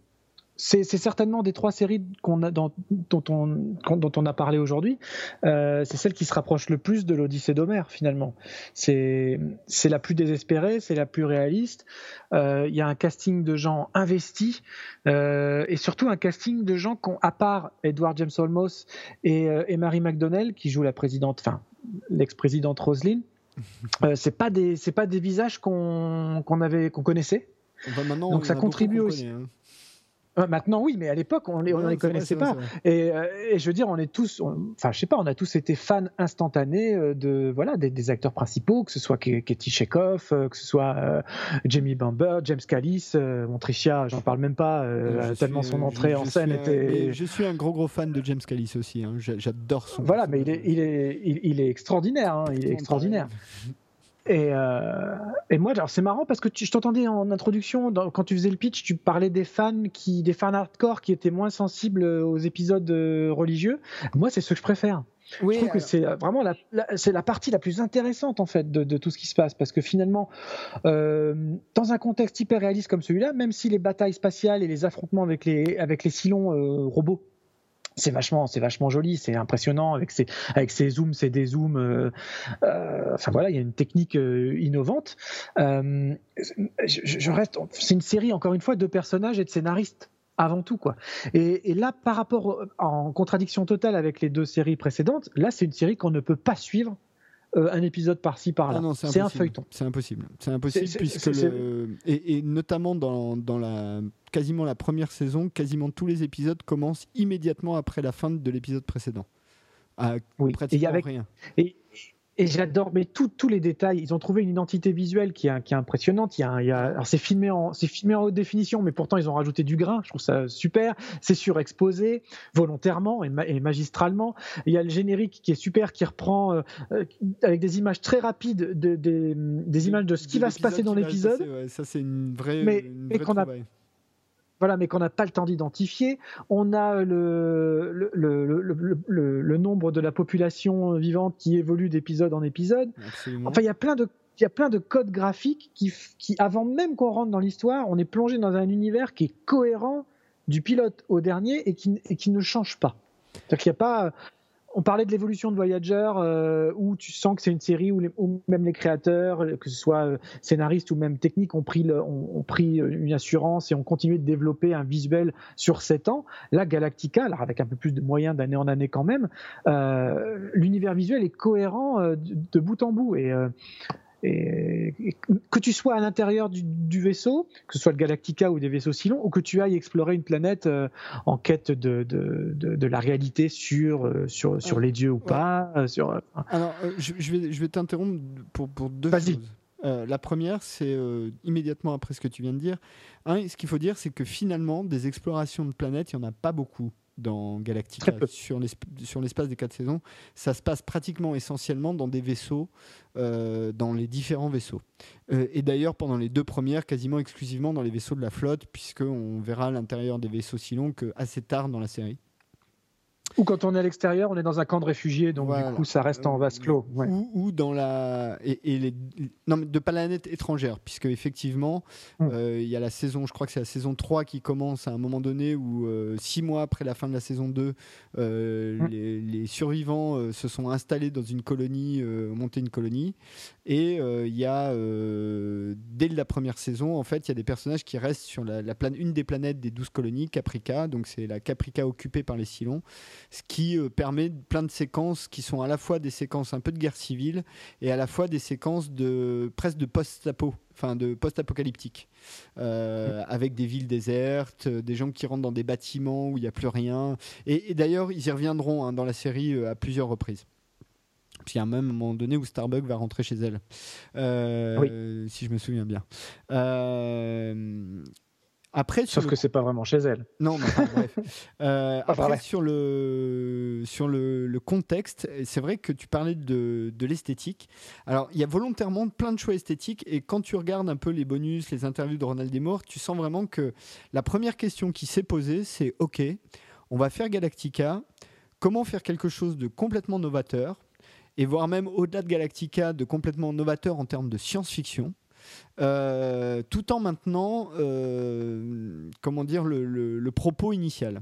c'est certainement des trois séries dont, on, a parlé aujourd'hui, euh, c'est celle qui se rapproche le plus de l'Odyssée d'Homère finalement. C'est la plus désespérée, c'est la plus réaliste. Il y a un casting de gens investis et surtout un casting de gens qui à part Edward James Olmos et, et Mary McDonnell qui joue la présidente, enfin l'ex-présidente Roselyne. Euh, c'est pas des c'est pas des visages qu'on avait qu'on connaissait. Donc ça contribue aussi. Hein. Euh, maintenant, oui, mais à l'époque, on ne les, connaissait pas. Euh, et, je veux dire, on est tous, enfin, je sais pas, on a tous été fans instantanés euh, de, voilà, des, acteurs principaux, que ce soit Katie Chekhov, que ce soit Jamie Bamber, James Callis, Montricia, j'en parle même pas, tellement son entrée en scène était. je suis un gros gros fan de James Callis aussi. Hein. J'adore son. Voilà, mais il est, il est, il, est extraordinaire. Hein. il est extraordinaire. Et, euh, et, moi, alors c'est marrant parce que je t'entendais en introduction, quand tu faisais le pitch, tu parlais des fans qui, des fans hardcore qui étaient moins sensibles aux épisodes euh, religieux. Moi, c'est ce que je préfère. Oui, je trouve que c'est vraiment la, c'est la partie la plus intéressante en fait de, de, tout ce qui se passe parce que finalement, euh, dans un contexte hyper réaliste comme celui-là, même si les batailles spatiales et les affrontements avec les avec les silons euh, robots c'est vachement, c'est vachement joli, c'est impressionnant avec ses, zooms, ses dézooms. Euh, euh, enfin voilà, il y a une technique euh, innovante. Je, reste, c'est une série encore une fois de personnages et de scénaristes avant tout quoi. Et, et, là, par rapport en contradiction totale avec les deux séries précédentes, là c'est une série qu'on ne peut pas suivre euh, un épisode par-ci par-là. Ah c'est un feuilleton. C'est impossible. C'est impossible puisque le... et, notamment dans, dans, la quasiment la première saison, quasiment tous les épisodes commencent immédiatement après la fin de l'épisode précédent. À oui. pratiquement et avec, rien. Et, et j'adore, mais tous les détails. Ils ont trouvé une identité visuelle qui est, qui est impressionnante. Il y a, il y a alors c'est filmé en, c'est filmé en haute définition, mais pourtant ils ont rajouté du grain. Je trouve ça super. C'est surexposé volontairement et, magistralement. Il y a le générique qui est super, qui reprend euh, euh, avec des images très rapides, de, des images de ce qui va se passer dans l'épisode. Ça c'est une vraie. Mais, une vraie voilà, mais qu'on n'a pas le temps d'identifier. On a le, le, nombre de la population vivante qui évolue d'épisode en épisode. Enfin, il y a plein de il y a plein de codes graphiques qui, qui avant même qu'on rentre dans l'histoire, on est plongé dans un univers qui est cohérent, du pilote au dernier et qui, et qui ne change pas. C'est-à-dire qu'il n'y a pas on parlait de l'évolution de Voyager, euh, où tu sens que c'est une série où, même les créateurs, que ce soit euh, scénaristes ou même techniques, ont pris, ont, pris une assurance et ont continué de développer un visuel sur 7 ans. Là, Galactica, alors avec un peu plus de moyens d'année en année quand même, euh, l'univers visuel est cohérent de, de, bout en bout. Et et, que tu sois à l'intérieur du, vaisseau, que ce soit le Galactica ou des vaisseaux si longs, ou que tu ailles explorer une planète euh, en quête de, de, de, la réalité sur, euh, sur, sur les dieux ou pas. Euh, sur, Alors, je, vais, je vais t'interrompre pour, pour deux choses. la première, c'est immédiatement après ce que tu viens de dire. Un, ce qu'il faut dire, c'est que finalement, des explorations de planètes, il n'y en a pas beaucoup dans Galactica sur l'espace des quatre saisons. Ça se passe pratiquement essentiellement dans des vaisseaux, euh, dans les différents vaisseaux. Euh, et d'ailleurs, pendant les deux premières, quasiment exclusivement dans les vaisseaux de la flotte, puisqu'on verra l'intérieur des vaisseaux si longs que assez tard dans la série. Ou quand on est à l'extérieur, on est dans un camp de réfugiés, donc du coup ça reste en vase clos. Ou, dans la et, les non mais de planètes étrangères, puisque effectivement hum. euh, il y a la saison, je crois que c'est la saison 3 qui commence à un moment donné où euh, six mois après la fin de la saison 2, euh, hum. les, survivants se sont installés dans une colonie, monté une colonie, et il y a dès la première saison en fait il y a des personnages qui restent sur la, la une des planètes des 12 colonies, Caprica, donc c'est la Caprica occupée par les Cylons ce qui euh, permet plein de séquences qui sont à la fois des séquences un peu de guerre civile et à la fois des séquences de presque de post-apo, enfin de post-apocalyptique, euh, avec des villes désertes, euh, des gens qui rentrent dans des bâtiments où il n'y a plus rien. Et, d'ailleurs, ils y reviendront hein, dans la série à plusieurs reprises. Puis il y a même un moment donné où Starbucks va rentrer chez elle, si je me souviens bien. Après, Sauf que c'est pas vraiment chez elle. Non, mais bref. Euh, après, sur le, sur le, le contexte, c'est vrai que tu parlais de, de l'esthétique. Alors, il y a volontairement plein de choix esthétiques, et quand tu regardes un peu les bonus, les interviews de Ronald Desmore, tu sens vraiment que la première question qui s'est posée, c'est OK, on va faire Galactica, comment faire quelque chose de complètement novateur, et voire même au-delà de Galactica, de complètement novateur en termes de science-fiction? Euh, tout en maintenant, euh, comment dire, le, propos initial.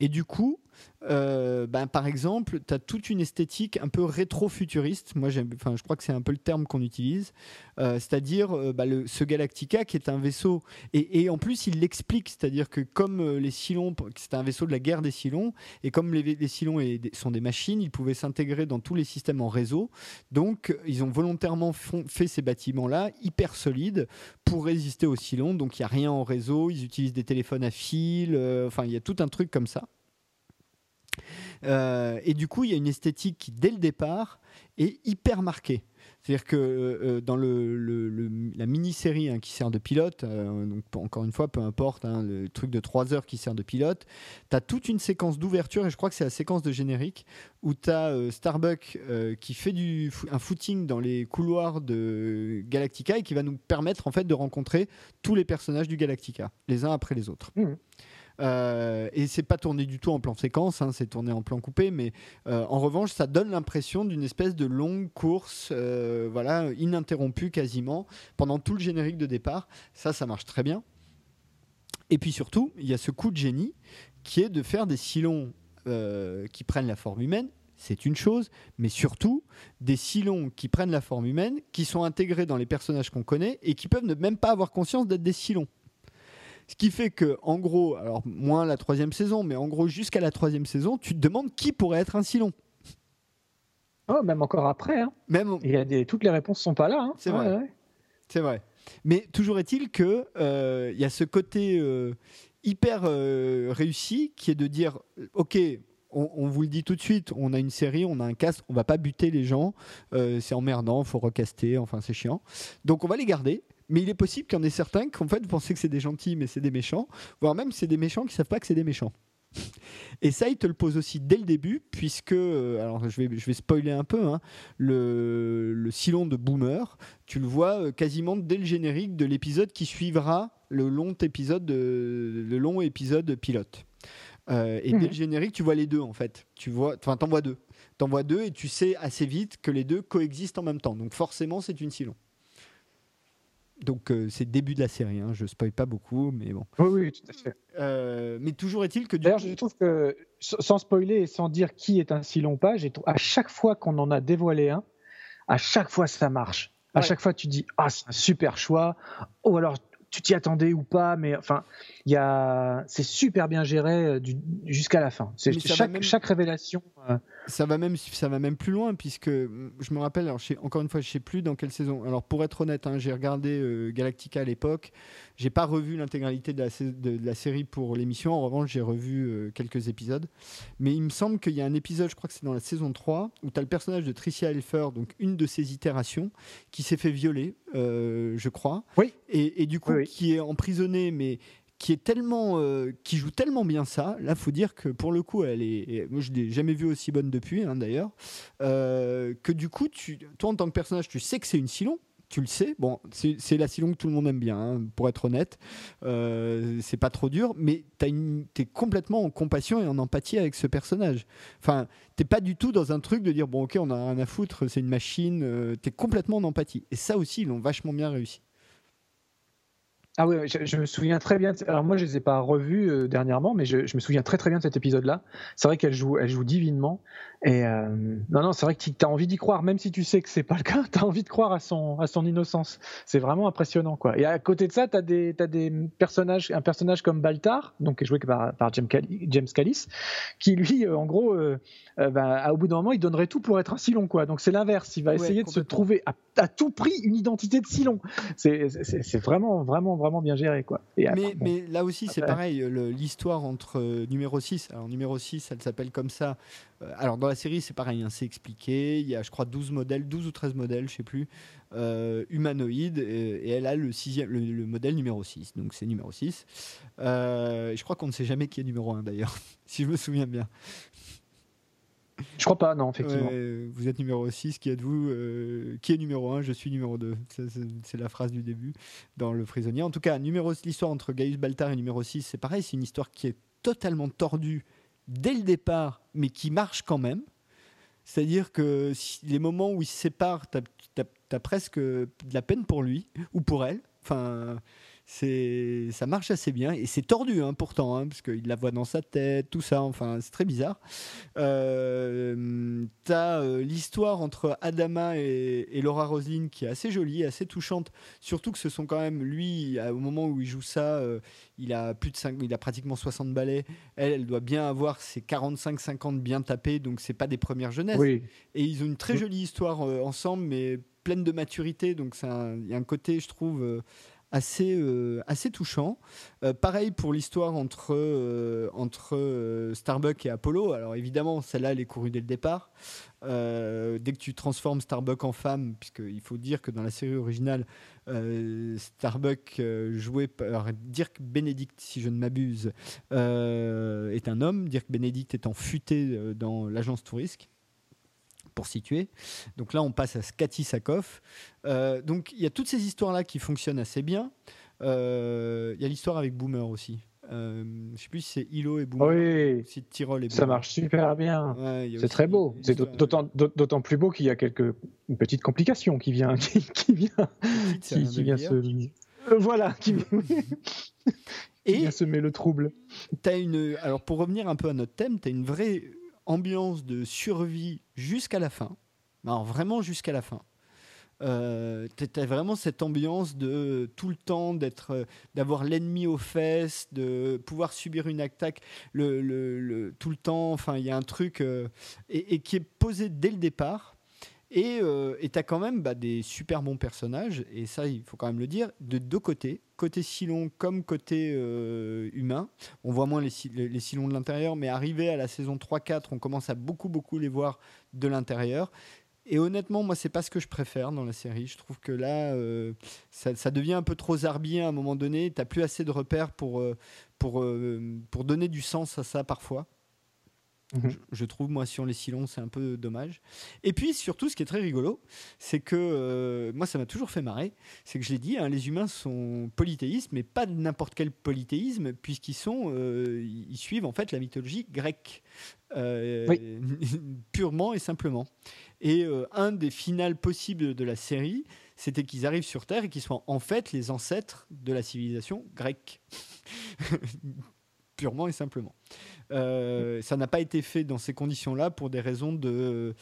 Et du coup, euh, ben, par exemple, tu as toute une esthétique un peu rétro-futuriste. Moi, je crois que c'est un peu le terme qu'on utilise. Euh, c'est-à-dire euh, bah, ce Galactica qui est un vaisseau. Et, en plus, il l'explique. C'est-à-dire que comme les Cylons, c'est un vaisseau de la guerre des Cylons, et comme les, les Cylons sont des machines, ils pouvaient s'intégrer dans tous les systèmes en réseau. Donc, ils ont volontairement fait ces bâtiments-là hyper solides pour résister aux Cylons. Donc, il n'y a rien en réseau. Ils utilisent des téléphones à fil. enfin, il y a tout un truc comme ça. Euh, et du coup, il y a une esthétique qui, dès le départ, est hyper marquée. C'est-à-dire que euh, dans le, la mini-série hein, qui sert de pilote, euh, encore une fois, peu importe, hein, le truc de 3 heures qui sert de pilote, tu as toute une séquence d'ouverture, et je crois que c'est la séquence de générique, où tu as Starbuck qui fait un footing dans les couloirs de Galactica et qui va nous permettre en fait de rencontrer tous les personnages du Galactica, les uns après les autres. Mmh. Euh, et c'est pas tourné du tout en plan séquence, hein, c'est tourné en plan coupé, mais euh, en revanche, ça donne l'impression d'une espèce de longue course, euh, voilà, ininterrompue quasiment, pendant tout le générique de départ. Ça, ça marche très bien. Et puis surtout, il y a ce coup de génie qui est de faire des silons qui prennent la forme humaine, c'est une chose, mais surtout des silons qui prennent la forme humaine, qui sont intégrés dans les personnages qu'on connaît et qui peuvent ne même pas avoir conscience d'être des silons. Ce qui fait que, en gros, alors moins la troisième saison, mais en gros jusqu'à la troisième saison, tu te demandes qui pourrait être un Silon. Oh, même encore après. Hein. Même... Il y a des... Toutes les réponses sont pas là. Hein. C'est vrai. C'est vrai. Mais toujours est-il que euh, il y a ce côté euh, hyper euh, réussi qui est de dire, ok, on, vous le dit tout de suite, on a une série, on a un cast, on va pas buter les gens, c'est emmerdant, faut recaster, enfin c'est chiant. Donc on va les garder mais il est possible qu'il y en ait certains qui en fait pensez que c'est des gentils mais c'est des méchants, voire même c'est des méchants qui savent pas que c'est des méchants. Et ça, il te le pose aussi dès le début, puisque, euh, alors je vais, je vais spoiler un peu, hein, le, le silon de Boomer, tu le vois euh, quasiment dès le générique de l'épisode qui suivra le long épisode, de, le long épisode pilote. Euh, et dès mhm. le générique, tu vois les deux en fait. Tu vois, enfin, t'en vois deux. T'en vois deux et tu sais assez vite que les deux coexistent en même temps. Donc forcément, c'est une silon. Donc c'est début de la série, hein. je spoil pas beaucoup, mais bon. Oui, oui, tout à fait. mais toujours est-il que... D'ailleurs, je trouve que, sans spoiler et sans dire qui est un si long pas, à chaque fois qu'on en a dévoilé un, à chaque fois ça marche. À chaque fois, tu dis ah c'est un super choix. Ou alors tu t'y attendais ou pas, mais enfin, il y a, c'est super bien géré euh, jusqu'à la fin. C'est chaque, chaque révélation. Euh, ça va même, ça va même plus loin puisque je me rappelle, alors encore une fois, je sais plus dans quelle saison. Alors pour être honnête, hein, j'ai regardé euh, Galactica à l'époque. J'ai pas revu l'intégralité de, de la, série pour l'émission. En revanche, j'ai revu quelques épisodes. Mais il me semble qu'il y a un épisode, je crois que c'est dans la saison 3, où tu as le personnage de Tricia Helfer, donc une de ses itérations, qui s'est fait violer, je crois. Oui. Et, du coup, qui est emprisonnée, mais euh, qui joue tellement bien ça. Là, faut dire que pour le coup, elle est, moi je l'ai jamais vue aussi bonne depuis, hein, d'ailleurs, euh, que du coup, tu, toi en tant que personnage, tu sais que c'est une Silon. Tu le sais, bon, c'est la Silon que tout le monde aime bien, hein, pour être honnête. Euh, c'est pas trop dur, mais tu es complètement en compassion et en empathie avec ce personnage. Enfin, t'es pas du tout dans un truc de dire bon, ok, on a rien à foutre, c'est une machine. Euh, tu es complètement en empathie. Et ça aussi, ils l'ont vachement bien réussi. Ah oui, je, me souviens très bien. alors moi, je les ai pas revus euh, dernièrement, mais je, me souviens très très bien de cet épisode-là. C'est vrai qu'elle joue, elle joue divinement. Et euh, non, non, c'est vrai que tu as envie d'y croire, même si tu sais que c'est pas le cas. Tu as envie de croire à son, à son innocence. C'est vraiment impressionnant, quoi. Et à côté de ça, tu as des, as des personnages, un personnage comme Baltar, donc joué par, par James, Callis, qui lui, euh, en gros, bah, au bout d'un moment, il donnerait tout pour être un Silon, quoi. Donc c'est l'inverse. Il va essayer de se trouver à, à, tout prix une identité de Silon. C'est vraiment, vraiment vraiment bien géré. Quoi. mais, là aussi, c'est pareil, l'histoire entre euh, numéro 6, alors numéro 6, elle s'appelle comme ça. Euh, alors dans la série, c'est pareil, hein, c'est expliqué. Il y a, je crois, 12 modèles, 12 ou 13 modèles, je sais plus, euh, humanoïdes, et, elle a le, sixième, le, modèle numéro 6. Donc c'est numéro 6. je crois qu'on ne sait jamais qui est numéro 1 d'ailleurs, si je me souviens bien. Je crois pas, non, effectivement. vous êtes numéro 6, qui êtes-vous euh, Qui est numéro 1 Je suis numéro 2. C'est la phrase du début dans Le Prisonnier. En tout cas, l'histoire entre Gaius Baltar et numéro 6, c'est pareil, c'est une histoire qui est totalement tordue dès le départ, mais qui marche quand même. C'est-à-dire que les moments où ils se séparent, tu as, presque de la peine pour lui ou pour elle. Enfin, c'est ça marche assez bien et c'est tordu hein, pourtant hein, parce qu'il la voit dans sa tête tout ça enfin c'est très bizarre. Euh, t'as euh, l'histoire entre Adama et, Laura Roslin qui est assez jolie assez touchante surtout que ce sont quand même lui au moment où il joue ça euh, il a plus de 5, il a pratiquement 60 ballets elle elle doit bien avoir ses 45 50 bien tapés donc c'est pas des premières jeunesses. Et ils ont une très jolie histoire ensemble mais pleine de maturité donc il y a un côté je trouve assez, euh, assez touchant. Euh, pareil pour l'histoire entre, euh, entre Starbuck et Apollo. Alors évidemment, celle-là, elle est courue dès le départ. dès que tu transformes Starbuck en femme, puisqu'il faut dire que dans la série originale, Starbuck, joué par Dirk Benedict, si je ne m'abuse, est un homme. Dirk Benedict étant futé dans l'agence Tourisque pour situer. Donc là, on passe à Skati Sakov. Euh, donc il y a toutes ces histoires-là qui fonctionnent assez bien. Euh, il y a l'histoire avec Boomer aussi. Euh, je sais plus si c'est Hilo et Boomer. Oui, c'est Tyrol et Ça marche super bien. c'est très beau. C'est d'autant plus beau qu'il y a quelques petites complications qui vient qui, vient qui, vient se euh, voilà qui, et vient semer le trouble. As une alors pour revenir un peu à notre thème, tu as une vraie ambiance de survie jusqu'à la fin. Alors vraiment jusqu'à la fin. Euh, tu as vraiment cette ambiance de tout le temps d'être, euh, d'avoir l'ennemi aux fesses, de pouvoir subir une attaque le, tout le temps. Enfin, il y a un truc euh, et, qui est posé dès le départ. Et tu as quand même bah, des super bons personnages, et ça, il faut quand même le dire, de deux côtés côté Silon comme côté euh, humain. On voit moins les, les, Silons de l'intérieur, mais arrivé à la saison 3-4, on commence à beaucoup, beaucoup les voir de l'intérieur. Et honnêtement, moi, c'est pas ce que je préfère dans la série. Je trouve que là, euh, ça, devient un peu trop zarbier à un moment donné. T'as plus assez de repères pour, euh, pour, pour donner du sens à ça parfois. Mhm. Je, trouve, moi, sur les Silons, c'est un peu dommage. Et puis, surtout, ce qui est très rigolo, c'est que euh, moi, ça m'a toujours fait marrer. C'est que je l'ai dit, hein, les humains sont polythéistes, mais pas n'importe quel polythéisme, puisqu'ils sont, euh, ils suivent en fait la mythologie grecque, euh, purement et simplement. Et un des finales possibles de la série, c'était qu'ils arrivent sur Terre et qu'ils soient en fait les ancêtres de la civilisation grecque. Purement et simplement. Euh, ça n'a pas été fait dans ces conditions-là pour des raisons de,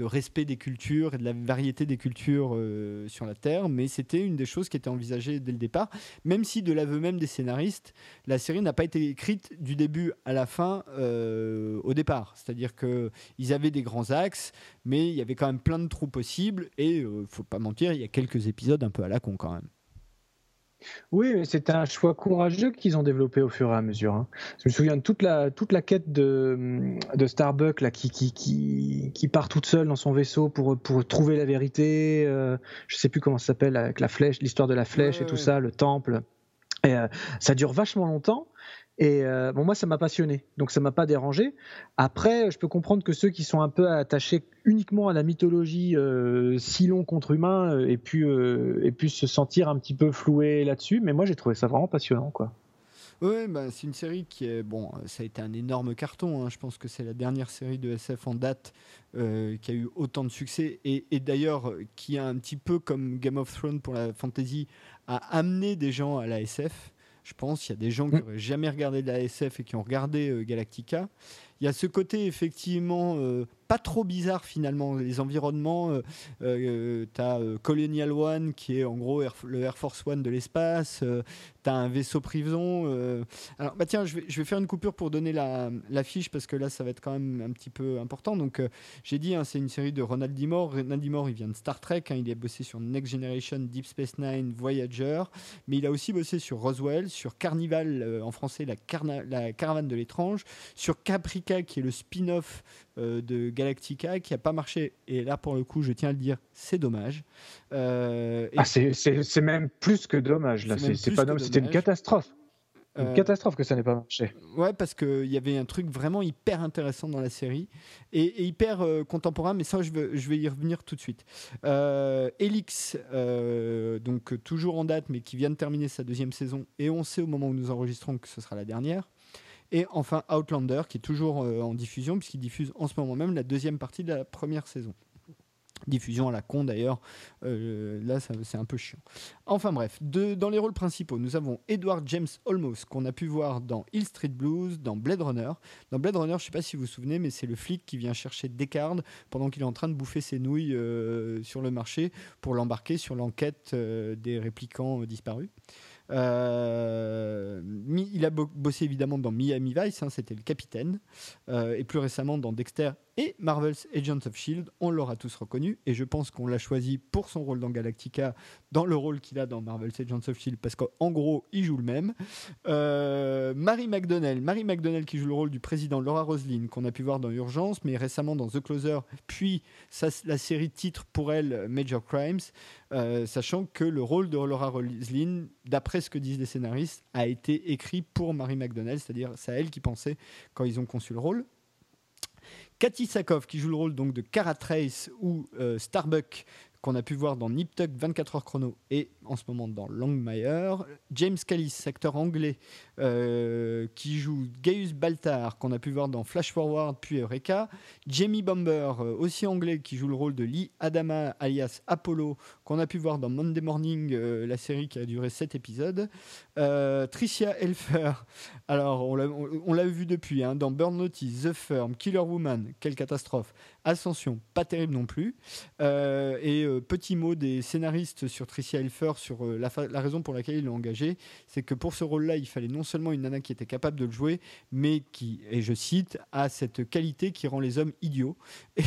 respect des cultures et de la variété des cultures euh, sur la Terre, mais c'était une des choses qui était envisagée dès le départ, même si de l'aveu même des scénaristes, la série n'a pas été écrite du début à la fin euh, au départ. C'est-à-dire qu'ils avaient des grands axes, mais il y avait quand même plein de trous possibles, et il faut pas mentir, il y a quelques épisodes un peu à la con quand même. Oui, c'est un choix courageux qu'ils ont développé au fur et à mesure. Hein. Je me souviens de toute la, toute la quête de, de Starbuck là, qui, qui, qui, qui, part toute seule dans son vaisseau pour, pour trouver la vérité. Euh, je sais plus comment ça s'appelle, avec la flèche, l'histoire de la flèche et tout ça, le temple. Et, euh, ça dure vachement longtemps. Et euh, bon, moi, ça m'a passionné, donc ça m'a pas dérangé. Après, je peux comprendre que ceux qui sont un peu attachés uniquement à la mythologie euh, si long contre humain euh, et puis et puis se sentir un petit peu floué là-dessus. Mais moi, j'ai trouvé ça vraiment passionnant, quoi. Oui, bah, c'est une série qui est bon. Ça a été un énorme carton. Hein. Je pense que c'est la dernière série de SF en date qui a eu autant de succès et, et d'ailleurs qui a un petit peu comme Game of Thrones pour la fantasy a amené des gens à la SF. Je pense il y a des gens qui n'auraient mm. jamais regardé de la SF et qui ont regardé euh, Galactica. Il y a ce côté effectivement euh, pas trop bizarre finalement. Les environnements, euh, euh, tu as euh, Colonial One qui est en gros le Air Force One de l'espace, tu as un vaisseau prison. Alors bah tiens, je vais, faire une coupure pour donner la, fiche parce que là ça va être quand même un petit peu important. Donc j'ai dit, hein, c'est une série de Ronald D. Moore. Ronald D. Moore, il vient de Star Trek, hein, il a bossé sur Next Generation, Deep Space Nine, Voyager, mais il a aussi bossé sur Roswell, sur Carnival en français, la, la caravane de l'étrange, sur Qui est le spin-off de Galactica qui n'a pas marché. Et là, pour le coup, je tiens à le dire, c'est dommage. Euh, ah, c'est même plus que dommage. Là, c'est pas C'était une catastrophe. Une euh, catastrophe que ça n'ait pas marché. Ouais, parce qu'il y avait un truc vraiment hyper intéressant dans la série et, hyper euh, contemporain, mais ça, je, veux, je vais y revenir tout de suite. Elix, donc toujours en date, mais qui vient de terminer sa deuxième saison, et on sait au moment où nous enregistrons que ce sera la dernière. Et enfin Outlander, qui est toujours euh, en diffusion, puisqu'il diffuse en ce moment même la deuxième partie de la première saison. Diffusion à la con d'ailleurs, euh, là c'est un peu chiant. Enfin bref, dans les rôles principaux, nous avons Edward James Olmos, qu'on a pu voir dans Hill Street Blues, dans Blade Runner. Dans Blade Runner, je ne sais pas si vous vous souvenez, mais c'est le flic qui vient chercher Descartes pendant qu'il est en train de bouffer ses nouilles euh, sur le marché pour l'embarquer sur l'enquête des réplicants disparus. Euh, il a bossé évidemment dans Miami Vice, hein, c'était le capitaine, euh, et plus récemment dans Dexter et Marvel's Agents of Shield. On l'aura tous reconnu, et je pense qu'on l'a choisi pour son rôle dans Galactica, dans le rôle qu'il a dans Marvel's Agents of Shield, parce qu'en gros, il joue le même. Euh, Mary McDonnell, Mary McDonnell qui joue le rôle du président Laura Roslin, qu'on a pu voir dans Urgence, mais récemment dans The Closer, puis la série titre pour elle Major Crimes, sachant que le rôle de Laura Roslin, d'après ce que disent les scénaristes, a été écrit pour Mary McDonnell, c'est-à-dire c'est à elle qui pensait quand ils ont conçu le rôle. Cathy Sakoff, qui joue le rôle de Cara Trace ou euh, Starbuck qu'on a pu voir dans Nip Tuck 24 heures chrono et en ce moment dans Longmire. James Callis, acteur anglais euh, qui joue Gaius Baltar, qu'on a pu voir dans Flash Forward puis Eureka. Jamie Bomber, euh, aussi anglais, qui joue le rôle de Lee Adama alias Apollo, qu'on a pu voir dans Monday Morning, euh, la série qui a duré 7 épisodes. Tricia Elfer, alors on l'a vu depuis, hein, dans Burn Notice, The Firm, Killer Woman, quelle catastrophe. Ascension, pas terrible non plus. et petit mot des scénaristes sur Tricia Elfer sur euh, la, raison pour laquelle il l'a engagé, c'est que pour ce rôle-là, il fallait non seulement une nana qui était capable de le jouer, mais qui, et je cite, a cette qualité qui rend les hommes idiots.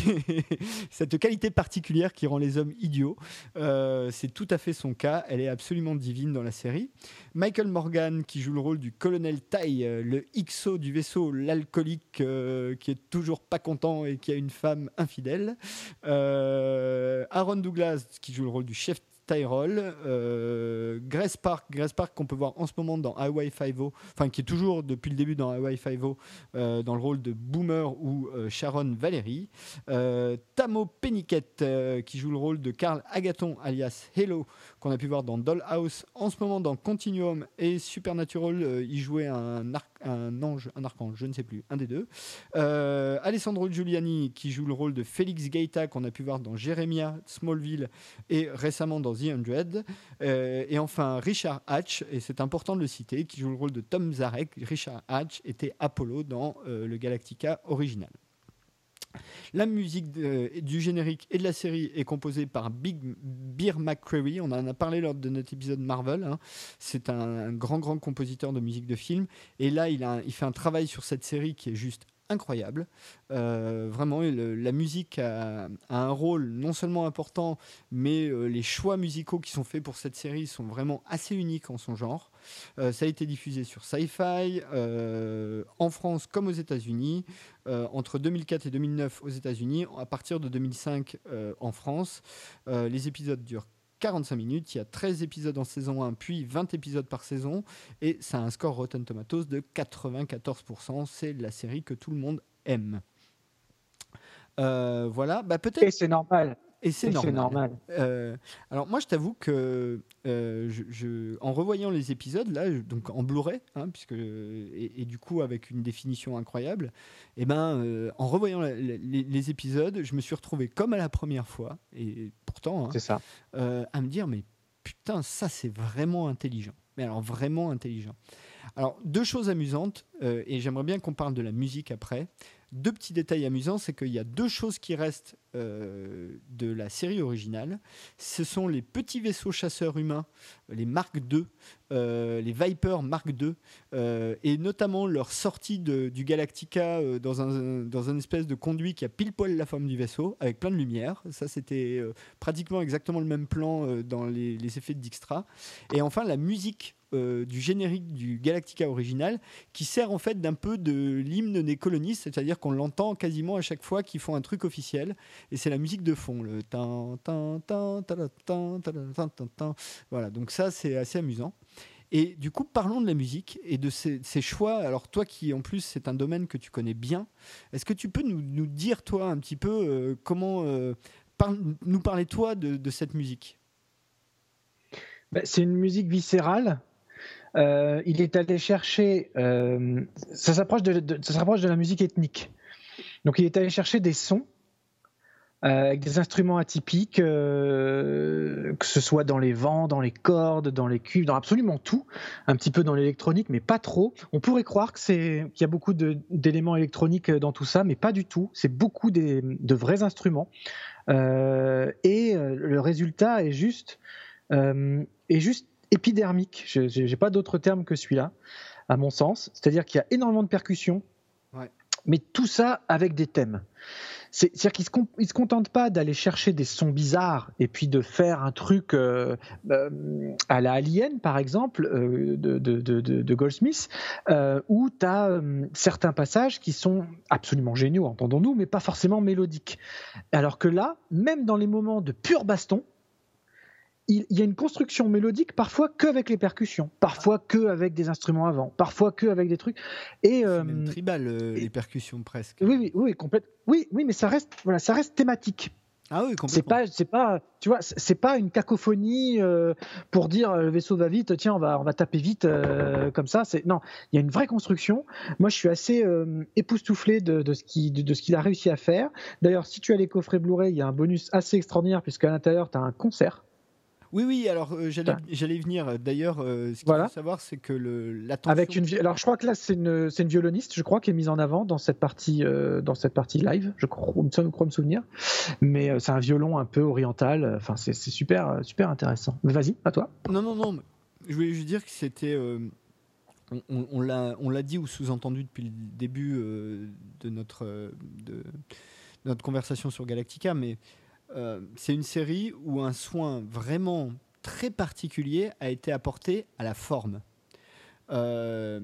cette qualité particulière qui rend les hommes idiots. Euh, c'est tout à fait son cas. Elle est absolument divine dans la série. Michael Morgan, qui joue le rôle du colonel Tai, euh, le XO du vaisseau, l'alcoolique qui est toujours pas content et qui a une femme infidèle. Aaron Douglas, qui joue le rôle du chef Tyrol, euh, Grace Park, Grace Park qu'on peut voir en ce moment dans Highway 5 enfin qui est toujours depuis le début dans Highway 5 euh, dans le rôle de Boomer ou euh, Sharon Valérie, Tamo Penniket qui joue le rôle de Carl Agaton alias Hello qu'on a pu voir dans Dollhouse, en ce moment dans Continuum et Supernatural, il jouait un, ange, un archange, je ne sais plus, un des deux. Alessandro Giuliani qui joue le rôle de Félix Gaeta qu'on a pu voir dans Jeremiah, Smallville et récemment dans The Hundred. Euh, et enfin Richard Hatch, et c'est important de le citer, qui joue le rôle de Tom Zarek. Richard Hatch était Apollo dans euh, le Galactica original. La musique du générique et de la série est composée par Big Beer McCreary. On en a parlé lors de notre épisode Marvel. Hein. C'est un, grand, grand compositeur de musique de film. Et là, il fait un travail sur cette série qui est juste incroyable. Euh, vraiment, la musique a, un rôle non seulement important, mais euh, les choix musicaux qui sont faits pour cette série sont vraiment assez uniques en son genre. Euh, ça a été diffusé sur Sci-Fi, en France comme aux États-Unis, entre 2004 et 2009 aux États-Unis, à partir de 2005 en France. les épisodes durent 45 minutes. Il y a 13 épisodes en saison 1, puis 20 épisodes par saison. Et ça a un score Rotten Tomatoes de 94%. C'est la série que tout le monde aime. Euh, voilà, bah peut-être. Et c'est normal. Et c'est normal. Euh, alors moi, je t'avoue que euh, je, en revoyant les épisodes, là, donc en Blu-ray, hein, puisque et, du coup avec une définition incroyable, et eh ben, euh, en revoyant les, épisodes, je me suis retrouvé comme à la première fois, et pourtant, hein, ça. à me dire mais putain, ça c'est vraiment intelligent. Mais alors vraiment intelligent. Alors deux choses amusantes, et j'aimerais bien qu'on parle de la musique après. Deux petits détails amusants, c'est qu'il y a deux choses qui restent euh, de la série originale. Ce sont les petits vaisseaux chasseurs humains, les Mark II, euh, les Viper Mark II, euh, et notamment leur sortie du Galactica dans, un, espèce de conduit qui a pile poil la forme du vaisseau, avec plein de lumière. Ça, c'était pratiquement exactement le même plan dans les, les effets de Dijkstra. Et enfin, la musique euh, du générique du Galactica original qui sert en fait d'un peu de l'hymne des colonistes, c'est-à-dire qu'on l'entend quasiment à chaque fois qu'ils font un truc officiel et c'est la musique de fond, le Voilà, donc ça c'est assez amusant. Et du coup, parlons de la musique et de ces, choix. Alors toi qui en plus c'est un domaine que tu connais bien, est-ce que tu peux nous, dire toi un petit peu euh, comment euh, nous parler toi de, cette musique? Ben, C'est une musique viscérale euh, il est allé chercher, euh, ça s'approche de, de la musique ethnique. Donc il est allé chercher des sons euh, avec des instruments atypiques, que ce soit dans les vents, dans les cordes, dans les cuves, dans absolument tout, un petit peu dans l'électronique, mais pas trop. On pourrait croire qu'il y a beaucoup d'éléments électroniques dans tout ça, mais pas du tout. C'est beaucoup de vrais instruments, et le résultat est juste épidermique. Je n'ai pas d'autre terme que celui-là, à mon sens. C'est-à-dire qu'il y a énormément de percussions, mais tout ça avec des thèmes. C'est-à-dire qu'ils ne se, contentent pas d'aller chercher des sons bizarres et puis de faire un truc euh, euh, à la Alien, par exemple, euh, de, de, Goldsmith, où tu as certains passages qui sont absolument géniaux, entendons-nous, mais pas forcément mélodiques. Alors que là, même dans les moments de pur baston, il, y a une construction mélodique parfois que avec les percussions, parfois que avec des instruments avant, parfois que avec des trucs. Et euh, tribal euh, les percussions presque. Oui, oui, oui, complète. Oui, oui, mais ça reste, voilà, ça reste thématique. Ah oui, C'est pas, c'est pas, tu vois, c'est pas une cacophonie euh, pour dire le vaisseau va vite, tiens, on va, on va taper vite comme ça. C'est non, il y a une vraie construction. Moi, je suis assez époustouflé de, de, ce qui, de, ce qu'il a réussi à faire. D'ailleurs, si tu as les coffrets Blu-ray, il y a un bonus assez extraordinaire puisqu'à l'intérieur, tu as un concert. Oui, oui, alors euh, j'allais venir. D'ailleurs, euh, ce qu'il faut savoir, c'est que le, Avec une, alors je crois que là, c'est une, une, violoniste, je crois, qui est mise en avant dans cette partie, euh, dans cette partie live, je crois, je crois me souvenir. Mais c'est un violon un peu oriental, enfin, c'est super, super intéressant. Mais vas-y, à toi. Non, non, non, je voulais juste dire que c'était. on, on l'a dit ou sous-entendu depuis le début de, notre, de notre conversation sur Galactica, mais euh, c'est une série où un soin vraiment très particulier a été apporté à la forme. Euh,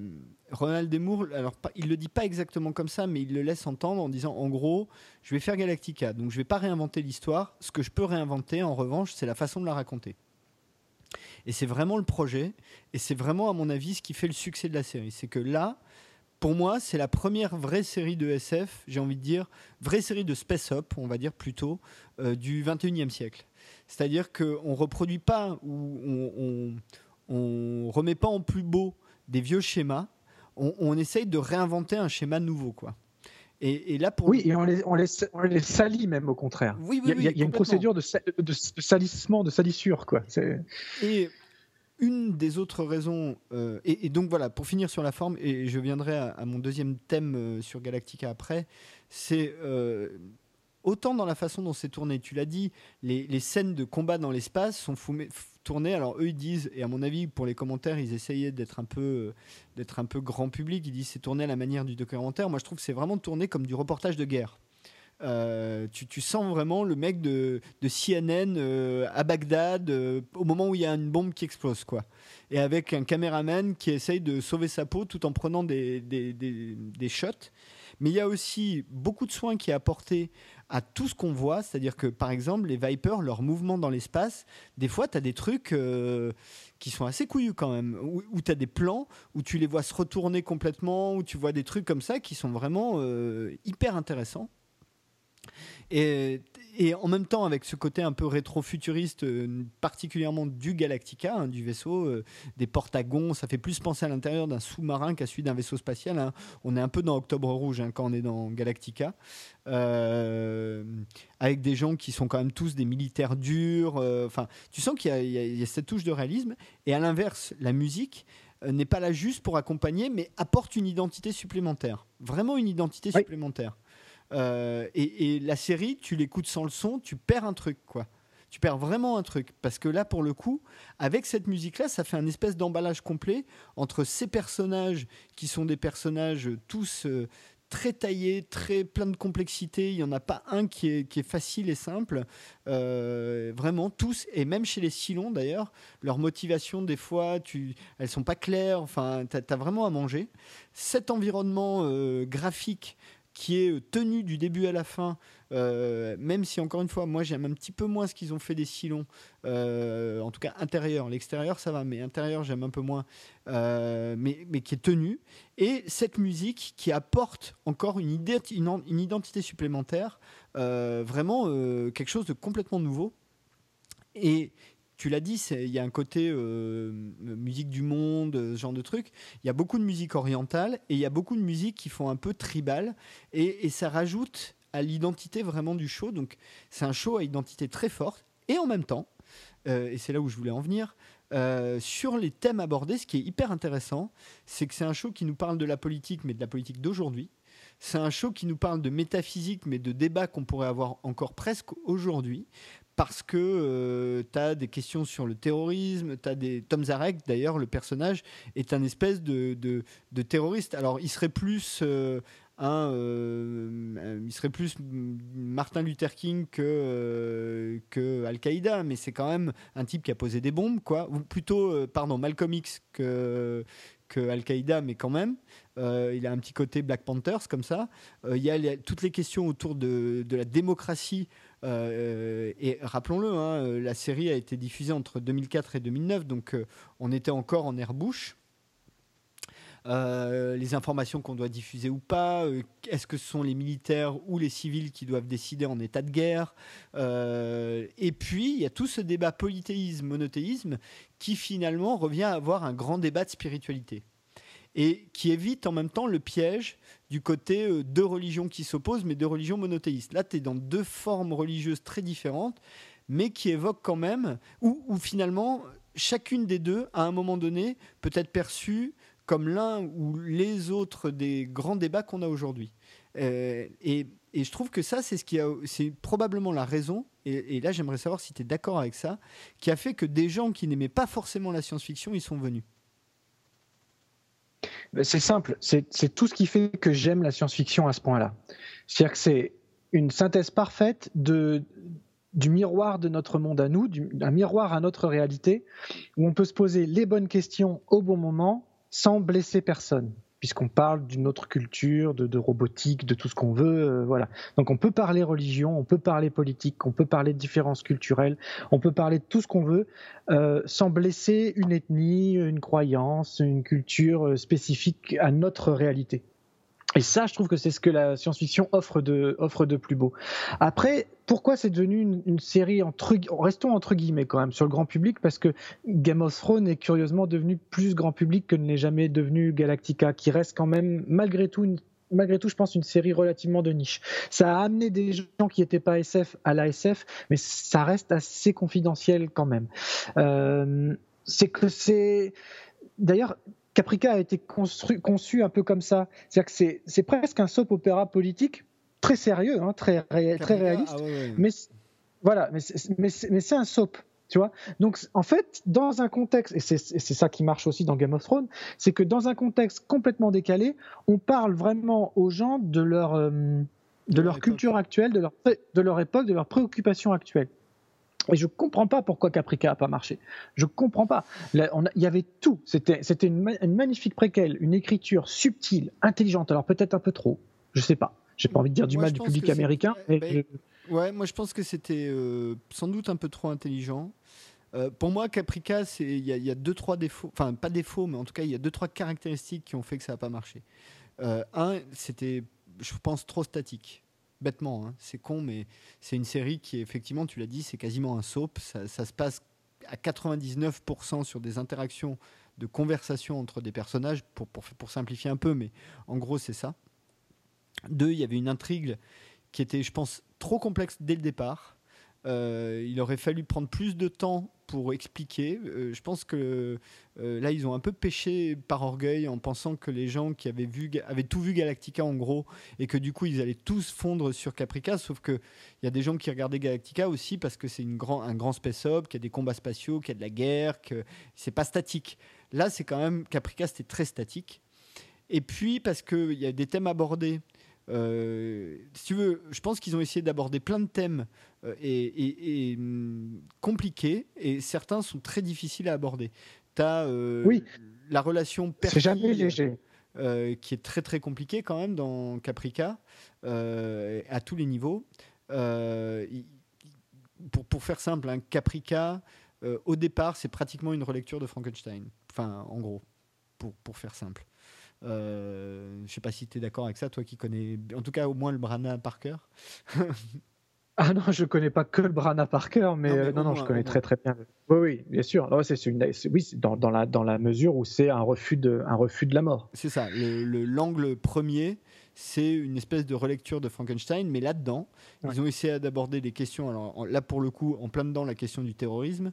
Ronald Demour, alors il le dit pas exactement comme ça, mais il le laisse entendre en disant en gros, je vais faire Galactica, donc je vais pas réinventer l'histoire. Ce que je peux réinventer, en revanche, c'est la façon de la raconter. Et c'est vraiment le projet. Et c'est vraiment, à mon avis, ce qui fait le succès de la série. C'est que là, pour moi, c'est la première vraie série de SF, j'ai envie de dire, vraie série de space op, on va dire plutôt, euh, du 21e siècle. C'est-à-dire qu'on ne reproduit pas ou on, on, remet pas en plus beau des vieux schémas, on, essaye de réinventer un schéma nouveau, quoi. Et, là pour... Oui, et on les, on, les, salit même au contraire. Oui, oui, il y a, une procédure de, de, salissement, de salissure. Quoi. Et une des autres raisons, euh, et, donc voilà, pour finir sur la forme, et je viendrai à, mon deuxième thème euh, sur Galactica après, c'est euh, autant dans la façon dont c'est tourné. Tu l'as dit, les, scènes de combat dans l'espace sont tournées. Alors eux ils disent, et à mon avis pour les commentaires ils essayaient d'être un peu, d'être un peu grand public. Ils disent c'est tourné à la manière du documentaire. Moi je trouve que c'est vraiment tourné comme du reportage de guerre. Euh, tu, sens vraiment le mec de, CNN euh, à Bagdad euh, au moment où il y a une bombe qui explose, quoi. Et avec un caméraman qui essaye de sauver sa peau tout en prenant des, des, des, shots. Mais il y a aussi beaucoup de soins qui est apporté à tout ce qu'on voit. C'est-à-dire que, par exemple, les Vipers, leur mouvement dans l'espace, des fois, tu as des trucs qui sont assez couillus quand même. Où, où tu as des plans où tu les vois se retourner complètement, où tu vois des trucs comme ça qui sont vraiment hyper intéressants. Et, en même temps, avec ce côté un peu rétro-futuriste, euh, particulièrement du Galactica, hein, du vaisseau, euh, des porte-agons, ça fait plus penser à l'intérieur d'un sous-marin qu'à celui d'un vaisseau spatial. Hein. On est un peu dans Octobre Rouge hein, quand on est dans Galactica. Euh, avec des gens qui sont quand même tous des militaires durs. Enfin, tu sens qu'il y, a cette touche de réalisme. Et à l'inverse, la musique n'est pas là juste pour accompagner, mais apporte une identité supplémentaire. Vraiment une identité supplémentaire. Euh, et, la série, tu l'écoutes sans le son, tu perds un truc, quoi. Tu perds vraiment un truc. Parce que là, pour le coup, avec cette musique-là, ça fait un espèce d'emballage complet entre ces personnages qui sont des personnages tous euh, très taillés, très plein de complexité. Il n'y en a pas un qui est, facile et simple. Euh, vraiment, tous, et même chez les Silons d'ailleurs, leurs motivations, des fois, tu, elles sont pas claires. Enfin, tu as, vraiment à manger. Cet environnement graphique qui est euh, tenu du début à la fin, euh, même si encore une fois, moi j'aime un petit peu moins ce qu'ils ont fait des silons, euh, en tout cas intérieur, l'extérieur ça va, mais intérieur j'aime un peu moins, mais, mais, qui est tenu, et cette musique qui apporte encore une, une identité supplémentaire, vraiment quelque chose de complètement nouveau. Et tu l'as dit, il y a un côté euh, musique du monde, ce genre de truc. Il y a beaucoup de musique orientale et il y a beaucoup de musique qui font un peu tribal et, ça rajoute à l'identité vraiment du show. Donc c'est un show à identité très forte et en même temps, euh, et c'est là où je voulais en venir, euh, sur les thèmes abordés, ce qui est hyper intéressant, c'est que c'est un show qui nous parle de la politique, mais de la politique d'aujourd'hui. C'est un show qui nous parle de métaphysique, mais de débats qu'on pourrait avoir encore presque aujourd'hui parce que euh, tu as des questions sur le terrorisme, tu as des... Tom Zarek, d'ailleurs, le personnage, est un espèce de, de, terroriste. Alors, il serait plus... Euh, un, euh, il serait plus Martin Luther King que, que Al-Qaïda, mais c'est quand même un type qui a posé des bombes, quoi. Ou plutôt, pardon, Malcolm X que, que Al-Qaïda, mais quand même. il a un petit côté Black Panthers comme ça. il y a toutes les questions autour de, de la démocratie euh, et rappelons-le, hein, euh, la série a été diffusée entre 2004 et 2009, donc euh, on était encore en air bouche. les informations qu'on doit diffuser ou pas, est-ce que ce sont les militaires ou les civils qui doivent décider en état de guerre? Et puis, il y a tout ce débat polythéisme-monothéisme qui finalement revient à avoir un grand débat de spiritualité et qui évite en même temps le piège du côté euh, deux religions qui s'opposent, mais deux religions monothéistes. Là, tu es dans deux formes religieuses très différentes, mais qui évoquent quand même, ou finalement, chacune des deux, à un moment donné, peut être perçue comme l'un ou les autres des grands débats qu'on a aujourd'hui. Euh, et, je trouve que ça, c'est ce probablement la raison. Et, et là, j'aimerais savoir si tu es d'accord avec ça, qui a fait que des gens qui n'aimaient pas forcément la science-fiction, ils sont venus. C'est simple, c'est tout ce qui fait que j'aime la science-fiction à ce point-là. C'est-à-dire que c'est une synthèse parfaite du miroir de notre monde à nous, un miroir à notre réalité, où on peut se poser les bonnes questions au bon moment sans blesser personne. Puisqu'on parle d'une autre culture, de, robotique, de tout ce qu'on veut. Euh, voilà. Donc on peut parler religion, on peut parler politique, on peut parler de différences culturelles, on peut parler de tout ce qu'on veut, euh, sans blesser une ethnie, une croyance, une culture euh, spécifique à notre réalité. Et ça, je trouve que c'est ce que la science-fiction offre de, plus beau. Après, pourquoi c'est devenu une, série entre restons entre guillemets quand même sur le grand public parce que Game of Thrones est curieusement devenu plus grand public que ne l'est jamais devenu Galactica, qui reste quand même malgré tout malgré tout, je pense, une série relativement de niche. Ça a amené des gens qui n'étaient pas SF à la SF, mais ça reste assez confidentiel quand même. Euh, c'est que c'est. D'ailleurs, Caprica a été conçu un peu comme ça. C'est-à-dire que c'est presque un soap opéra politique très sérieux, hein, très, très réaliste. Ah mais voilà, mais c'est un soap. Tu vois Donc, en fait, dans un contexte, et c'est ça qui marche aussi dans Game of Thrones, c'est que dans un contexte complètement décalé, on parle vraiment aux gens de leur, euh, de leur culture actuelle, de leur, de leur époque, de leurs préoccupations actuelles. Et je comprends pas pourquoi Caprica a pas marché. Je comprends pas. il y avait tout. C'était, une, magnifique préquelle, une écriture subtile, intelligente. Alors peut-être un peu trop. Je sais pas. J'ai pas envie de dire du mal du public américain. Ben, ouais, moi je pense que c'était euh, sans doute un peu trop intelligent. Euh, pour moi, Caprica, il y, a deux trois défauts, enfin pas défauts, mais en tout cas il y a deux trois caractéristiques qui ont fait que ça n'a pas marché. Euh, un, c'était, je pense, trop statique bêtement. Hein. C'est con, mais c'est une série qui, effectivement, tu l'as dit, c'est quasiment un soap. Ça, se passe à 99% sur des interactions de conversation entre des personnages, pour, pour, pour simplifier un peu, mais en gros, c'est ça. Deux, il y avait une intrigue qui était, je pense, trop complexe dès le départ. Euh, il aurait fallu prendre plus de temps pour expliquer. Euh, je pense que euh, là, ils ont un peu péché par orgueil en pensant que les gens qui avaient, vu, tout vu Galactica en gros et que du coup, ils allaient tous fondre sur Caprica. Sauf qu'il y a des gens qui regardaient Galactica aussi parce que c'est un grand space-up, qu'il y a des combats spatiaux, qu'il y a de la guerre, que c'est pas statique. Là, c'est quand même Caprica, c'était très statique. Et puis parce qu'il y a des thèmes abordés si tu veux, je pense qu'ils ont essayé d'aborder plein de thèmes euh, et, hum, compliqués, et certains sont très difficiles à aborder. Tu as euh, oui. la relation père jamais léger. qui est très très compliquée quand même dans Caprica, à tous les niveaux. pour, pour, faire simple, un Caprica, au départ, c'est pratiquement une relecture de Frankenstein. Enfin, en gros, pour, pour faire simple. Euh, je sais pas si tu es d'accord avec ça, toi qui connais en tout cas au moins le Brana par cœur. ah non, je connais pas que le Brana par cœur, mais non, non, euh, je connais très très bien. Oui, oui, bien sûr. c'est une, oui, dans, dans, la, dans la mesure où c'est un refus de, un refus de la mort. C'est ça. L'angle premier, c'est une espèce de relecture de Frankenstein, mais là-dedans, ils ont essayé d'aborder des questions. Alors là, pour le coup, en plein dedans, la question du terrorisme,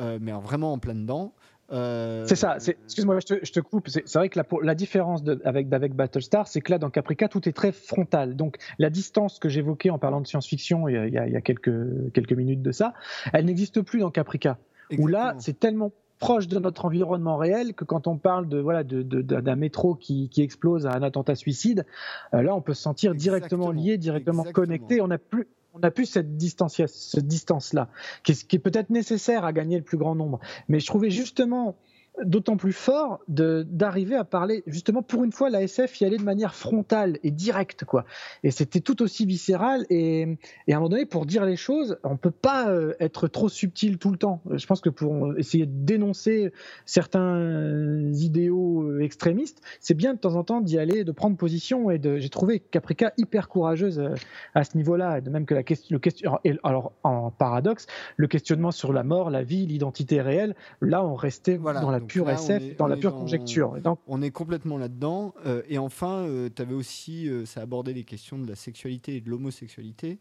euh, mais vraiment en plein dedans. Euh, c'est ça. Excuse-moi, je, je te, coupe. C'est vrai que la, la différence de, avec, avec Battlestar, c'est que là, dans Caprica, tout est très frontal. Donc, la distance que j'évoquais en parlant de science-fiction il, y a, il y a quelques, quelques minutes de ça, elle n'existe plus dans Caprica. Où là, c'est tellement proche de notre environnement réel que quand on parle de voilà d'un de, de, métro qui, qui, explose à un attentat suicide, euh, là on peut se sentir directement lié, directement connecté. On n'a plus on a plus cette distance, cette distance-là, qui est, est peut-être nécessaire à gagner le plus grand nombre. Mais je trouvais justement d'autant plus fort d'arriver à parler justement pour une fois la SF y allait de manière frontale et directe quoi. Et c'était tout aussi viscéral et, et, à un moment donné pour dire les choses on peut pas euh, être trop subtil tout le temps. Je pense que pour essayer de dénoncer certains idéaux euh, extrémistes c'est bien de temps en temps d'y aller de prendre position et de j'ai trouvé Caprica hyper courageuse euh, à ce niveau-là. De même que la question le question alors en paradoxe le questionnement sur la mort la vie l'identité réelle là on restait voilà. dans la pure SF, dans la pure conjecture. On est complètement là-dedans. Euh, et enfin, euh, tu avais aussi, euh, ça abordait les questions de la sexualité et de l'homosexualité.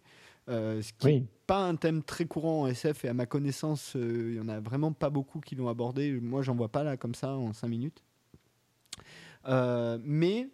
ce qui n'est pas un thème très courant en SF et à ma connaissance, il y en a vraiment pas beaucoup qui l'ont abordé. Moi, j'en vois pas là comme ça en 5 minutes. mais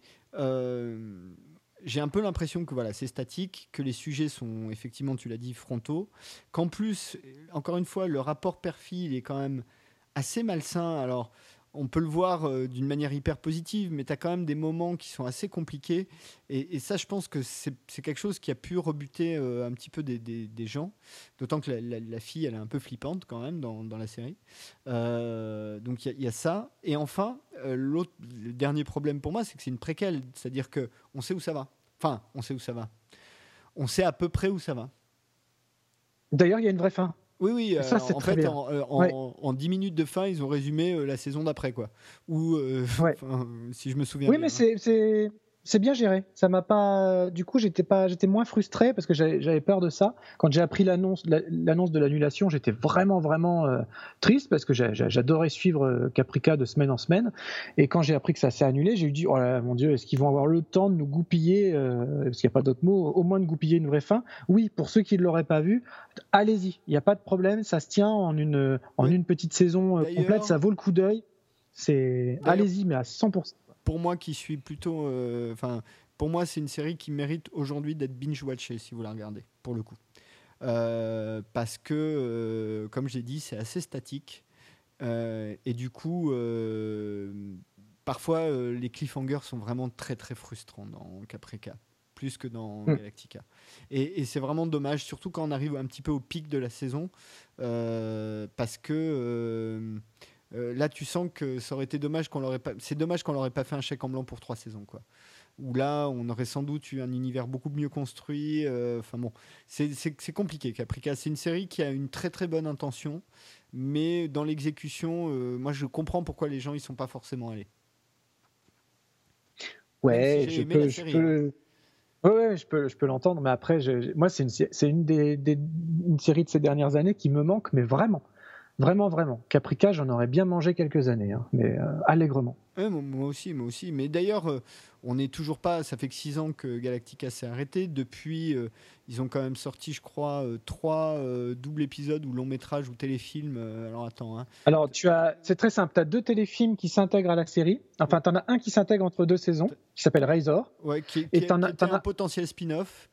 j'ai un peu l'impression que voilà, c'est statique, que les sujets sont effectivement, tu l'as dit, frontaux, qu'en plus, encore une fois, le rapport père-fille est quand même assez malsain. Alors, on peut le voir euh, d'une manière hyper positive, mais tu as quand même des moments qui sont assez compliqués. Et, ça, je pense que c'est quelque chose qui a pu rebuter euh, un petit peu des, gens. D'autant que la, fille, elle est un peu flippante quand même dans, la série. Euh, donc il y, a ça. Et enfin, le dernier problème pour moi, c'est que c'est une préquelle. C'est-à-dire qu'on sait où ça va. Enfin, on sait où ça va. On sait à peu près où ça va. D'ailleurs, il y a une vraie fin. Oui, oui. Euh, en fait, euh, en, 10 minutes de fin, ils ont résumé euh, la saison d'après, quoi. Ou, si je me souviens. Oui, mais c'est c'est bien géré. Ça m'a pas. Du coup, j'étais pas, j'étais moins frustré parce que j'avais peur de ça. Quand j'ai appris l'annonce, l'annonce de l'annulation, j'étais vraiment, vraiment euh, triste parce que j'adorais suivre euh, Caprica de semaine en semaine. Et quand j'ai appris que ça s'est annulé, j'ai eu dit, oh là, mon Dieu, est-ce qu'ils vont avoir le temps de nous goupiller, euh, parce qu'il n'y a pas d'autre mot, au moins de goupiller une vraie fin? Oui, pour ceux qui ne l'auraient pas vu, allez-y. Il n'y a pas de problème. Ça se tient en une, en une petite saison complète. Ça vaut le coup d'œil. C'est, allez-y, mais à 100% pour moi qui suis plutôt. Euh, enfin, pour moi, c'est une série qui mérite aujourd'hui d'être binge-watchée si vous la regardez, pour le coup. Euh, parce que, euh, comme j'ai dit, c'est assez statique. et du coup, parfois, les cliffhangers sont vraiment très très frustrants dans Caprica, plus que dans hmm. Galactica. Et, et c'est vraiment dommage, surtout quand on arrive un petit peu au pic de la saison, parce que euh, là, tu sens que ça aurait été dommage qu'on l'aurait pas. C'est dommage qu'on l'aurait pas fait un chèque en blanc pour trois saisons, quoi. Où là, on aurait sans doute eu un univers beaucoup mieux construit. Euh, enfin bon, c'est compliqué. Caprica, c'est une série qui a une très très bonne intention, mais dans l'exécution, euh, moi, je comprends pourquoi les gens y sont pas forcément allés. Ouais, je, peux, je peux, Ouais, je peux, je peux l'entendre, mais après, moi, c'est une, une des, des, une série de ces dernières années qui me manque, mais vraiment. Vraiment, vraiment. Caprica, j'en aurais bien mangé quelques années, hein, mais euh, allègrement. moi aussi, moi aussi. Mais d'ailleurs, euh, on n'est toujours pas. Ça fait que six ans que Galactica s'est arrêté. Depuis, euh, ils ont quand même sorti, je crois, trois doubles épisodes ou longs métrages ou téléfilms. alors attends. Hein. Alors tu as, c'est très simple. Tu as deux téléfilms qui s'intègrent à la série. Enfin, tu en as un qui s'intègre entre deux saisons, qui s'appelle Razor. Ouais, qui, et tu en as, un potentiel spin-off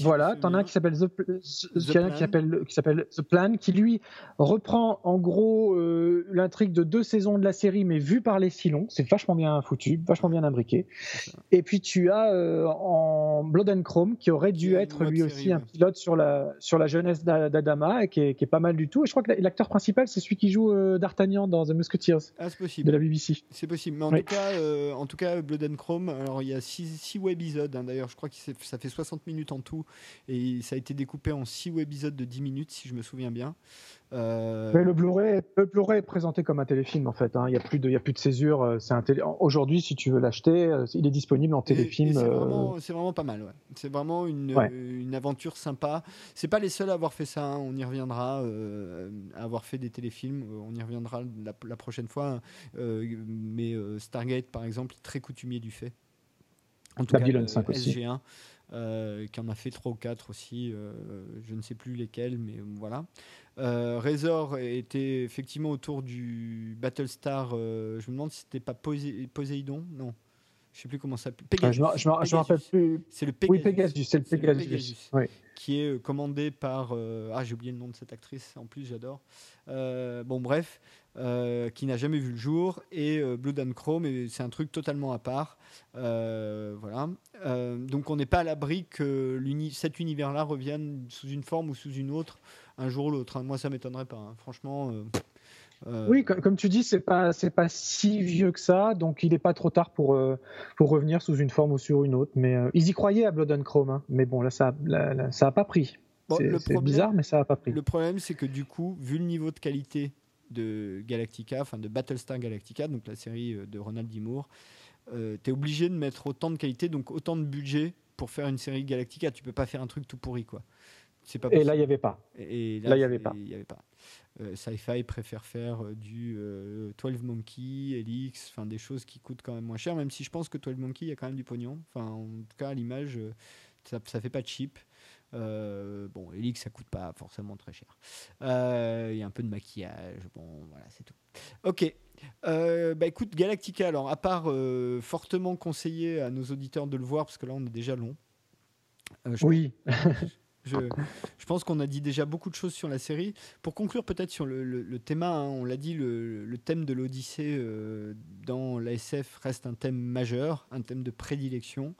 voilà, t'en as un qui s'appelle The, qui s'appelle qui s'appelle The Plan, qui lui reprend en gros euh, l'intrigue de deux saisons de la série, mais vue par les Silons. C'est vachement bien foutu, vachement bien imbriqué. Et puis tu as euh, en Blood and Chrome qui aurait dû être lui aussi un pilote sur la sur la jeunesse d'Adama et qui est, qui est, pas mal du tout. Et je crois que l'acteur principal c'est celui qui joue euh, D'Artagnan dans The Musketeers ah, de la BBC. C'est possible, mais en tout cas, en tout cas Blood and Chrome. Alors il y a six, six webisodes. Hein, D'ailleurs, je crois que ça fait 60 minutes en tout et ça a été découpé en 6 épisodes de 10 minutes, si je me souviens bien. Euh, Mais le Blu-ray, est présenté comme un téléfilm en fait. Hein. Il n'y a plus de, il y a plus de césure. Euh, c'est un télé... Aujourd'hui, si tu veux l'acheter, euh, il est disponible en téléfilm. C'est vraiment, pas mal. C'est vraiment une, une, aventure sympa. C'est pas les seuls à avoir fait ça. Hein. On y reviendra. à avoir fait des téléfilms. On y reviendra la, prochaine fois. mais Stargate, par exemple, très coutumier du fait. En tout Babylon cas, 5 aussi. SG1. Euh, qui en a fait trois ou quatre aussi, euh, je ne sais plus lesquels, mais voilà. Euh, était effectivement autour du Battlestar, je me demande si c'était pas Poséidon, non. Je sais plus comment ça s'appelle. Ah, je me rappelle plus. C'est le Pegasus. Oui, Pegasus, c'est le Pegasus. Oui. Qui est commandé par. ah, j'ai oublié le nom de cette actrice, en plus, j'adore. bon, bref. Euh, qui n'a jamais vu le jour, et euh, Blood and Chrome, c'est un truc totalement à part. Euh, voilà. donc on n'est pas à l'abri que cet univers-là revienne sous une forme ou sous une autre un jour ou l'autre. Hein. Moi, ça m'étonnerait pas. Hein. Franchement. Oui, comme, tu dis, c'est pas c'est pas si vieux que ça, donc il n'est pas trop tard pour pour revenir sous une forme ou sur une autre. Mais ils y croyaient à Blood and Chrome, hein. mais bon là ça ça a pas pris. c'est bizarre, mais ça a pas pris. Le problème, c'est que du coup, vu le niveau de qualité de Galactica, enfin de Battlestar Galactica, donc la série euh, de Ronald D. Moore, euh, tu es obligé de mettre autant de qualité, donc autant de budget pour faire une série Galactica. Tu peux pas faire un truc tout pourri, quoi. Pas et là, il n'y avait pas. Et, là, il n'y avait pas. Y avait pas. Euh, Sci-Fi préfère faire du 12 Monkey, Elix, enfin des choses qui coûtent quand même moins cher, même si je pense que 12 Monkey, il y a quand même du pognon. Enfin, en tout cas, à l'image, ça, ça fait pas cheap. Euh, bon, Elix, ça coûte pas forcément très cher. Euh, il y a un peu de maquillage. Bon, voilà, c'est tout. Ok. Euh, bah écoute, Galactica, alors, à part fortement conseiller à nos auditeurs de le voir, parce que là, on est déjà long. oui. Je, pense qu'on a dit déjà beaucoup de choses sur la série. Pour conclure peut-être sur le, thème, hein, on l'a dit, le, thème de l'Odyssée euh, dans l'ASF reste un thème majeur, un thème de prédilection.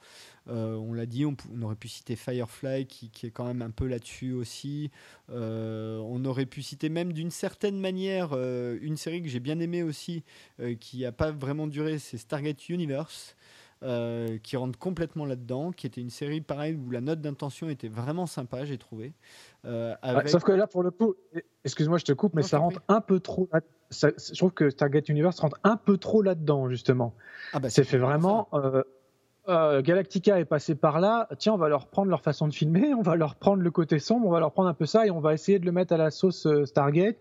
Euh, on l'a dit, on, aurait pu citer Firefly qui, est quand même un peu là-dessus aussi. Euh, on aurait pu citer même d'une certaine manière euh, une série que j'ai bien aimée aussi, qui n'a pas vraiment duré, c'est Stargate Universe. Euh, qui rentre complètement là-dedans, qui était une série pareille où la note d'intention était vraiment sympa, j'ai trouvé. Euh, avec... sauf que là, pour le coup, excuse-moi, je te coupe, mais non, ça rentre un peu trop. Ça, je trouve que Stargate Universe rentre un peu trop là-dedans, justement. Ah bah, c'est fait vraiment. Euh, Galactica est passé par là. Tiens, on va leur prendre leur façon de filmer, on va leur prendre le côté sombre, on va leur prendre un peu ça et on va essayer de le mettre à la sauce Stargate.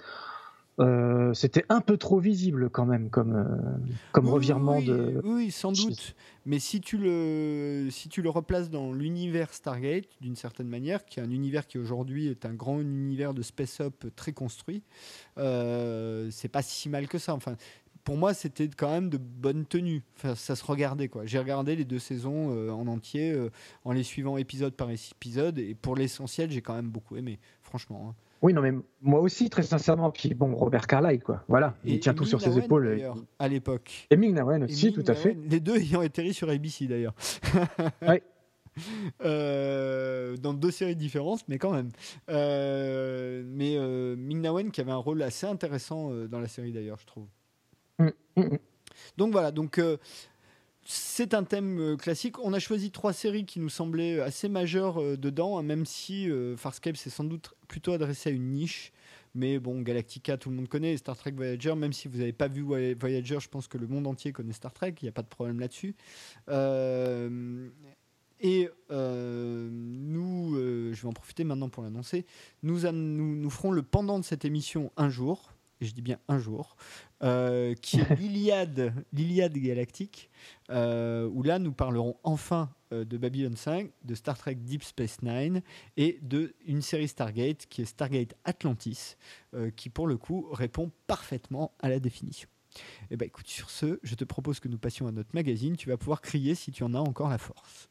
Euh, c'était un peu trop visible quand même comme, euh, comme oui, revirement oui, de. Oui, sans doute. Mais si tu le, si tu le replaces dans l'univers Stargate, d'une certaine manière, qui est un univers qui aujourd'hui est un grand univers de space-up très construit, euh, c'est pas si mal que ça. Enfin, pour moi, c'était quand même de bonne tenue. Enfin, ça se regardait quoi. J'ai regardé les deux saisons euh, en entier, euh, en les suivant épisode par épisode, et pour l'essentiel, j'ai quand même beaucoup aimé, franchement. Hein. Oui, non, mais moi aussi, très sincèrement. Puis bon, Robert Carlyle, quoi. Voilà, il et, tient et tout Ming sur ses Nawen, épaules. À l'époque. Et Ming Nawen aussi, Ming tout à fait. Les deux ayant atterri sur ABC d'ailleurs. oui. Euh, dans deux séries différentes, mais quand même. Euh, mais euh, Ming Nawen qui avait un rôle assez intéressant euh, dans la série d'ailleurs, je trouve. Mm, mm, donc voilà, donc euh, c'est un thème euh, classique. On a choisi trois séries qui nous semblaient assez majeures euh, dedans, hein, même si Farscape c'est sans doute plutôt adressé à une niche. Mais bon, Galactica, tout le monde connaît, Star Trek Voyager, même si vous n'avez pas vu Voyager, je pense que le monde entier connaît Star Trek, il n'y a pas de problème là-dessus. Euh, et euh, nous, euh, je vais en profiter maintenant pour l'annoncer, nous, nous, ferons le pendant de cette émission un jour, et je dis bien un jour, euh, qui est l'Iliade, galactique, euh, où là nous parlerons enfin euh, de Babylon 5, de Star Trek Deep Space Nine et de une série Stargate qui est Stargate Atlantis, qui pour le coup répond parfaitement à la définition. Et ben écoute, sur ce, je te propose que nous passions à notre magazine. Tu vas pouvoir crier si tu en as encore la force.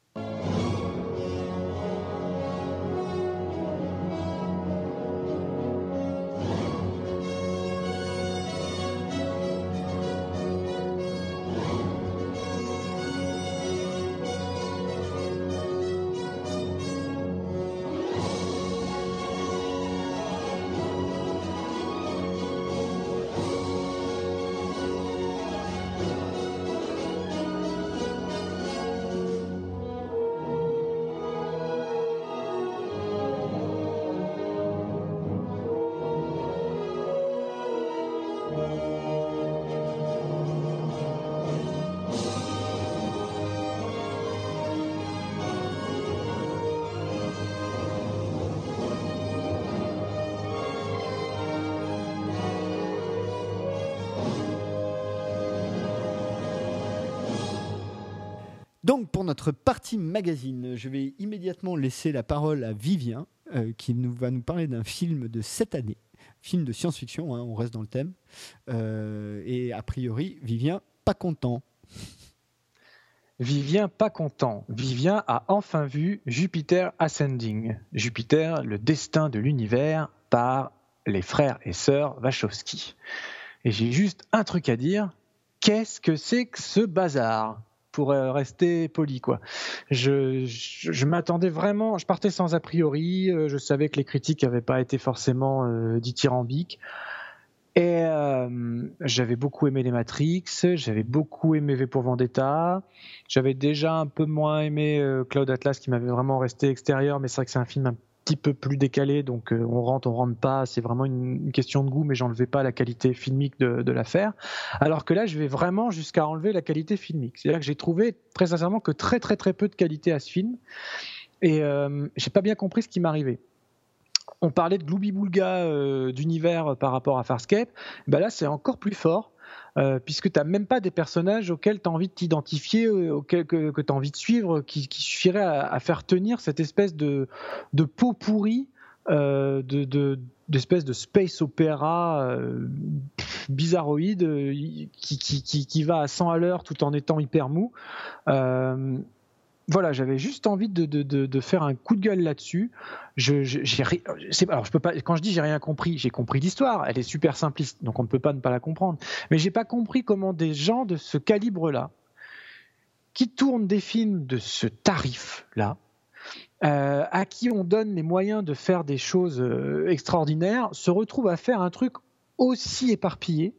Magazine, je vais immédiatement laisser la parole à Vivien, euh, qui nous, va nous parler d'un film de cette année, film de science-fiction, hein, on reste dans le thème. Euh, et a priori, Vivien, pas content. Vivien pas content. Vivien a enfin vu Jupiter Ascending. Jupiter, le destin de l'univers par les frères et sœurs Wachowski. Et j'ai juste un truc à dire. Qu'est-ce que c'est que ce bazar? Pour rester poli quoi. Je, m'attendais vraiment, je partais sans a priori, euh, je savais que les critiques n'avaient pas été forcément euh, dithyrambiques. Et euh, j'avais beaucoup aimé les Matrix, j'avais beaucoup aimé V pour Vendetta, j'avais déjà un peu moins aimé euh, Cloud Atlas qui m'avait vraiment resté extérieur, mais c'est vrai que c'est un film petit peu plus décalé, donc euh, on rentre, on rentre pas, c'est vraiment une, question de goût, mais j'enlevais pas la qualité filmique de, l'affaire. Alors que là, je vais vraiment jusqu'à enlever la qualité filmique. C'est-à-dire que j'ai trouvé très sincèrement que très très très peu de qualité à ce film, et euh, j'ai pas bien compris ce qui m'arrivait on parlait de Glooby-Boulga euh, d'univers par rapport à Farscape, ben là c'est encore plus fort. Euh, puisque tu n'as même pas des personnages auxquels tu as envie de t'identifier, euh, auxquels que, tu as envie de suivre, qui, suffirait à, faire tenir cette espèce de, de peau pourrie, euh, de, de, d'espèce de space opéra euh, bizarroïde qui, qui, qui, qui, va à 100 à l'heure tout en étant hyper mou. Voilà, j'avais juste envie de, faire un coup de gueule là-dessus. Je, j'ai, alors, je peux pas, quand je dis j'ai rien compris, j'ai compris l'histoire. Elle est super simpliste, donc on ne peut pas ne pas la comprendre. Mais j'ai pas compris comment des gens de ce calibre-là, qui tournent des films de ce tarif-là, euh, à qui on donne les moyens de faire des choses euh, extraordinaires, se retrouvent à faire un truc aussi éparpillé.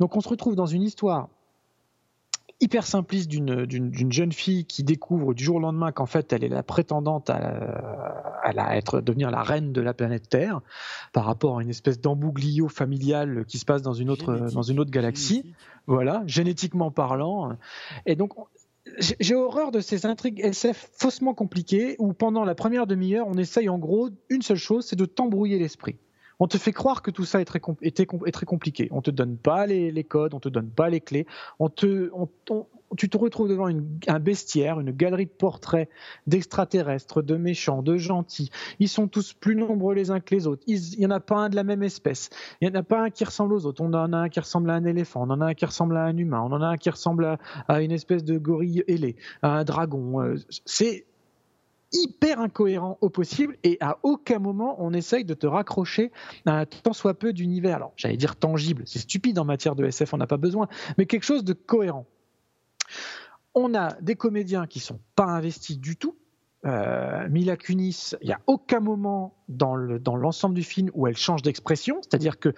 Donc on se retrouve dans une histoire hyper simpliste d'une jeune fille qui découvre du jour au lendemain qu'en fait elle est la prétendante à, à, être devenir la reine de la planète Terre par rapport à une espèce d'embouglio familial qui se passe dans une autre dans une autre galaxie. Voilà génétiquement parlant. Et donc j'ai horreur de ces intrigues SF faussement compliquées où pendant la première demi-heure on essaye en gros une seule chose c'est de t'embrouiller l'esprit on te fait croire que tout ça est très, compliqué. On te donne pas les, codes, on te donne pas les clés. On te, tu te retrouves devant un bestiaire, une galerie de portraits d'extraterrestres, de méchants, de gentils. Ils sont tous plus nombreux les uns que les autres. Il n'y en a pas un de la même espèce. Il n'y en a pas un qui ressemble aux autres. On en a un qui ressemble à un éléphant, on en a un qui ressemble à un humain, on en a un qui ressemble à, une espèce de gorille ailé, à un dragon. Euh, c'est hyper incohérent au possible et à aucun moment on essaye de te raccrocher à tant soit peu d'univers. Alors j'allais dire tangible, c'est stupide en matière de SF, on n'a pas besoin, mais quelque chose de cohérent. On a des comédiens qui sont pas investis du tout. Euh, Mila Kunis, il n'y a aucun moment dans l'ensemble du film où elle change d'expression, c'est-à-dire que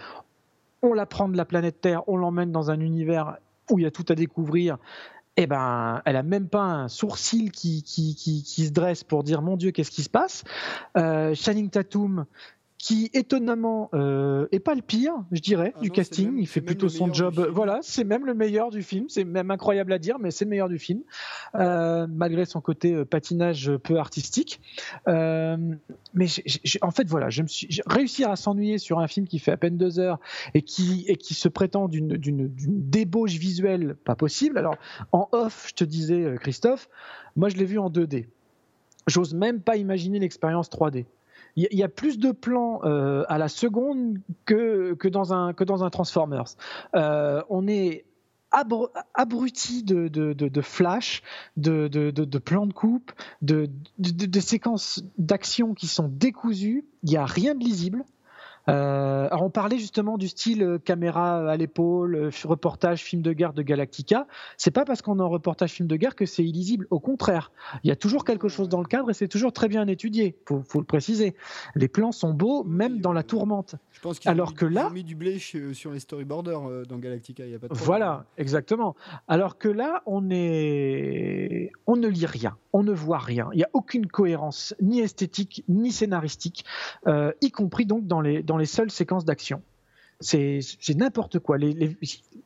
on la prend de la planète Terre, on l'emmène dans un univers où il y a tout à découvrir eh ben, elle a même pas un sourcil qui, qui, qui, qui se dresse pour dire mon Dieu, qu'est-ce qui se passe? Euh, Tatum, qui étonnamment euh, est pas le pire, je dirais, ah du casting. il fait plutôt son job. Voilà, c'est même le meilleur du film. C'est même incroyable à dire, mais c'est le meilleur du film, euh, malgré son côté euh, patinage peu artistique. Euh, mais en fait, voilà, je me suis réussir à s'ennuyer sur un film qui fait à peine deux heures et qui et qui se prétend d'une débauche visuelle pas possible. Alors en off, je te disais, Christophe, moi je l'ai vu en 2D. J'ose même pas imaginer l'expérience 3D il y, a plus de plans euh, à la seconde que, dans, un, Transformers. Euh, on est abruti de, de, de, de, flash, de, de, plans de coupe, de, séquences d'action qui sont décousues. Il n'y a rien de lisible. Euh, alors on parlait justement du style euh, caméra à l'épaule, euh, reportage film de guerre de Galactica. C'est pas parce qu'on est en reportage film de guerre que c'est illisible. Au contraire, il y a toujours quelque chose dans le cadre et c'est toujours très bien étudié. Faut, faut le préciser. Les plans sont beaux, même dans la tourmente. Je pense qu'ils Alors ont, que là, ont mis du blé sur les storyboarders dans Galactica. Il y a pas de voilà, exactement. Alors que là, on est, on ne lit rien, on ne voit rien. Il n'y a aucune cohérence, ni esthétique, ni scénaristique, y compris donc dans les dans les seules séquences d'action. C'est n'importe quoi. Les,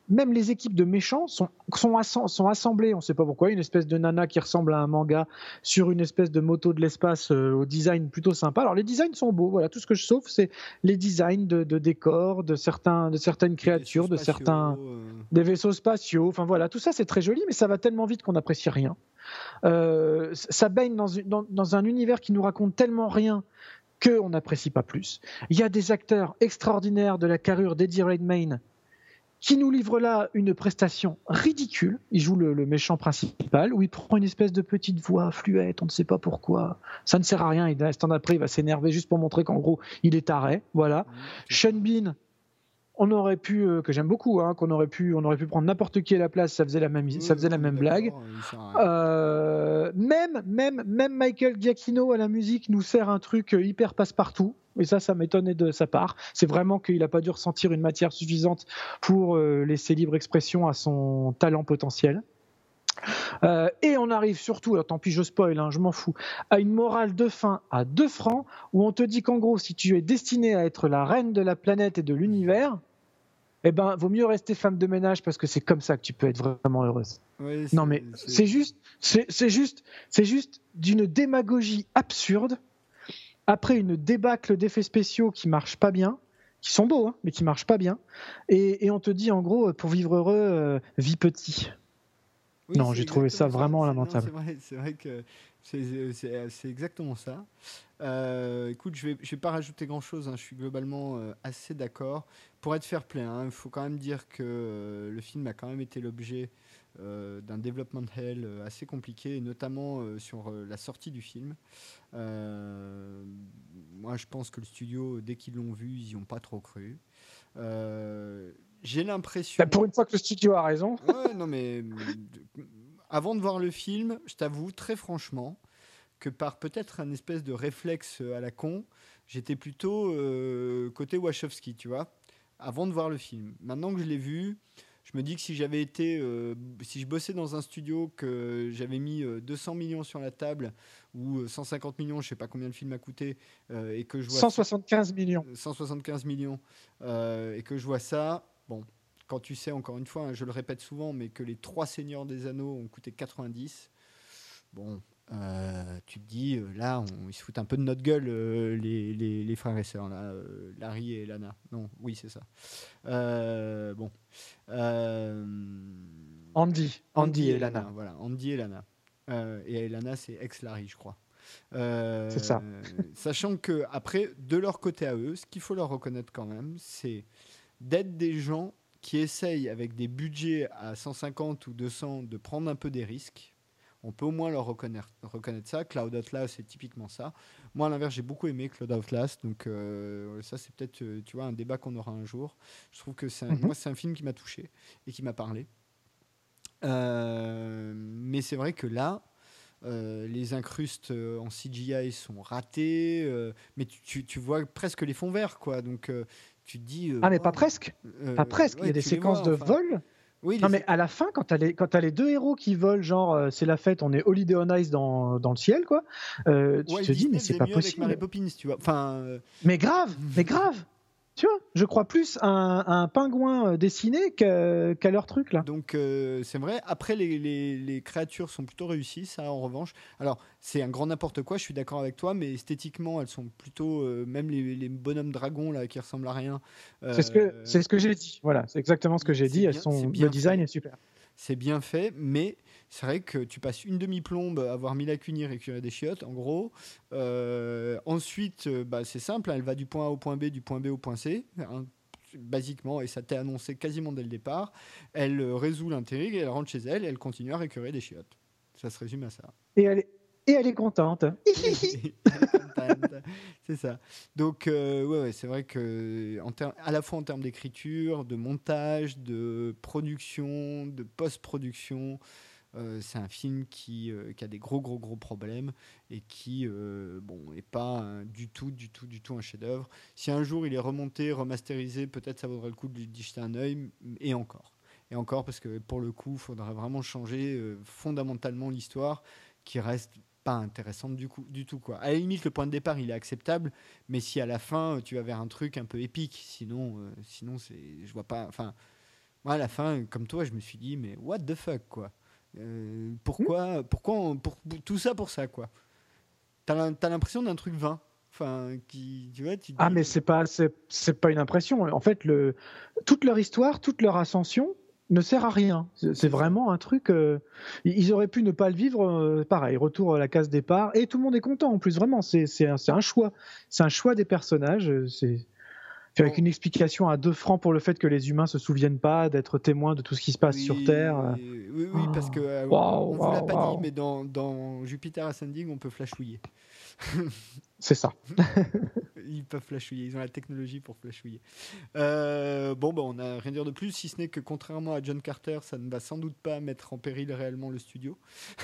même les équipes de méchants sont, sont, sont assemblées, on ne sait pas pourquoi, une espèce de nana qui ressemble à un manga sur une espèce de moto de l'espace euh, au design plutôt sympa. Alors les designs sont beaux, voilà, tout ce que je sauve, c'est les designs de, décors, de, certains, de certaines créatures, de certains euh. des vaisseaux spatiaux, enfin voilà, tout ça c'est très joli, mais ça va tellement vite qu'on n'apprécie rien. Euh, ça baigne dans, dans, dans, un univers qui nous raconte tellement rien qu'on n'apprécie pas plus. Il y a des acteurs extraordinaires de la carrure d'Eddie Redmayne qui nous livrent là une prestation ridicule. Il joue le, méchant principal, où il prend une espèce de petite voix fluette, on ne sait pas pourquoi. Ça ne sert à rien. Il, instant après, il va s'énerver juste pour montrer qu'en gros, il est taré. Voilà. Sean Bean, on aurait pu, euh, que j'aime beaucoup, hein, qu'on aurait pu, on aurait pu prendre n'importe qui à la place, ça faisait la même, ça faisait la même blague. Euh, même, même, même Michael Giacchino à la musique nous sert un truc euh, hyper passe-partout. Et ça, ça m'étonnait de sa part. C'est vraiment qu'il n'a pas dû ressentir une matière suffisante pour laisser libre expression à son talent potentiel. et on arrive surtout, alors tant pis je spoil, hein, je m'en fous, à une morale de fin à deux francs où on te dit qu'en gros, si tu es destiné à être la reine de la planète et de l'univers, eh ben, vaut mieux rester femme de ménage parce que c'est comme ça que tu peux être vraiment heureuse. non, mais c'est juste, c'est juste, c'est juste d'une démagogie absurde. Après une débâcle d'effets spéciaux qui marchent pas bien, qui sont beaux, hein, mais qui marchent pas bien, et, on te dit en gros, pour vivre heureux, euh, vie petit. non, j'ai trouvé ça vraiment lamentable. C'est vrai, que c'est exactement ça. Euh, écoute, je vais, je vais pas rajouter grand chose. Hein, je suis globalement euh, assez d'accord. Pour être fair play, hein, il faut quand même dire que euh, le film a quand même été l'objet d'un développement hell assez compliqué, notamment sur la sortie du film. moi, je pense que le studio, dès qu'ils l'ont vu, ils n'y ont pas trop cru. J'ai l'impression. Bah, pour une fois que le studio a raison. Ouais, non, mais avant de voir le film, je t'avoue très franchement que par peut-être un espèce de réflexe à la con, j'étais plutôt euh, côté Wachowski, tu vois, avant de voir le film. Maintenant que je l'ai vu, je me dis que si j'avais été, euh, si je bossais dans un studio, que j'avais mis 200 euh, millions sur la table ou 150 millions, je sais pas combien le film a coûté, et que je vois 175 millions, 175 millions, et que je vois ça, bon, quand tu sais encore une fois, hein, je le répète souvent, mais que les trois Seigneurs des Anneaux ont coûté 90, bon, euh, tu te dis, euh, là, on, ils se foutent un peu de notre gueule, euh, les, les, frères et sœurs, là, Larry et Lana. Non, oui, c'est ça. bon. Andy. Andy, et, Lana. Voilà, Andy et Lana. et Lana, c'est ex-Larry, je crois. c'est ça. sachant que, après, de leur côté à eux, ce qu'il faut leur reconnaître quand même, c'est d'être des gens qui essayent, avec des budgets à 150 ou 200, de prendre un peu des risques on peut au moins leur reconnaître, reconnaître ça. Cloud Atlas, c'est typiquement ça. Moi, à l'inverse, j'ai beaucoup aimé Cloud Atlas, donc euh, ça, c'est peut-être, euh, tu vois, un débat qu'on aura un jour. Je trouve que c'est, mhm. moi, c'est un film qui m'a touché et qui m'a parlé. Euh, mais c'est vrai que là, les incrustes en CGI sont ratés, mais tu, vois presque les fonds verts, quoi. Donc, tu te dis. ah, mais pas presque. Pas presque. Il y a des séquences de vol oui, non, mais à la fin, quand tu as, les deux héros qui volent, genre euh, c'est la fête, on est Holiday on Ice dans, dans le ciel, quoi, euh, tu te dis, mais c'est pas possible. Avec Poppins, tu vois. Enfin, euh, Mais grave, mais grave tu vois, je crois plus à un, pingouin euh, dessiné qu'à leur truc là. Donc euh, c'est vrai. Après, les, créatures sont plutôt réussies, ça en revanche. Alors c'est un grand n'importe quoi, je suis d'accord avec toi, mais esthétiquement, elles sont plutôt. Euh, même les, bonhommes dragons là qui ressemblent à rien. c'est ce que, ce que j'ai dit. Voilà, c'est exactement ce que j'ai dit. Elles sont, le design est super. C'est bien fait, mais c'est vrai que tu passes une demi-plombe à avoir mis la cunis récupérer des chiottes, en gros. Euh, ensuite, euh, bah, c'est simple, hein, elle va du point A au point B, du point B au point C. Hein, basiquement, et ça t'est annoncé quasiment dès le départ, elle euh, résout l'intrigue, elle rentre chez elle et elle continue à récupérer des chiottes. Ça se résume à ça. Et elle est, et elle est contente. c'est ça. Donc, ouais, c'est vrai que en à la fois en termes d'écriture, de montage, de production, de post-production, euh, c'est un film qui, euh, qui, a des gros, gros, gros problèmes et qui, euh, bon, n'est pas du tout, du tout, du tout un chef-d'œuvre. Si un jour il est remonté, remasterisé, peut-être ça vaudrait le coup de lui jeter un œil, et encore. Et encore, parce que pour le coup, il faudrait vraiment changer fondamentalement l'histoire qui reste pas intéressante du, coup, du tout. Quoi. À la limite, le point de départ, il est acceptable, mais si à la fin, tu vas vers un truc un peu épique, sinon, sinon c'est, je vois pas. Enfin, moi, à la fin, comme toi, je me suis dit, mais what the fuck, quoi. Euh, pourquoi, pourquoi pour, tout ça pour ça quoi T'as as, l'impression d'un truc vain. Enfin, qui, tu vois, Ah, mais c'est pas, c'est pas une impression. En fait, le, toute leur histoire, toute leur ascension ne sert à rien. C'est vraiment un truc. Euh, ils auraient pu ne pas le vivre. Euh, pareil, retour à la case départ. Et tout le monde est content en plus, vraiment. C'est un, un choix. C'est un choix des personnages. C'est avec une explication à deux francs pour le fait que les humains se souviennent pas d'être témoins de tout ce qui se passe sur Terre. Oui, oui, parce que euh, on ne vous l'a pas dit, mais dans, dans, Jupiter Ascending, on peut flashouiller. C'est ça. ils peuvent flashouiller, ils ont la technologie pour flashouiller. Euh, bon, bah, on n'a rien à dire de plus, si ce n'est que contrairement à John Carter, ça ne va sans doute pas mettre en péril réellement le studio.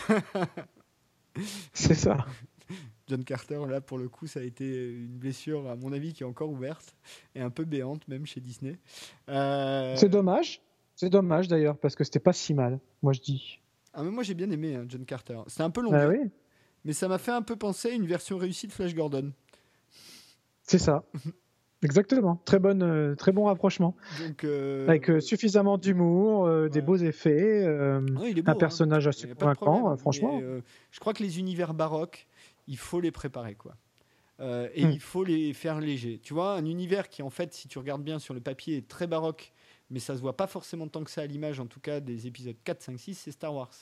C'est ça. John Carter, là, pour le coup, ça a été une blessure, à mon avis, qui est encore ouverte et un peu béante, même chez Disney. Euh, c'est dommage. C'est dommage d'ailleurs, parce que c'était pas si mal, moi je dis. Ah, mais moi j'ai bien aimé hein, John Carter. C'était un peu long. Ah, oui. Mais ça m'a fait un peu penser à une version réussie de Flash Gordon. C'est ça. Exactement. Très, bonne, euh, très bon rapprochement. Donc, euh, Avec suffisamment d'humour, des beaux effets, un hein. personnage assez convaincant, franchement. je crois que les univers baroques, il faut les préparer, quoi. Euh, et hmm. il faut les faire légers. Tu vois, un univers qui, en fait, si tu regardes bien sur le papier, est très baroque, mais ça se voit pas forcément tant que ça à l'image, en tout cas des épisodes 4, 5, 6, c'est Star Wars.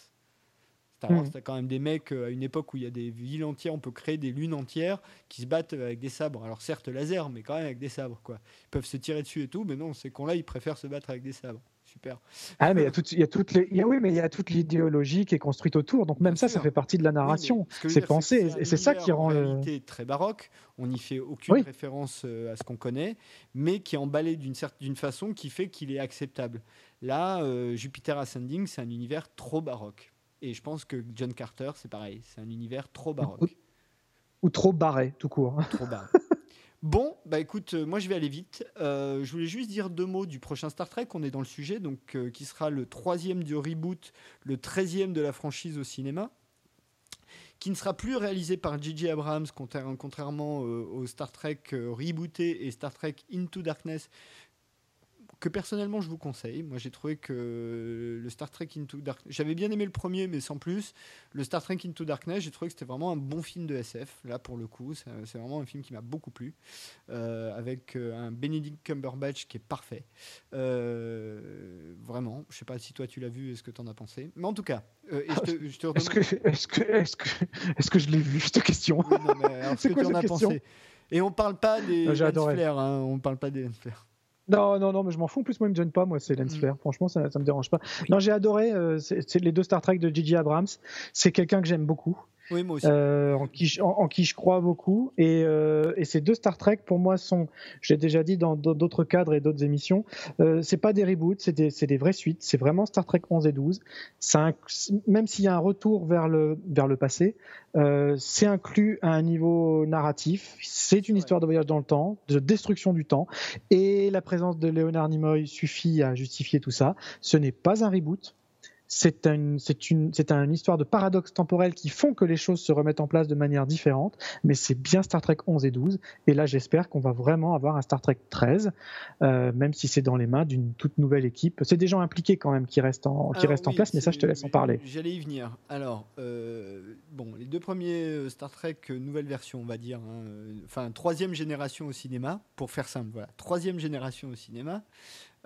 Star Wars, hmm. quand même des mecs euh, à une époque où il y a des villes entières, on peut créer des lunes entières qui se battent avec des sabres. Alors certes laser, mais quand même avec des sabres, quoi. Ils peuvent se tirer dessus et tout, mais non, c'est qu'on là, ils préfèrent se battre avec des sabres. Super. Ah, mais il y a, toutes, il y a toutes les, il y a, oui, mais il y a toute l'idéologie qui est construite autour. Donc même ça, ça fait partie de la narration. c'est pensé, et c'est ça qui rend le. très baroque. On n'y fait aucune référence euh, à ce qu'on connaît, mais qui est emballé d'une certaine façon qui fait qu'il est acceptable. Là, euh, Jupiter Ascending, c'est un univers trop baroque. Et je pense que John Carter, c'est pareil. C'est un univers trop baroque. Ou, trop barré, tout court. Trop barré. Bon, bah écoute, euh, moi je vais aller vite. Euh, je voulais juste dire deux mots du prochain Star Trek. On est dans le sujet, donc euh, qui sera le troisième du reboot, le treizième de la franchise au cinéma, qui ne sera plus réalisé par J.J. Abrams, contrairement au Star Trek rebooté et Star Trek Into Darkness, que personnellement je vous conseille. Moi j'ai trouvé que le Star Trek Into Darkness, j'avais bien aimé le premier mais sans plus. Le Star Trek Into Darkness, j'ai trouvé que c'était vraiment un bon film de SF. Là pour le coup, c'est vraiment un film qui m'a beaucoup plu, euh, avec euh, un Benedict Cumberbatch qui est parfait. Euh, vraiment, je sais pas si toi tu l'as vu et ce que tu en as pensé, mais en tout cas. est-ce que, est-ce que, est-ce que, est-ce que je l'ai vu cette question? C'est quoi que tu en pensé? Et on parle pas des Lens Flair, hein, on parle pas des Lens Flair. Non, non, non, mais je m'en fous. En plus, moi, il me gêne pas. Moi, c'est Lens mm. Franchement, ça, ça me dérange pas. Non, j'ai adoré. Euh, c'est les deux Star Trek de J.J. Abrams. C'est quelqu'un que j'aime beaucoup. Oui, moi aussi. Euh, en, qui je, en, qui je crois beaucoup. Et, euh, et, ces deux Star Trek, pour moi, sont, j'ai déjà dit dans d'autres cadres et d'autres émissions, euh, c'est pas des reboots, c'est des, des, vraies suites. C'est vraiment Star Trek 11 et 12. Un, même s'il y a un retour vers le, vers le passé, c'est inclus à un niveau narratif. C'est une histoire de voyage dans le temps, de destruction du temps. Et la présence de Leonard Nimoy suffit à justifier tout ça. Ce n'est pas un reboot c'est une, une, une, histoire de paradoxe temporel qui font que les choses se remettent en place de manière différente, mais c'est bien Star Trek 11 et 12. Et là, j'espère qu'on va vraiment avoir un Star Trek 13, euh, même si c'est dans les mains d'une toute nouvelle équipe. C'est des gens impliqués quand même qui restent en, qui restent en place, mais ça, je te laisse en parler. J'allais y venir. Alors, euh, bon, les deux premiers euh, Star Trek nouvelle version, on va dire, hein, enfin, troisième génération au cinéma, pour faire simple, voilà, troisième génération au cinéma.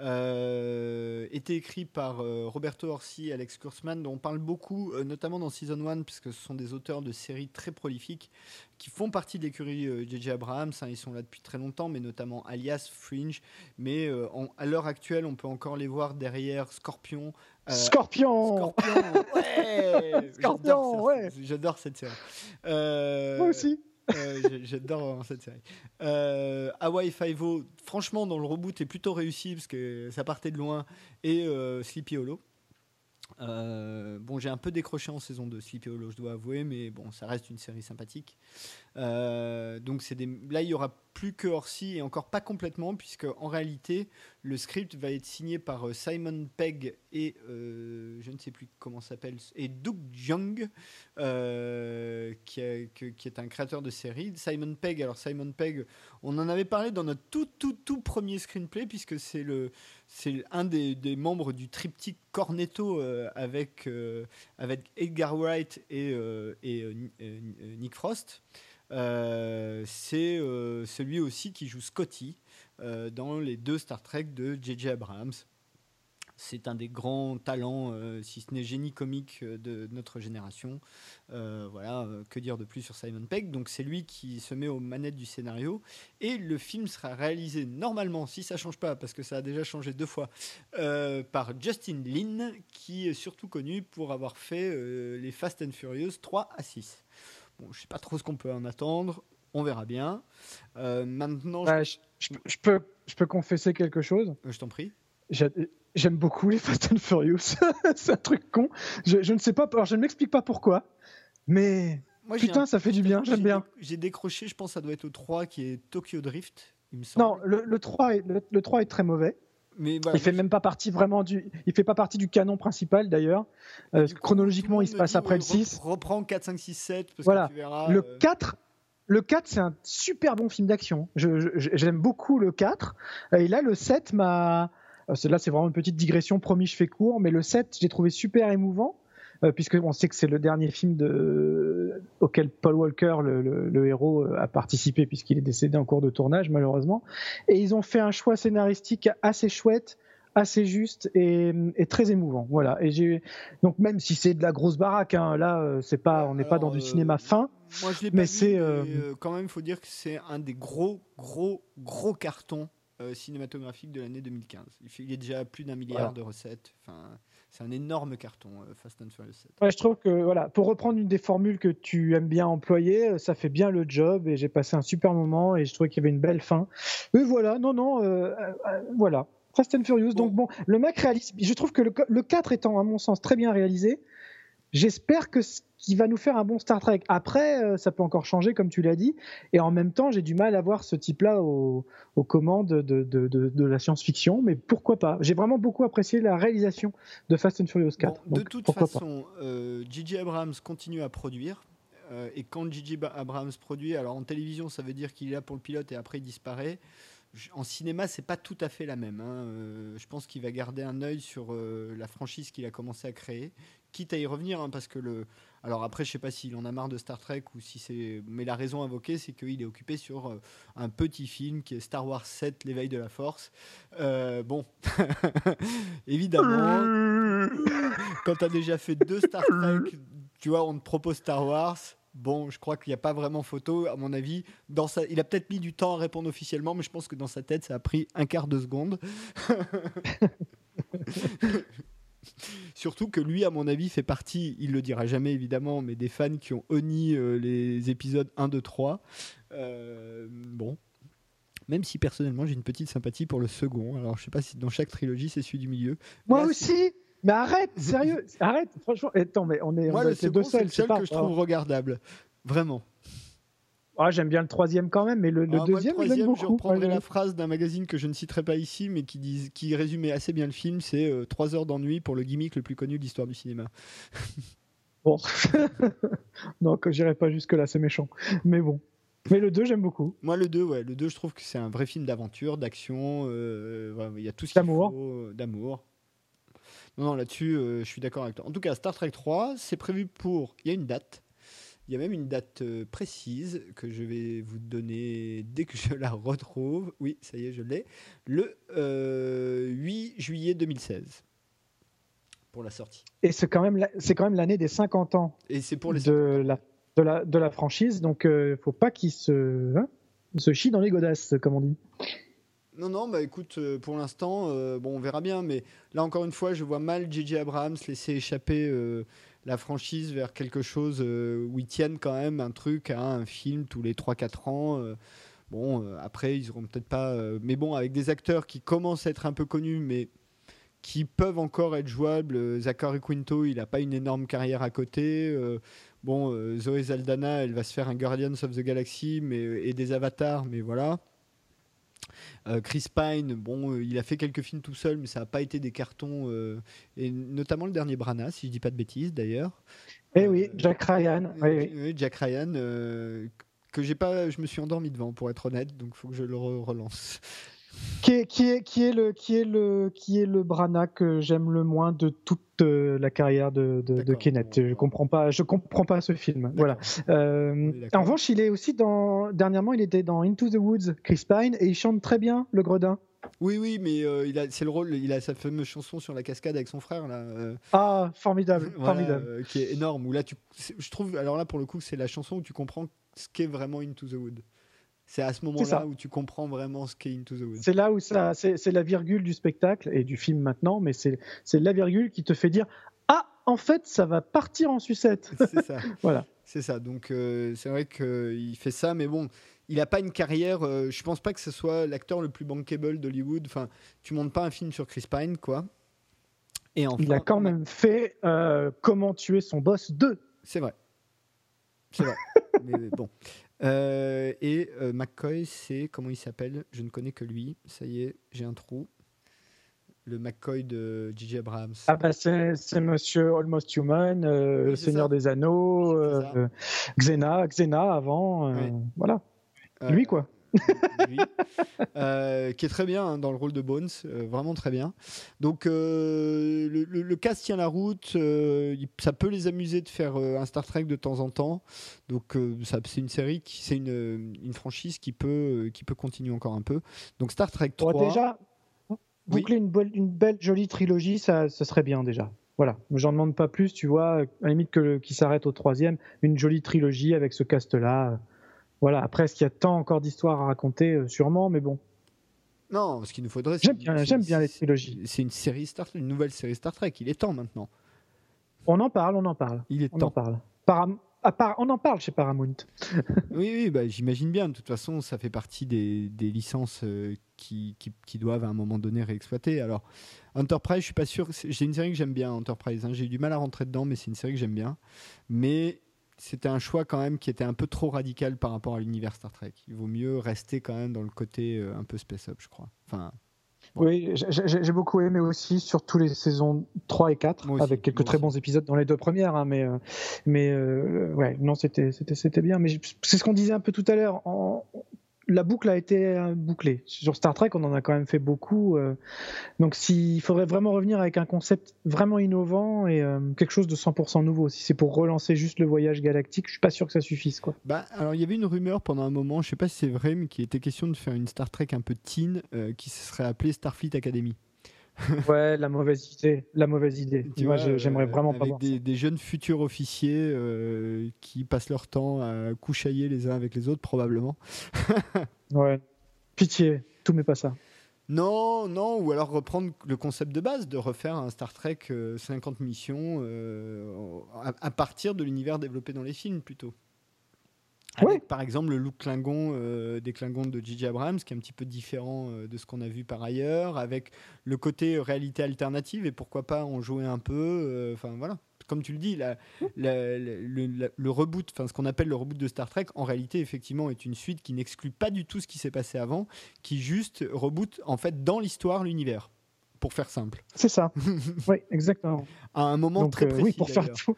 Euh, était écrit par euh, Roberto Orsi et Alex Kurtzman, dont on parle beaucoup, euh, notamment dans Season 1, puisque ce sont des auteurs de séries très prolifiques qui font partie de l'écurie J.J. Abrams. Hein, ils sont là depuis très longtemps, mais notamment Alias, Fringe. Mais à l'heure actuelle, on peut encore les voir derrière Scorpion. Scorpion Scorpion Ouais Scorpion, ouais J'adore cette série. Moi aussi euh, j'adore cette série. Euh, Hawaii Five-O, franchement, dans le reboot, est plutôt réussi parce que ça partait de loin. Et euh, Sleepy Hollow. Euh, bon, j'ai un peu décroché en saison 2 Sleepy Hollow, je dois avouer, mais bon, ça reste une série sympathique. Euh, donc là, il y aura plus que Orsi et encore pas complètement, puisque en réalité, le script va être signé par euh, Simon Pegg et je ne sais plus comment s'appelle et Doug Young, qui, est un créateur de série. Simon Pegg, alors Simon Pegg, on en avait parlé dans notre tout tout tout premier screenplay, puisque c'est un des, membres du triptyque Cornetto avec avec Edgar Wright et Nick Frost. Euh, c'est euh, celui aussi qui joue Scotty euh, dans les deux Star Trek de J.J. Abrams. C'est un des grands talents, si ce n'est génie comique de notre génération. voilà, que dire de plus sur Simon Pegg? Donc c'est lui qui se met aux manettes du scénario. Et le film sera réalisé normalement, si ça change pas, parce que ça a déjà changé deux fois, par Justin Lin, qui est surtout connu pour avoir fait les Fast and Furious 3 à 6. Bon, je sais pas trop ce qu'on peut en attendre. On verra bien. Euh, maintenant, je... Je, peux, je peux confesser quelque chose. Euh, je t'en prie. J'aime beaucoup les Fast and Furious. c'est un truc con. Je, je, ne sais pas. Alors, je ne m'explique pas pourquoi, mais Moi, putain, ça fait du bien. J'aime bien. J'ai décroché. Je pense que ça doit être au 3 qui est Tokyo Drift. Il me semble. Non, le, le 3 est, le 3 est très mauvais il fait même pas partie vraiment du, il fait pas partie du canon principal d'ailleurs. Euh, chronologiquement, il se passe après le 6. Reprends 4, 5, 6, 7. voilà. le 4, euh, le 4, c'est un super bon film d'action. J'aime beaucoup le 4. Et là, le 7 m'a. Euh, là, c'est vraiment une petite digression, promis, je fais court, mais le 7, j'ai trouvé super émouvant. Euh, puisqu'on sait que c'est le dernier film de, auquel Paul Walker, le, héros, euh, a participé, puisqu'il est décédé en cours de tournage, malheureusement. Et ils ont fait un choix scénaristique assez chouette, assez juste et, très émouvant. Voilà. Et j'ai donc même si c'est de la grosse baraque, hein, là, euh, c'est pas, on n'est pas dans du cinéma fin. Moi, je l'ai mais c'est quand même, il faut dire que c'est un des gros, gros, gros cartons euh, cinématographique de l'année 2015. Il, fait, il est déjà à plus d'un milliard de recettes. Enfin, c'est un énorme carton, euh, Fast and Furious 7. Ouais, je trouve que, voilà, pour reprendre une des formules que tu aimes bien employer, euh, ça fait bien le job et j'ai passé un super moment et je trouvais qu'il y avait une belle fin. Mais voilà, non, non, voilà. Fast and Furious. Donc bon, le mec réalise. Je trouve que le, le 4 étant, à mon sens, très bien réalisé, J'espère que qui va nous faire un bon Star Trek. Après, euh, ça peut encore changer, comme tu l'as dit. Et en même temps, j'ai du mal à voir ce type-là aux, commandes de, de, la science-fiction. Mais pourquoi pas? J'ai vraiment beaucoup apprécié la réalisation de Fast and Furious 4. de toute façon, J.J. Euh, Abrams continue à produire. Euh, et quand J.J. Abrams produit, alors en télévision, ça veut dire qu'il est là pour le pilote et après il disparaît. En cinéma, c'est pas tout à fait la même. Hein. je pense qu'il va garder un œil sur la franchise qu'il a commencé à créer quitte à y revenir, hein, parce que le. Alors après, je sais pas s'il en a marre de Star Trek ou si c'est. Mais la raison invoquée, c'est qu'il est occupé sur euh, un petit film qui est Star Wars 7, l'éveil de la force. Euh, bon, évidemment, quand tu as déjà fait deux Star Trek, tu vois, on te propose Star Wars. Bon, je crois qu'il n'y a pas vraiment photo, à mon avis. Dans sa... Il a peut-être mis du temps à répondre officiellement, mais je pense que dans sa tête, ça a pris un quart de seconde. Surtout que lui, à mon avis, fait partie, il le dira jamais évidemment, mais des fans qui ont honni euh, les épisodes 1, 2, 3. bon. Même si personnellement j'ai une petite sympathie pour le second. Alors je sais pas si dans chaque trilogie c'est celui du milieu. Moi aussi Mais arrête, sérieux Arrête Franchement, attends, mais on est, Moi, le second, c'est le seul que je trouve regardable. Vraiment. Ah, j'aime bien le troisième quand même, mais le, le ah, deuxième, beaucoup. Je reprendrai la phrase d'un magazine que je ne citerai pas ici, mais qui, dit, qui résumait assez bien le film c'est euh, trois heures d'ennui pour le gimmick le plus connu de l'histoire du cinéma. bon. non, que j'irai pas jusque-là, c'est méchant. Mais bon. Mais le 2, j'aime beaucoup. Moi, le 2, ouais. Le 2, je trouve que c'est un vrai film d'aventure, d'action. Euh, il y a tout ce qu'il faut. Euh, d'amour. Non, non, là-dessus, je suis d'accord avec toi. En tout cas, Star Trek 3, c'est prévu pour. Il y a une date. Il y a même une date euh, précise que je vais vous donner dès que je la retrouve. Oui, ça y est, je l'ai. Le 8 euh, juillet 2016 pour la sortie. Et c'est quand même c'est quand même l'année des 50 ans. Et c'est pour les de la, de la de la franchise, donc il euh, ne faut pas qu'il se hein, se chie dans les godasses, comme on dit. Non, non, bah écoute, pour l'instant, bon, on verra bien, mais là encore une fois, je vois mal J.J. Abrams laisser échapper la franchise vers quelque chose euh, où ils tiennent quand même un truc à un film tous les 3-4 ans. Euh. bon, euh, après, ils auront peut-être pas. mais bon, avec des acteurs qui commencent à être un peu connus, mais qui peuvent encore être jouables. Zachary Quinto, il n'a pas une énorme carrière à côté. bon, Zoé Zaldana, elle va se faire un Guardians of the Galaxy mais, et des avatars, mais voilà. Euh, Chris Pine, bon, euh, il a fait quelques films tout seul, mais ça n'a pas été des cartons, euh, et notamment le dernier Brana, si je dis pas de bêtises d'ailleurs. Eh oui, Jack Ryan. Oui, Jack Ryan, que j'ai pas, je me suis endormi devant pour être honnête, donc il faut que je le relance. Qui est, qui, est, qui, est le, qui, est le, qui est le Brana que j'aime le moins de toute euh, la carrière de, de, Kenneth. Je comprends pas, je comprends pas ce film. Voilà. Euh, en revanche, il est aussi dans. Dernièrement, il était dans Into the Woods, Chris Pine, et il chante très bien, le Gredin. Oui, oui, mais euh, il a, c'est le rôle. Il a sa fameuse chanson sur la cascade avec son frère là. ah, formidable, formidable. qui est énorme. Où là, tu, je trouve. Alors là, pour le coup, c'est la chanson où tu comprends ce qu'est vraiment Into the Woods. C'est à ce moment-là où tu comprends vraiment ce qu'est Into the Woods. C'est là où ça, c'est la virgule du spectacle et du film maintenant, mais c'est la virgule qui te fait dire ah en fait ça va partir en sucette. C'est ça. voilà. C'est ça. Donc euh, c'est vrai qu'il fait ça, mais bon, il n'a pas une carrière. Euh, je pense pas que ce soit l'acteur le plus bankable d'Hollywood. Enfin, tu montes pas un film sur Chris Pine, quoi. Et enfin, il a quand même fait euh, Comment tuer son boss 2. C'est vrai. C'est vrai. mais bon. Euh, et euh, McCoy, c'est comment il s'appelle? Je ne connais que lui. Ça y est, j'ai un trou. Le McCoy de J.J. Abrams. Ah bah c'est, Monsieur Almost Human, euh, Seigneur des Anneaux, Xena, Xena avant, voilà. Lui quoi. Euh, qui est très bien hein, dans le rôle de Bones, euh, vraiment très bien. Donc euh, le, le, cast tient la route, ça peut les amuser de faire un Star Trek de temps en temps. Donc c'est une série, c'est une, une, franchise qui peut, qui peut continuer encore un peu. Donc Star Trek 3. déjà, boucler une, une, belle jolie trilogie, ça, serait bien déjà. Voilà, j'en demande pas plus, tu vois, à la limite que, qui s'arrête au troisième, une jolie trilogie avec ce cast-là voilà, après, est-ce qu'il y a tant encore d'histoires à raconter euh, Sûrement, mais bon. Non, ce qu'il nous faudrait. J'aime bien, j'aime bien les trilogies. C'est une série Star, une nouvelle série Star Trek. Il est temps maintenant. On en parle, on en parle. Il est on temps. En parle. Param... À part... On en parle chez Paramount. oui, oui bah, j'imagine bien. De toute façon, ça fait partie des, des licences euh, qui, qui, qui, doivent à un moment donné réexploiter. Alors, Enterprise, je suis pas sûr. J'ai une série que j'aime bien, Enterprise. Hein. J'ai eu du mal à rentrer dedans, mais c'est une série que j'aime bien. Mais c'était un choix quand même qui était un peu trop radical par rapport à l'univers Star Trek. Il vaut mieux rester quand même dans le côté euh, un peu space up, je crois. Enfin, Bon. Oui, j'ai beaucoup aimé aussi, surtout les saisons 3 et 4, aussi, avec quelques très bons épisodes dans les deux premières. Hein, mais euh, mais euh, ouais, non, c'était bien. Mais c'est ce qu'on disait un peu tout à l'heure. La boucle a été bouclée. Sur Star Trek, on en a quand même fait beaucoup. Euh, donc, s'il faudrait vraiment revenir avec un concept vraiment innovant et euh, quelque chose de 100% nouveau. Si c'est pour relancer juste le voyage galactique, je suis pas sûr que ça suffise. Quoi. Bah, alors, il y avait une rumeur pendant un moment, je sais pas si c'est vrai, mais qui était question de faire une Star Trek un peu teen euh, qui se serait appelée Starfleet Academy. Ouais, la mauvaise idée. La mauvaise idée. Tu Moi, j'aimerais vraiment avec pas voir des, ça. des jeunes futurs officiers euh, qui passent leur temps à couchailler les uns avec les autres, probablement. ouais. Pitié, tout mais pas ça. Non, non, ou alors reprendre le concept de base, de refaire un Star Trek euh, 50 missions euh, à, à partir de l'univers développé dans les films plutôt. Avec, Ouais. par exemple, le look Klingon euh, des Klingons de J.J. Abrams, qui est un petit peu différent euh, de ce qu'on a vu par ailleurs, avec le côté réalité alternative, et pourquoi pas en jouer un peu. euh, Enfin, voilà. Comme tu le dis, la- la- la- le, la- le reboot, enfin ce qu'on appelle le reboot de Star Trek, en réalité, effectivement, est une suite qui n'exclut pas du tout ce qui s'est passé avant, qui juste reboot, en fait, dans l'histoire, l'univers. Pour faire simple. C'est ça. oui, exactement. À un moment Donc, très euh, précis. oui, pour faire tout.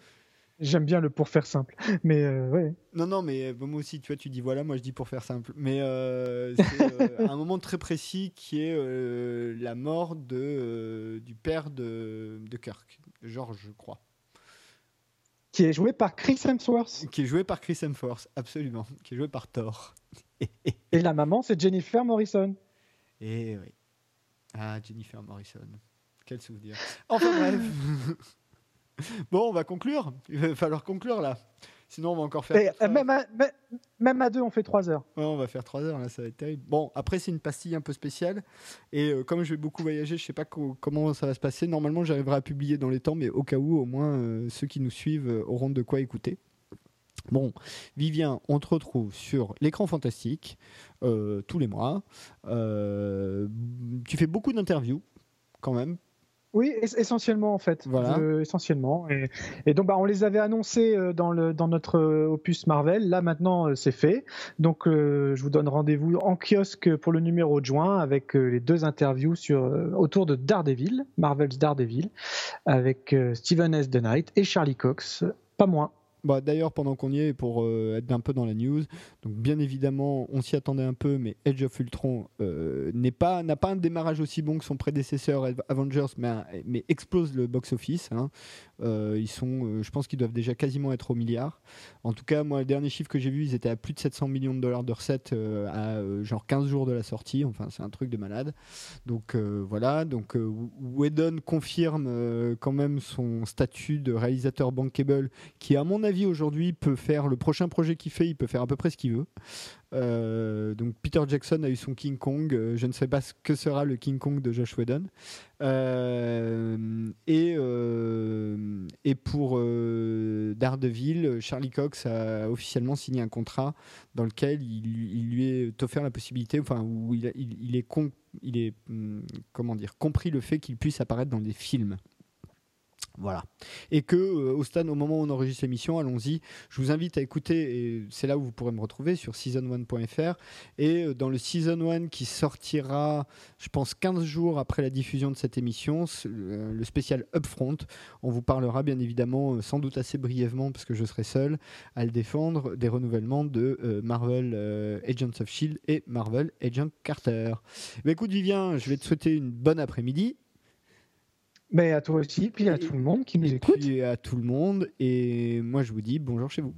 J'aime bien le pour faire simple. Mais euh, ouais. Non, non, mais euh, moi aussi, tu vois, tu dis voilà, moi je dis pour faire simple. Mais euh, c'est euh, un moment très précis qui est la mort de, du père de, de Kirk, George, je crois, Qui est joué par Chris Hemsworth. qui est joué par Chris Hemsworth, absolument, qui est joué par Thor. Et la maman, c'est Jennifer Morrison. Et oui. Ah, Jennifer Morrison. Quel souvenir. Enfin bref. bon, on va conclure. Il va falloir conclure là. Sinon, on va encore faire. Et, euh, même, à, même- même à deux, on fait trois heures. Ouais, on va faire 3 heures là, ça va être terrible. Bon, après c'est une pastille un peu spéciale et euh, comme je vais beaucoup voyager, je sais pas co- comment ça va se passer. Normalement, j'arriverai à publier dans les temps, mais au cas où, au moins euh, ceux qui nous suivent euh, auront de quoi écouter. Bon, Vivien, on te retrouve sur l'écran fantastique tous les mois. Tu fais beaucoup d'interviews quand même. Oui, es- essentiellement en fait. Voilà. Euh, essentiellement. Et, et donc, bah, on les avait annoncés euh, dans, le, dans notre euh, opus Marvel. Là, maintenant, c'est fait. Donc, euh, je vous donne rendez-vous en kiosque pour le numéro de juin avec les deux interviews sur, autour de Daredevil, Marvel's Daredevil, avec Steven S. The Knight et Charlie Cox. Pas moins. Bah, D'ailleurs, pendant qu'on y est, pour euh, être un peu dans la news, donc bien évidemment, on s'y attendait un peu, mais Edge of Ultron euh, n'a pas un démarrage aussi bon que son prédécesseur Av- Avengers, mais, mais explose le box-office. hein. Euh, euh, je pense qu'ils doivent déjà quasiment être au milliard. En tout cas, moi, le dernier chiffre que j'ai vu, ils étaient à plus de 700 millions de dollars de recettes euh, à genre 15 jours de la sortie. Enfin, c'est un truc de malade. Donc voilà. Donc Whedon confirme quand même son statut de réalisateur bankable qui à mon avis aujourd'hui peut faire le prochain projet qu'il fait, il peut faire à peu près ce qu'il veut. Euh, donc Peter Jackson a eu son King Kong, euh, je ne sais pas ce que sera le King Kong de Josh Whedon. Euh, et, et pour Daredevil, Charlie Cox a officiellement signé un contrat dans lequel il, lui est offert la possibilité, enfin où il, est, comment dire, compris le fait qu'il puisse apparaître dans des films. Voilà. Et que euh, au stade, au moment où on enregistre l'émission, allons-y. Je vous invite à écouter, et c'est là où vous pourrez me retrouver sur season1.fr. Et euh, dans le season 1 qui sortira, je pense, 15 jours après la diffusion de cette émission, euh, le spécial Upfront, on vous parlera bien évidemment, sans doute assez brièvement, parce que je serai seul à le défendre, des renouvellements de Marvel Agents of Shield et Marvel Agent Carter. Bah, écoute, Vivien, je vais te souhaiter une bonne après-midi. Mais à toi aussi, puis à tout le monde qui nous écoute. puis à tout le monde. Et moi, je vous dis bonjour chez vous.